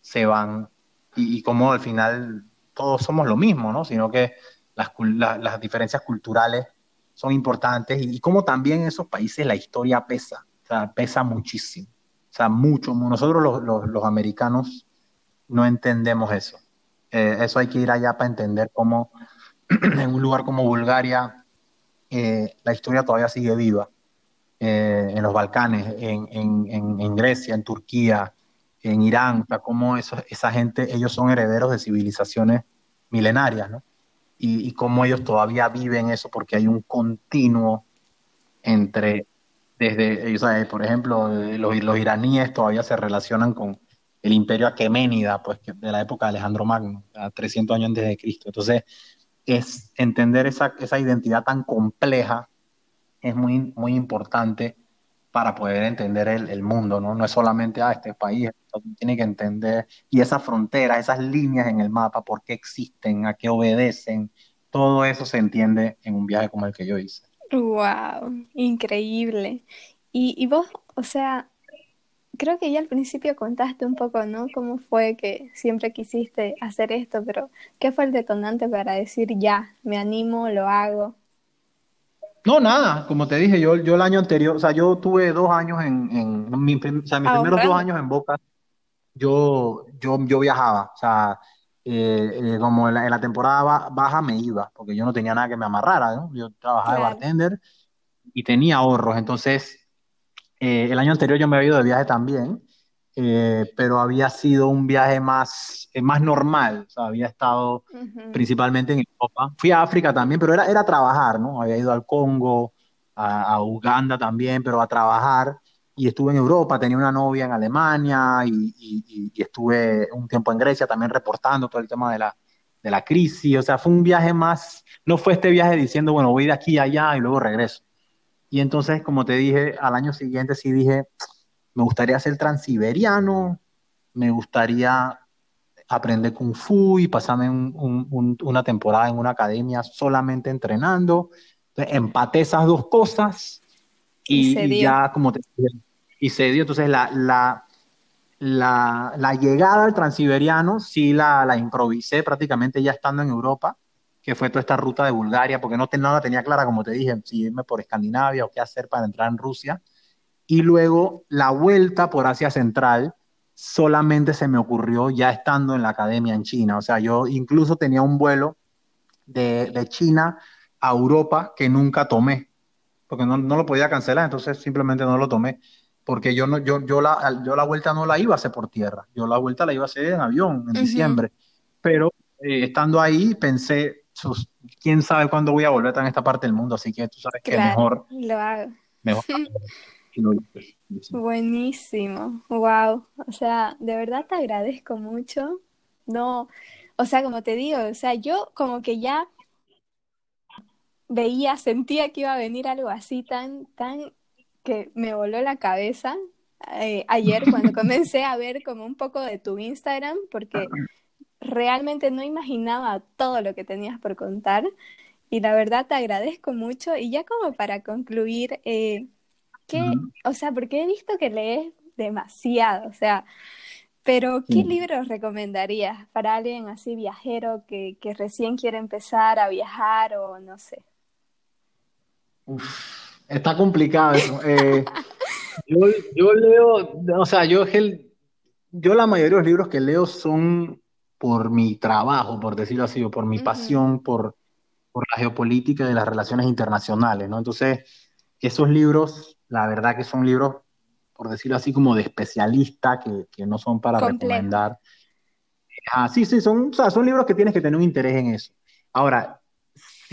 se van, y, y como al final todos somos lo mismo, ¿no? Sino que las, las diferencias culturales son importantes y, como también en esos países la historia pesa, o sea, pesa muchísimo, o sea, mucho. Nosotros los, los, americanos no entendemos eso. Eh, eso hay que ir allá para entender cómo en un lugar como Bulgaria eh, la historia todavía sigue viva. Eh, en los Balcanes, en, en, en, Grecia, en Turquía, en Irán, o sea, cómo esa gente, ellos son herederos de civilizaciones milenarias, ¿no? Y, cómo ellos todavía viven eso, porque hay un continuo entre, desde, por ejemplo, los, los, iraníes todavía se relacionan con el imperio aqueménida, pues de la época de Alejandro Magno, a 300 años antes de Cristo. Entonces, es entender esa, esa identidad tan compleja es muy, muy importante para poder entender el, mundo, ¿no? No es solamente, ah, este país, tiene que entender, y esas fronteras, esas líneas en el mapa, por qué existen, a qué obedecen, todo eso se entiende en un viaje como el que yo hice. Wow, increíble. Y, y vos, o sea, creo que ya al principio contaste un poco, ¿no? Cómo fue que siempre quisiste hacer esto, pero ¿qué fue el detonante para decir ya, me animo, lo hago? No, nada, como te dije, yo, yo el año anterior, o sea, yo tuve dos años en, en mi o sea, mis primeros dos años en Boca, yo, yo, yo viajaba, o sea, eh, eh, como en la, en la temporada ba- baja me iba, porque yo no tenía nada que me amarrara, ¿no? Yo trabajaba de bartender y tenía ahorros, entonces eh, el año anterior yo me había ido de viaje también, pero había sido un viaje más, más normal, o sea, había estado principalmente en Europa. Fui a África también, pero era, era trabajar, ¿no? Había ido al Congo, a, a Uganda también, pero a trabajar. Y estuve en Europa, tenía una novia en Alemania y, estuve un tiempo en Grecia también reportando todo el tema de la, de la crisis. O sea, fue un viaje más, no fue este viaje diciendo, bueno, voy de aquí allá y luego regreso. Y entonces, como te dije, al año siguiente sí dije, me gustaría ser transiberiano, me gustaría aprender Kung Fu y pasarme un- un- un- una temporada en una academia solamente entrenando. Entonces, empaté esas dos cosas Y y, y ya como te y se dio. Entonces, la, la, la, la llegada al transiberiano sí la, la improvisé prácticamente ya estando en Europa, que fue toda esta ruta de Bulgaria, porque no, te, no la tenía clara, como te dije, si irme por Escandinavia o qué hacer para entrar en Rusia y luego la vuelta por Asia Central solamente se me ocurrió ya estando en la academia en China. O sea, yo incluso tenía un vuelo de, de China a Europa que nunca tomé, porque no, no lo podía cancelar, entonces simplemente no lo tomé, porque yo, no, yo, yo, la, yo la vuelta no la iba a hacer por tierra, yo la vuelta la iba a hacer en avión en diciembre, pero eh, estando ahí pensé, sus, quién sabe cuándo voy a volver a esta parte del mundo, así que tú sabes que Claro, mejor, lo hago. mejor que. Buenísimo, wow. O sea, de verdad te agradezco mucho. No, o sea, como te digo, o sea, yo como que ya veía, sentía que iba a venir algo así tan, tan que me voló la cabeza eh, ayer cuando comencé a ver como un poco de tu Instagram, porque realmente no imaginaba todo lo que tenías por contar. Y la verdad te agradezco mucho. Y ya como para concluir, eh, ¿qué, o sea, porque he visto que lees demasiado, o sea, pero ¿qué Sí. libros recomendarías para alguien así viajero que, que recién quiere empezar a viajar o no sé? Uf, está complicado eso. Eh, yo, yo leo, o sea, yo, yo la mayoría de los libros que leo son por mi trabajo, por decirlo así, o por mi Ujú, pasión por, por la geopolítica y las relaciones internacionales, ¿no? Entonces, esos libros, la verdad que son libros, por decirlo así, como de especialista, que, que no son para Complejo. recomendar. Ah, sí, sí, son, o sea, son libros que tienes que tener un interés en eso. Ahora,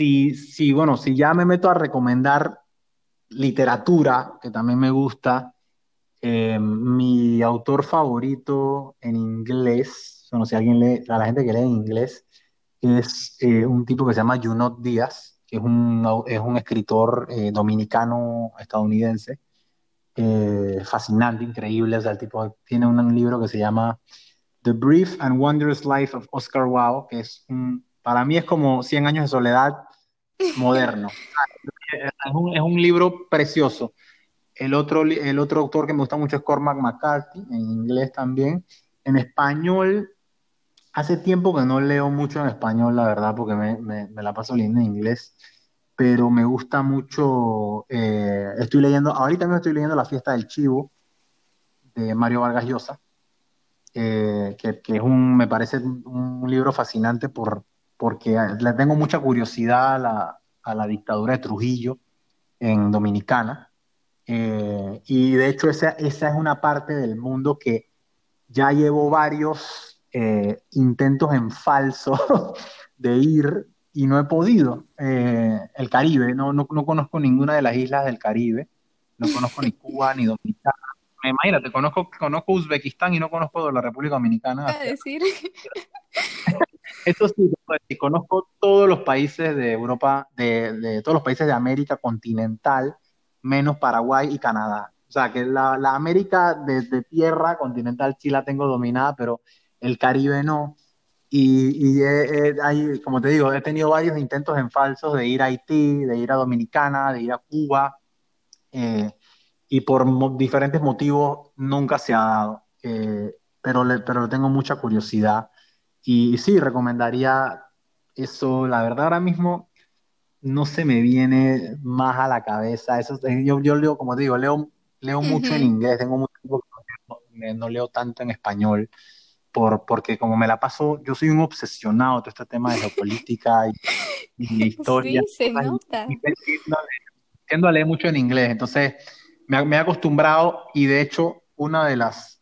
si, si, bueno, si ya me meto a recomendar literatura, que también me gusta, eh, mi autor favorito en inglés, bueno, si alguien lee, a la gente que lee en inglés, es eh, un tipo que se llama Junot Díaz, que es un, es un escritor eh, dominicano estadounidense, eh, fascinante, increíble, o sea, el tipo tiene un, un libro que se llama The Brief and Wondrous Life of Oscar Wilde, que es un, para mí es como Cien años de soledad moderno. Es un, es un libro precioso. El otro, el otro autor que me gusta mucho es Cormac McCarthy, en inglés también. En español, hace tiempo que no leo mucho en español, la verdad, porque me, me- me la paso leyendo en inglés, pero me gusta mucho, eh, estoy leyendo, ahorita mismo estoy leyendo La fiesta del chivo, de Mario Vargas Llosa, eh, que, que es un, me parece un libro fascinante por, porque le tengo mucha curiosidad a la, a la dictadura de Trujillo en Dominicana eh, y de hecho esa, esa es una parte del mundo que ya llevo varios eh, intentos en falso de ir y no he podido. Eh, el Caribe, no, no, no conozco ninguna de las islas del Caribe, no conozco ni Cuba ni Dominicana. Imagínate, conozco, conozco Uzbekistán y no conozco la República Dominicana. Decir, Eso sí, pues, conozco todos los países de Europa, de, de todos los países de América continental, menos Paraguay y Canadá. O sea, que la, la América de, de tierra continental sí la tengo dominada, pero el Caribe no. Y, y he- he- hay, como te digo, he tenido varios intentos en falsos de ir a Haití, de ir a Dominicana, de ir a Cuba. eh, y por diferentes motivos nunca se ha dado. Eh, pero, le, pero tengo mucha curiosidad. Y, sí, recomendaría eso. La verdad, ahora mismo no se me viene más a la cabeza. Eso, yo, yo leo, como te digo, leo, leo mucho en inglés, tengo mucho tiempo que no, leo tanto en español. Por, porque como me la paso, yo soy un obsesionado todo este tema de geopolítica y, y historia. Sí, se nota. tiendo a leer mucho en inglés, entonces me, he acostumbrado y de hecho una de las,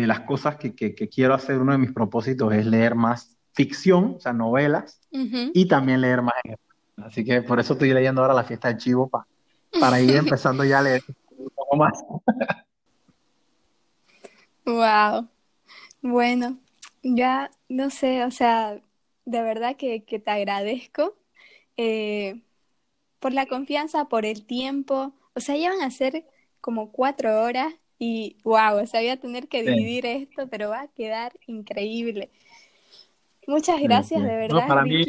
de las cosas que, quiero hacer, uno de mis propósitos es leer más ficción, o sea, novelas, y también leer más. Así que por eso estoy leyendo ahora La fiesta del chivo para ir empezando ya a leer un poco más. Wow. Bueno, ya no sé, o sea, de verdad que, te agradezco eh, por la confianza, por el tiempo. O sea, ya van a ser como cuatro horas y wow, o sea, voy a tener que dividir esto, pero va a quedar increíble. Muchas gracias, de verdad, para Mí,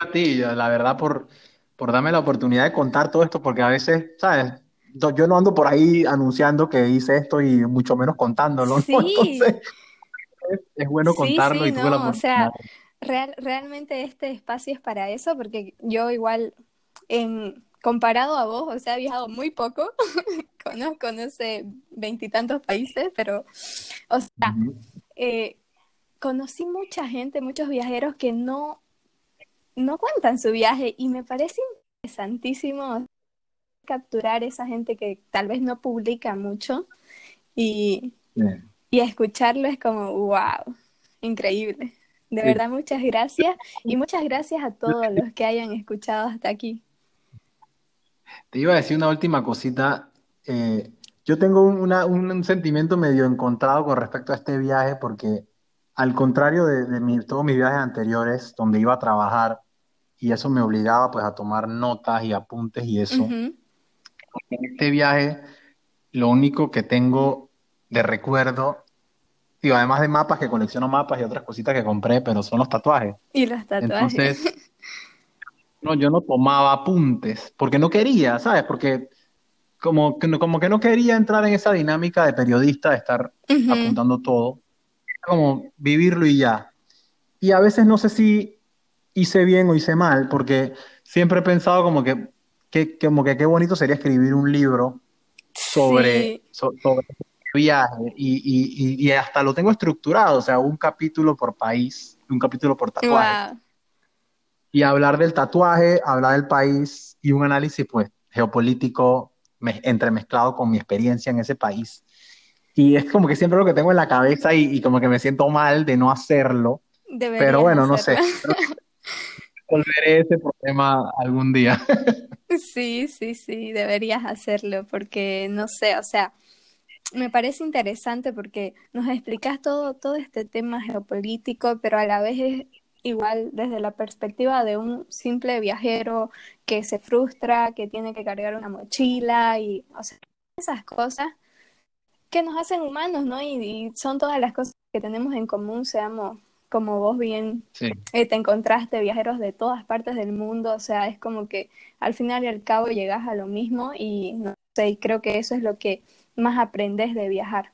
a ti, la verdad, por, por darme la oportunidad de contar todo esto, porque a veces, ¿sabes? Yo no ando por ahí anunciando que hice esto y mucho menos contándolo, sí. Entonces, es, bueno contarlo y tuve la oportunidad. O sea, real, realmente este espacio es para eso, porque yo igual en comparado a vos, o sea, he viajado muy poco, conozco, no sé, veintitantos países, pero, o sea, eh, conocí mucha gente, muchos viajeros que no, no cuentan su viaje y me parece interesantísimo capturar esa gente que tal vez no publica mucho y, y escucharlo es como, wow, increíble. De verdad, muchas gracias y muchas gracias a todos los que hayan escuchado hasta aquí. Te iba a decir una última cosita. Eh, yo tengo un sentimiento medio encontrado con respecto a este viaje porque al contrario de, todos mis viajes anteriores donde iba a trabajar y eso me obligaba pues a tomar notas y apuntes y eso, en este viaje lo único que tengo de recuerdo, digo, además de mapas que colecciono mapas y otras cositas que compré, pero son los tatuajes. Y los tatuajes. Entonces, no, yo no tomaba apuntes, porque no quería, ¿sabes? Porque como que, como que no quería entrar en esa dinámica de periodista, de estar apuntando todo, como vivirlo y ya. Y a veces no sé si hice bien o hice mal, porque siempre he pensado como que, que como que qué bonito sería escribir un libro sobre, sobre viaje. Y, y, y, hasta lo tengo estructurado, o sea, un capítulo por país, un capítulo por tatuaje y hablar del tatuaje, hablar del país y un análisis pues geopolítico entremezclado con mi experiencia en ese país. Y es como que siempre lo que tengo en la cabeza y, como que me siento mal de no hacerlo. pero bueno, no sé. Volveré ese problema algún día. Sí, sí, sí, deberías hacerlo porque no sé, o sea, me parece interesante porque nos explicas todo, todo este tema geopolítico, pero a la vez es igual desde la perspectiva de un simple viajero que se frustra, que tiene que cargar una mochila y, o sea, esas cosas que nos hacen humanos, ¿no? Y, son todas las cosas que tenemos en común, seamos como vos bien eh, te encontraste, viajeros de todas partes del mundo, o sea, es como que al final y al cabo llegas a lo mismo y no sé, creo que eso es lo que más aprendes de viajar.